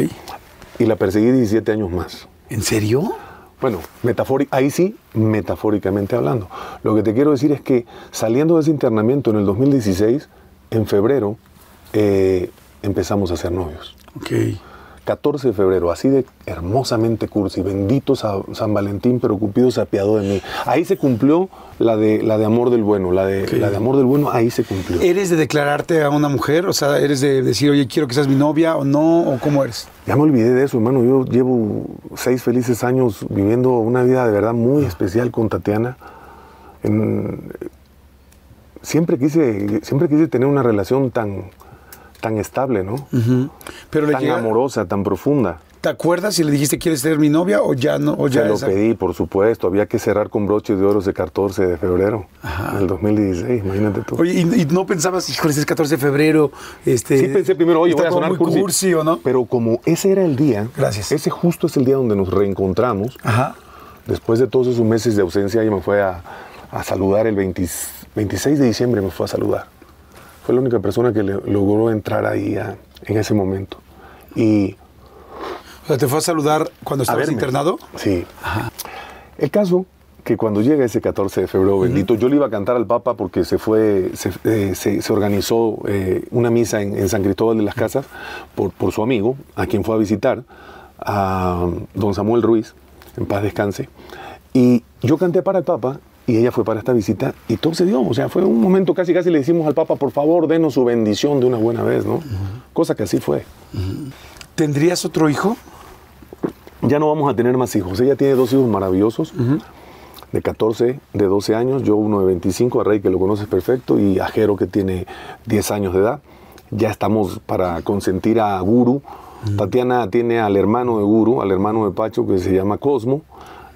Y la perseguí 17 años más. ¿En serio? Bueno, ahí sí, metafóricamente hablando. Lo que te quiero decir es que saliendo de ese internamiento en el 2016, en febrero, eh, empezamos a ser novios. Ok. 14 de febrero, así de hermosamente cursi, bendito Sa- San Valentín, pero Cupido se apiadó de mí. Ahí se cumplió la de, la de amor del bueno, la de, la de amor del bueno, ahí se cumplió. ¿Eres de declararte a una mujer? O sea, ¿eres de decir, oye, quiero que seas mi novia o no? ¿O cómo eres? Ya me olvidé de eso, hermano. Yo llevo seis felices años viviendo una vida de verdad muy especial con Tatiana. En- siempre, quise, siempre quise tener una relación tan, tan estable, ¿no? Pero Tan llega- amorosa, tan profunda. ¿Te acuerdas si le dijiste quieres ser mi novia o ya no? O ya Se lo pedí, por supuesto. Había que cerrar con broches de oro ese 14 de febrero del 2016, imagínate tú. Oye, ¿y, y no pensabas, híjole, es 14 de febrero? Este, Sí pensé primero, oye, voy a sonar muy cursi. cursi, ¿o no? Pero como ese era el día, Gracias. ese justo es el día donde nos reencontramos, Ajá. después de todos esos meses de ausencia, ella me fue a, a saludar el 20 26 de diciembre, me fue a saludar. Fue la única persona que le- logró entrar ahí a- en ese momento. Y O sea, ¿te fue a saludar cuando estabas internado? Sí. El caso que cuando llega ese 14 de febrero bendito, yo le iba a cantar al Papa porque se fue, se, eh, se- se organizó eh, una misa en, en San Cristóbal de las Casas por, por su amigo, a quien fue a visitar, a don Samuel Ruiz, en paz descanse. Y yo canté para el Papa y ella fue para esta visita y todo se dio. O sea, fue un momento casi casi le decimos al Papa, por favor, denos su bendición de una buena vez, ¿no? Cosa que así fue. ¿Tendrías otro hijo? Ya no vamos a tener más hijos. Ella tiene dos hijos maravillosos, de 14, de 12 años, yo uno de 25, a Rey que lo conoces perfecto, y a Jero que tiene 10 años de edad. Ya estamos para consentir a Guru. Tatiana tiene al hermano de Guru, al hermano de Pacho que se llama Cosmo.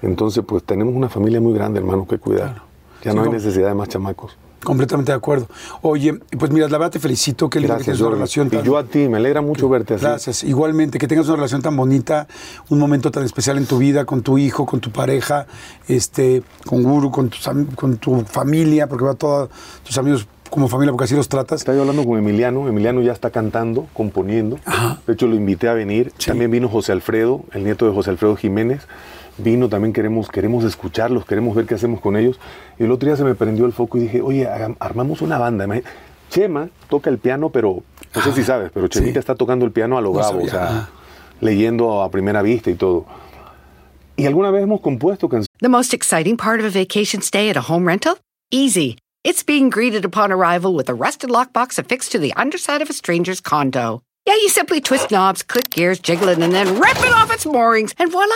Entonces, pues tenemos una familia muy grande, hermano, que cuidar. Ya Sí, no hay necesidad de más chamacos. Completamente de acuerdo. Oye, pues mira, la verdad te felicito, qué lindo que tienes una relación Y tan... yo a ti, me alegra mucho verte así. Gracias. Igualmente, que tengas una relación tan bonita, un momento tan especial en tu vida, con tu hijo, con tu pareja, este, con Guru, con, am- con tu familia, porque va todos tus amigos como familia, porque así los tratas. Estaba hablando con Emiliano. Emiliano ya está cantando, componiendo. De hecho, lo invité a venir. También vino José Alfredo, el nieto de José Alfredo Jiménez. Vino también, queremos, queremos escucharlos, queremos ver qué hacemos con ellos. Y el otro día se me prendió el foco y dije, oye, armamos una banda. Chema toca el piano, pero no sé si sabes, pero Chemita está tocando el piano a lo gabo, o sea, leyendo a primera vista y todo. Y alguna vez hemos compuesto canciones. The most exciting part of a vacation stay at a home rental? Easy. It's being greeted upon arrival with a rusted lockbox affixed to the underside of a stranger's condo. Yeah, you simply twist knobs, click gears, jiggle it, and then rip it off its moorings, and voila!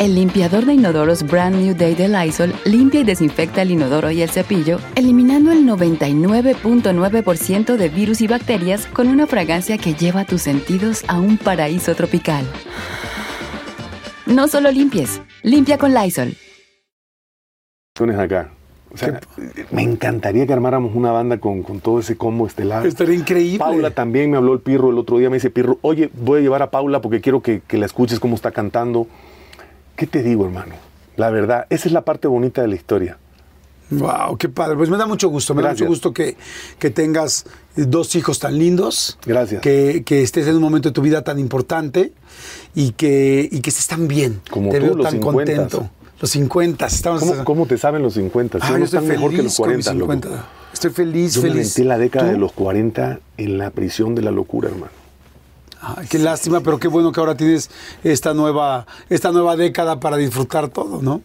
El limpiador de inodoros Brand New Day de Lysol limpia y desinfecta el inodoro y el cepillo, eliminando el 99.9% de virus y bacterias con una fragancia que lleva tus sentidos a un paraíso tropical. No solo limpies, limpia con Lysol acá. O sea, me encantaría que armáramos una banda con, todo ese combo estelar. Estaría increíble. Paula también me habló el Pirro el otro día, me dice, Pirro, oye, voy a llevar a Paula porque quiero que, la escuches cómo está cantando. ¿Qué te digo, hermano? La verdad, esa es la parte bonita de la historia. Wow, qué padre. Pues me da mucho gusto, me da mucho gusto que, que, tengas dos hijos tan lindos. Gracias. Que, que, estés en un momento de tu vida tan importante y que, y que estés tan bien. Como Te tú, veo los tan contento. Los 50, estamos... ¿Cómo, ¿Cómo, te saben los 50? Ah, yo estoy mejor que los 40, Estoy feliz, yo feliz. Me la década de los 40 en la prisión de la locura, hermano. Qué lástima, pero qué bueno que ahora tienes esta nueva, esta nueva década para disfrutar todo, ¿no?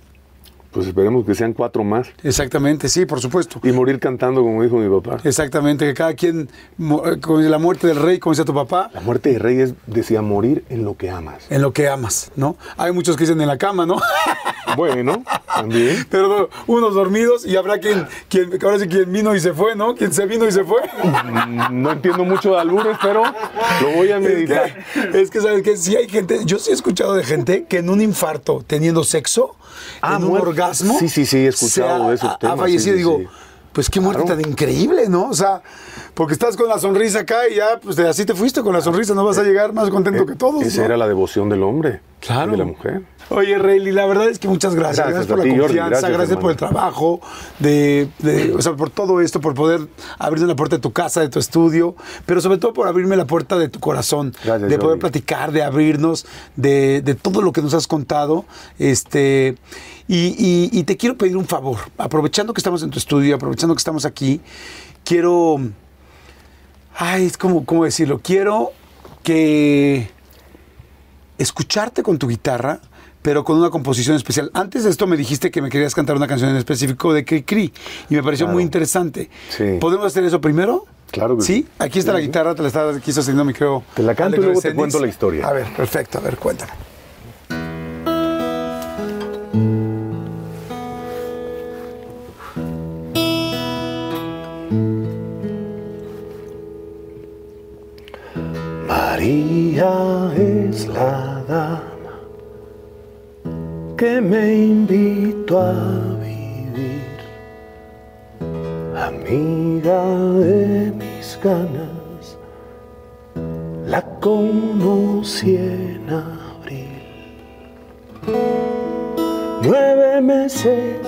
Pues esperemos que sean cuatro más. Exactamente, sí, por supuesto. Y morir cantando, como dijo mi papá. Exactamente, que cada quien, eh, con la muerte del rey, como decía tu papá. La muerte del rey es, decía, morir en lo que amas. En lo que amas, ¿no? Hay muchos que dicen en la cama, ¿no? Bueno, también. Pero unos dormidos y habrá quien, quien, ahora sí, quien vino y se fue, ¿no? Quien se vino y se fue. Mm, no entiendo mucho de albures, pero lo voy a meditar. Es que, es que ¿sabes qué? Sí hay gente, yo sí he escuchado de gente que en un infarto, teniendo sexo, ah, en un orgasmo. Sí, sí, sí, he escuchado de esos temas. Ha fallecido, digo, pues qué muerte tan increíble, ¿no? O sea, porque estás con la sonrisa acá y ya, pues así te fuiste con la sonrisa, no vas a llegar más contento eh, que todos. Esa era la devoción del hombre. Claro. De la mujer. Oye, Rayleigh, la verdad es que muchas gracias. Gracias, por la confianza, gracias, por el trabajo, de, o sea, por todo esto, por poder abrirme la puerta de tu casa, de tu estudio, pero sobre todo por abrirme la puerta de tu corazón, de poder platicar, de abrirnos, de, de, todo lo que nos has contado. Este, y, y, te quiero pedir un favor, aprovechando que estamos en tu estudio, aprovechando que estamos aquí, quiero, ay, es como, ¿cómo decirlo? Quiero que escucharte con tu guitarra, pero con una composición especial. Antes de esto me dijiste que me querías cantar una canción en específico de Cri Cri y me pareció muy interesante. ¿Podemos hacer eso primero? Claro que sí. Aquí está la guitarra, te la está aquí haciendo mi creo. Te la canto y luego te cuento la historia. A ver, perfecto, a ver, cuéntame. María es la dama que me invito a vivir, amiga de mis ganas, la conocí en abril. Nueve meses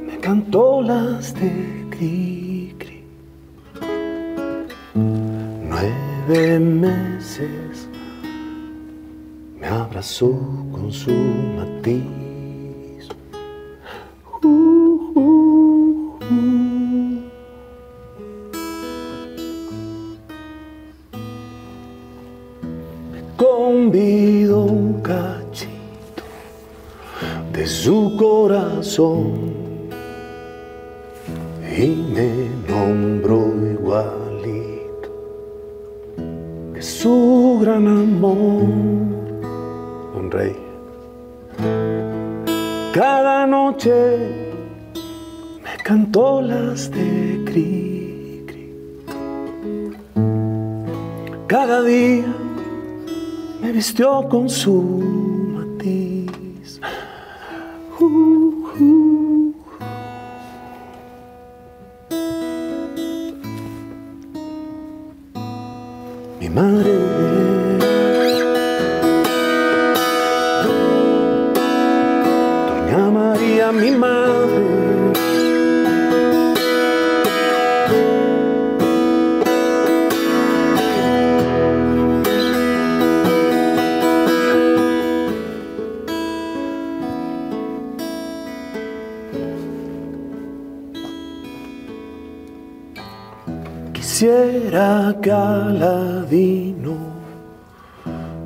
me cantó las de cri, cri. Nueve meses me abrazó con su matiz. Uh, uh, uh. Un cachito de su corazón me vistió Quisiera que Aladino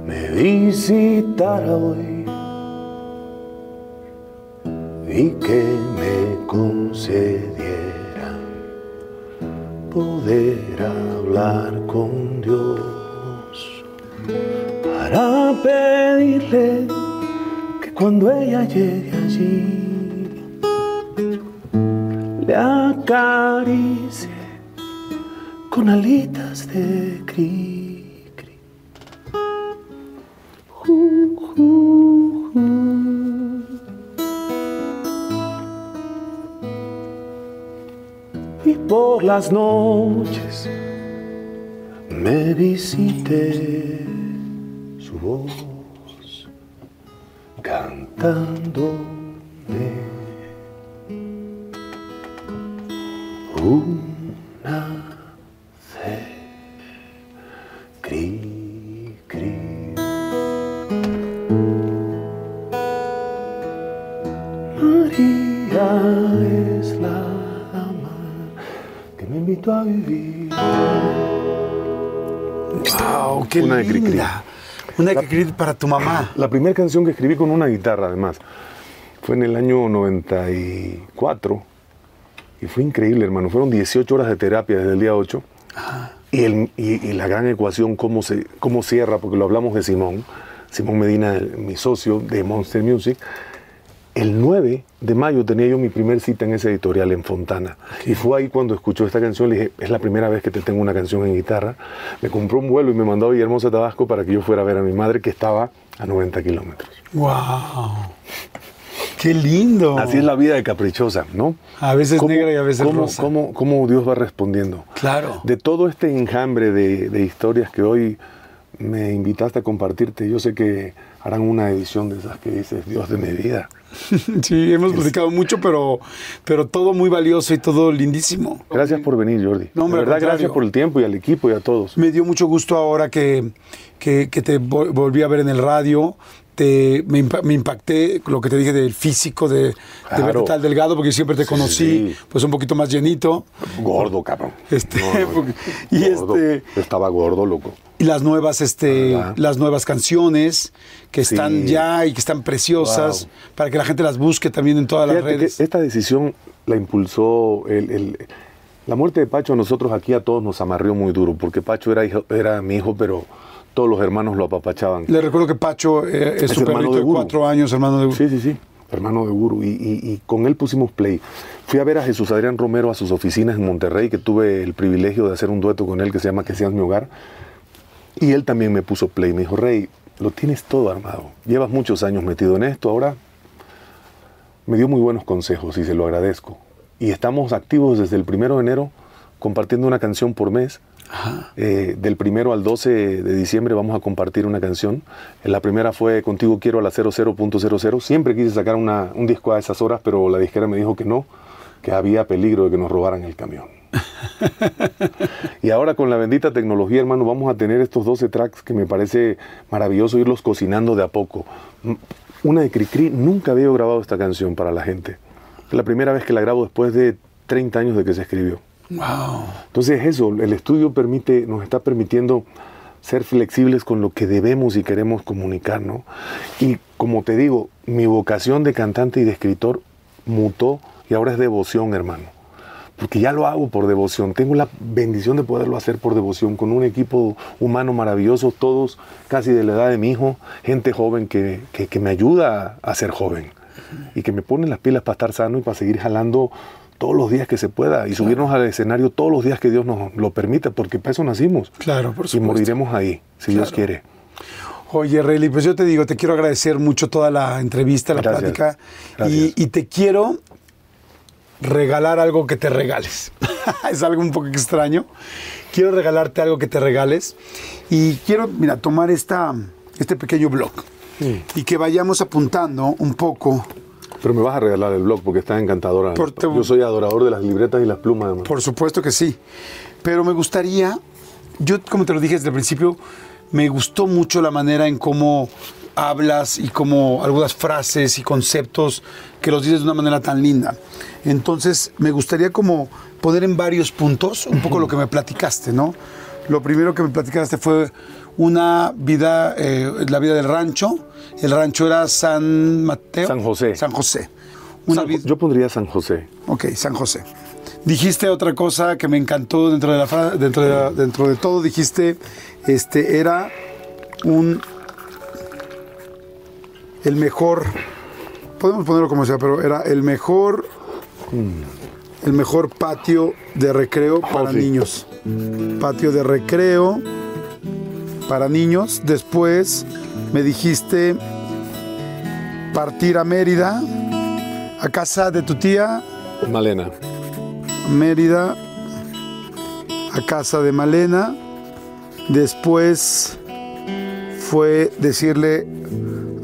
me visitara las noches Una Cri Cri para tu mamá. La primera canción que escribí con una guitarra, además, fue en el año 94. Y fue increíble, hermano. Fueron 18 horas de terapia desde el día 8. Y, el- y- y la gran ecuación, cómo, se, cómo cierra, porque lo hablamos de Simón. Simón Medina, mi socio de Monster Music. El 9 de mayo tenía yo mi primer cita en ese editorial en Fontana. Y fue ahí cuando escuchó esta canción, le dije, es la primera vez que te tengo una canción en guitarra. Me compró un vuelo y me mandó a Villahermosa, Tabasco, para que yo fuera a ver a mi madre, que estaba a 90 kilómetros. ¡Wow! ¡Qué lindo! Así es la vida de caprichosa, ¿no? A veces negra y a veces cómo, rosa. Cómo, cómo Dios va respondiendo? Claro. De todo este enjambre de, de historias que hoy me invitaste a compartirte, yo sé que harán una edición de esas que dices, Dios de mi vida. Sí, hemos platicado mucho, pero, pero todo muy valioso y todo lindísimo. Gracias por venir, Jordi. No, hombre, de verdad, gracias por el tiempo y al equipo y a todos. Me dio mucho gusto ahora que, que, que te vol- volví a ver en el radio. Te, me, impa- me impacté lo que te dije del físico de, de Claro. verte tal delgado, porque siempre te conocí sí. pues un poquito más llenito. Gordo, cabrón. Este, porque- y gordo. este- Estaba gordo, loco. Y las nuevas, este, Ajá. las nuevas canciones que Sí. están ya y que están preciosas Wow. para que la gente las busque también en todas las que redes. esta decisión la impulsó el, el- la muerte de Pacho a nosotros aquí a todos nos amarrió muy duro, porque Pacho era, hijo- era mi hijo, pero todos los hermanos lo apapachaban. Le recuerdo que Pacho eh, es, Es su hermano perrito de Guru. cuatro años, hermano de Sí, sí, sí, hermano de Guru. Y, y- y con él pusimos play. Fui a ver a Jesús Adrián Romero a sus oficinas en Monterrey, que tuve el privilegio de hacer un dueto con él que se llama Que seas mi hogar. Y él también me puso play. Me dijo, Rey, lo tienes todo armado. Llevas muchos años metido en esto. Ahora me dio muy buenos consejos y se lo agradezco. Y estamos activos desde el primero de enero compartiendo una canción por mes. Eh, del primero al 12 de diciembre vamos a compartir una canción. La primera fue Contigo Quiero a la 00.00. Siempre quise sacar una- un disco a esas horas, pero la disquera me dijo que no, que había peligro de que nos robaran el camión. y ahora con la bendita tecnología, hermano, vamos a tener estos 12 tracks que me parece maravilloso irlos cocinando de a poco. Mm, Una de Cricri, nunca había grabado esta canción para la gente. Es la primera vez que la grabo después de 30 años de que se escribió. Wow. Entonces eso, el estudio permite, nos está permitiendo ser flexibles con lo que debemos y queremos comunicar, ¿no? Y como te digo, mi vocación de cantante y de escritor mutó y ahora es devoción, hermano. Porque ya lo hago por devoción. Tengo la bendición de poderlo hacer por devoción con un equipo humano maravilloso, todos casi de la edad de mi hijo, gente joven que, que- que me ayuda a ser joven. y que me pone las pilas para estar sano y para seguir jalando todos los días que se pueda y subirnos al escenario todos los días que Dios nos lo permita, porque para eso nacimos. Claro, por Y supuesto. moriremos ahí, si Dios quiere. Oye, Rayleigh, pues yo te digo, te quiero agradecer mucho toda la entrevista, la Gracias. plática. Gracias. Y, y te quiero regalar algo que te regales. es algo un poco extraño. Quiero regalarte algo que te regales. Y quiero, mira, tomar esta, este pequeño blog. Y que vayamos apuntando un poco, Pero me vas a regalar el blog porque está encantadora. Por tu- Yo soy adorador de las libretas y las plumas, además. por supuesto que sí. Pero me gustaría, yo como te lo dije desde el principio, me gustó mucho la manera en cómo hablas y como algunas frases y conceptos que los dices de una manera tan linda. Entonces, me gustaría como poner en varios puntos un poco lo que me platicaste, ¿no? Lo primero que me platicaste fue una vida, eh, la vida del rancho. El rancho era San Mateo. San José. San José. Una San- vida- yo pondría San José. Ok, San José. Dijiste otra cosa que me encantó dentro de la dentro de, la- dentro de todo. Dijiste, este era un el mejor. Podemos ponerlo como sea, pero era el mejor el mejor patio de recreo para sí. niños. Patio de recreo para niños. Después me dijiste partir a Mérida, a casa de tu tía, Malena. Mérida, a casa de Malena. Después fue decirle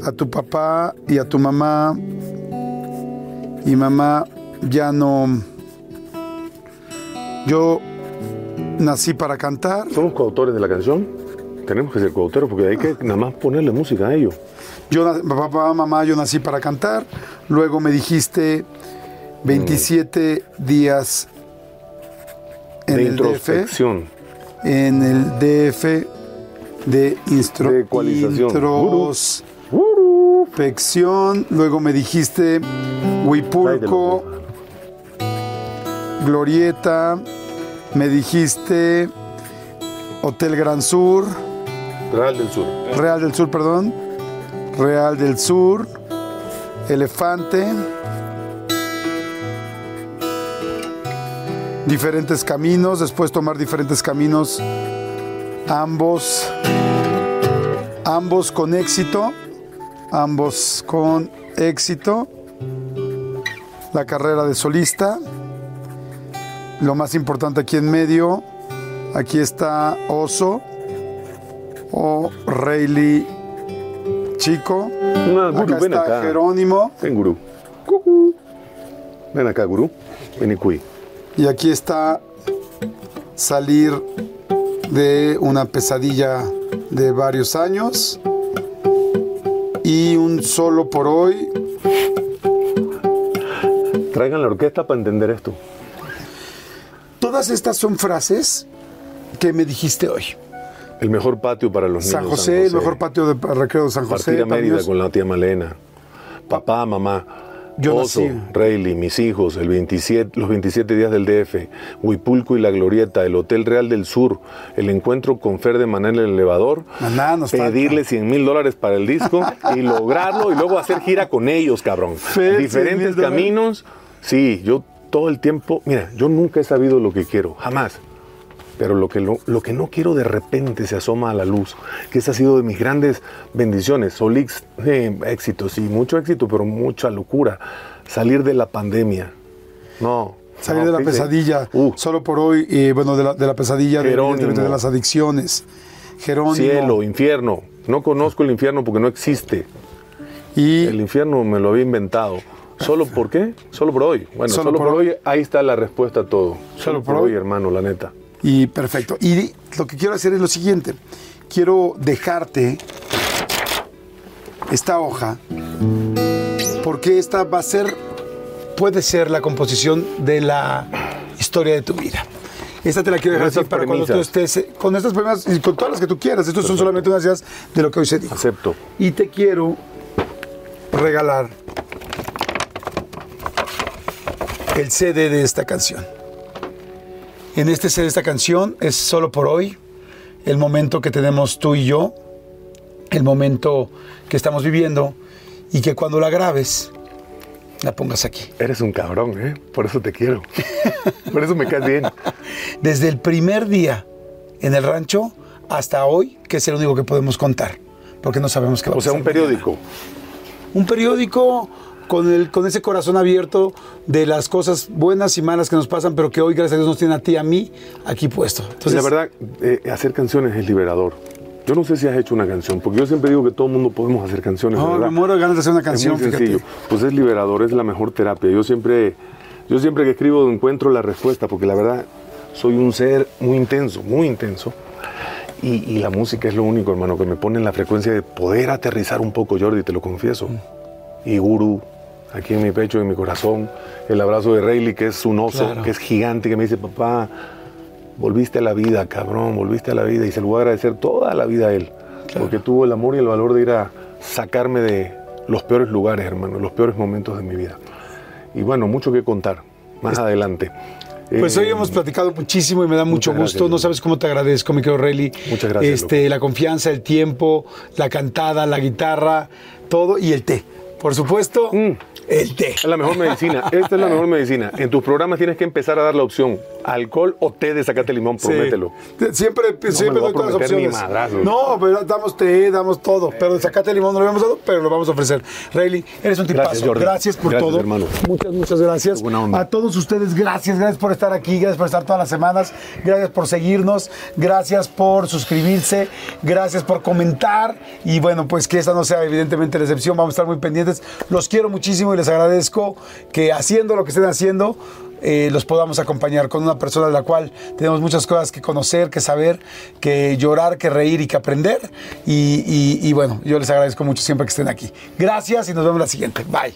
a tu papá y a tu mamá, y mamá ya no, yo nací para cantar, ¿Somos coautores de la canción? Tenemos que ser coautores porque hay que nada más ponerle música a ellos. yo, papá, mamá, yo nací para cantar, luego me dijiste 27 días en de el DF. introspección. en el DF de instro- De ecualización. introspección. Luego me dijiste Huipulco, Glorieta. Me dijiste Hotel Gran Sur, Real del Sur. Real del Sur, perdón. Real del Sur, Elefante. Diferentes caminos, después tomar diferentes caminos, ambos, ambos con éxito, ambos con éxito. La carrera de solista, lo más importante aquí en medio, aquí está Oso o Rayleigh Chico. No, gurú, Acá ven está acá. Jerónimo. Ven, gurú. Ven acá, gurú. Ven y cuí. Y aquí está salir de una pesadilla de varios años. Y un solo por hoy. Traigan la orquesta para entender esto. Todas estas son frases que me dijiste hoy. El mejor patio para los San niños. José, el mejor patio de recreo de San José. Partir a Mérida con la tía Malena. Papá, mamá. Yo Oso, nací. Rayleigh, mis hijos, el 27, los 27 días del DF, Huipulco y la Glorieta, el Hotel Real del Sur, el encuentro con Fer de Maná en el elevador, Maná, nos pedirle 100 mil dólares para el disco y lograrlo y luego hacer gira con ellos, cabrón. Fer, Diferentes 100,000 dólares. caminos. Sí, yo todo el tiempo, mira, yo nunca he sabido lo que quiero, jamás. Pero lo que, lo, lo que no quiero de repente se asoma a la luz, que esa ha sido de mis grandes bendiciones. Solix, eh, éxito, sí, mucho éxito, pero mucha locura. Salir de la pandemia. No. Salir no, de la pesadilla. Uh, Solo por hoy, y bueno, de la, de la pesadilla de, las adicciones. Jerónimo. cielo, infierno. No conozco el infierno porque no existe. Y El infierno me lo había inventado. ¿Solo por qué? Solo por hoy. Bueno, Solo solo, por hoy, ahí está la respuesta a todo. Solo, por por hoy. hoy, hermano, la neta. Y perfecto. Y lo que quiero hacer es lo siguiente. Quiero dejarte esta hoja porque esta va a ser, puede ser la composición de la historia de tu vida. Esta te la quiero dejar así para cuando tú estés eh, con estas premisas y con todas las que tú quieras. Estos son solamente unas ideas de lo que hoy se dijo. Acepto. Y te quiero regalar el CD de esta canción. En este de esta canción es solo por hoy, el momento que tenemos tú y yo, el momento que estamos viviendo y que cuando la grabes la pongas aquí. Eres un cabrón, ¿eh? Por eso te quiero. Por eso me caes bien. Desde el primer día en el rancho hasta hoy, que es el único que podemos contar, porque no sabemos qué va a O sea, pasar un periódico. mañana. Un periódico con, el, con ese corazón abierto de las cosas buenas y malas que nos pasan, pero que hoy, gracias a Dios, nos tiene a ti y a mí aquí puesto. Entonces, la verdad, eh, hacer canciones es liberador. Yo no sé si has hecho una canción, porque yo siempre digo que todo el mundo podemos hacer canciones. No, ¿verdad? me muero de ganas de hacer una canción, Es muy fíjate. sencillo. Pues es liberador, es la mejor terapia. Yo siempre, yo siempre que escribo encuentro la respuesta, porque la verdad soy un ser muy intenso, muy intenso. Y, y la música es lo único, hermano, que me pone en la frecuencia de poder aterrizar un poco, Jordi, te lo confieso. Y Guru, aquí en mi pecho, en mi corazón, el abrazo de Rayleigh, que es un oso, Claro. que es gigante, que me dice, papá, volviste a la vida, cabrón, volviste a la vida. Y se lo voy a agradecer toda la vida a él, porque tuvo el amor y el valor de ir a sacarme de los peores lugares, hermano, los peores momentos de mi vida. Y bueno, mucho que contar más adelante. Pues Eh, hoy hemos platicado muchísimo y me da mucho gusto. gracias. No sabes cómo te agradezco, mi querido Rayleigh. Muchas gracias, Este, la confianza, el tiempo, la cantada, la guitarra, todo y el té. Por supuesto, Mm. El té. Es la mejor medicina. Esta es la mejor medicina. En tus programas tienes que empezar a dar la opción: alcohol o té de sacate limón, promételo. Siempre, siempre doy todas las opciones. No, pero damos té, damos todo. Pero de sacate limón no lo habíamos dado, pero lo vamos a ofrecer. Rayleigh, eres un tipazo. Gracias, por Gracias, todo. hermano. Muchas, muchas gracias. Qué buena onda. A todos ustedes, gracias. Gracias por estar aquí. Gracias por estar todas las semanas. Gracias por seguirnos. Gracias por suscribirse. Gracias por comentar. Y bueno, pues que esta no sea evidentemente la excepción. Vamos a estar muy pendientes. Los quiero muchísimo les agradezco que haciendo lo que estén haciendo, eh, los podamos acompañar con una persona de la cual tenemos muchas cosas que conocer, que saber, que llorar, que reír y que aprender. Y, bueno, yo les agradezco mucho siempre que estén aquí. Gracias y nos vemos la siguiente. Bye.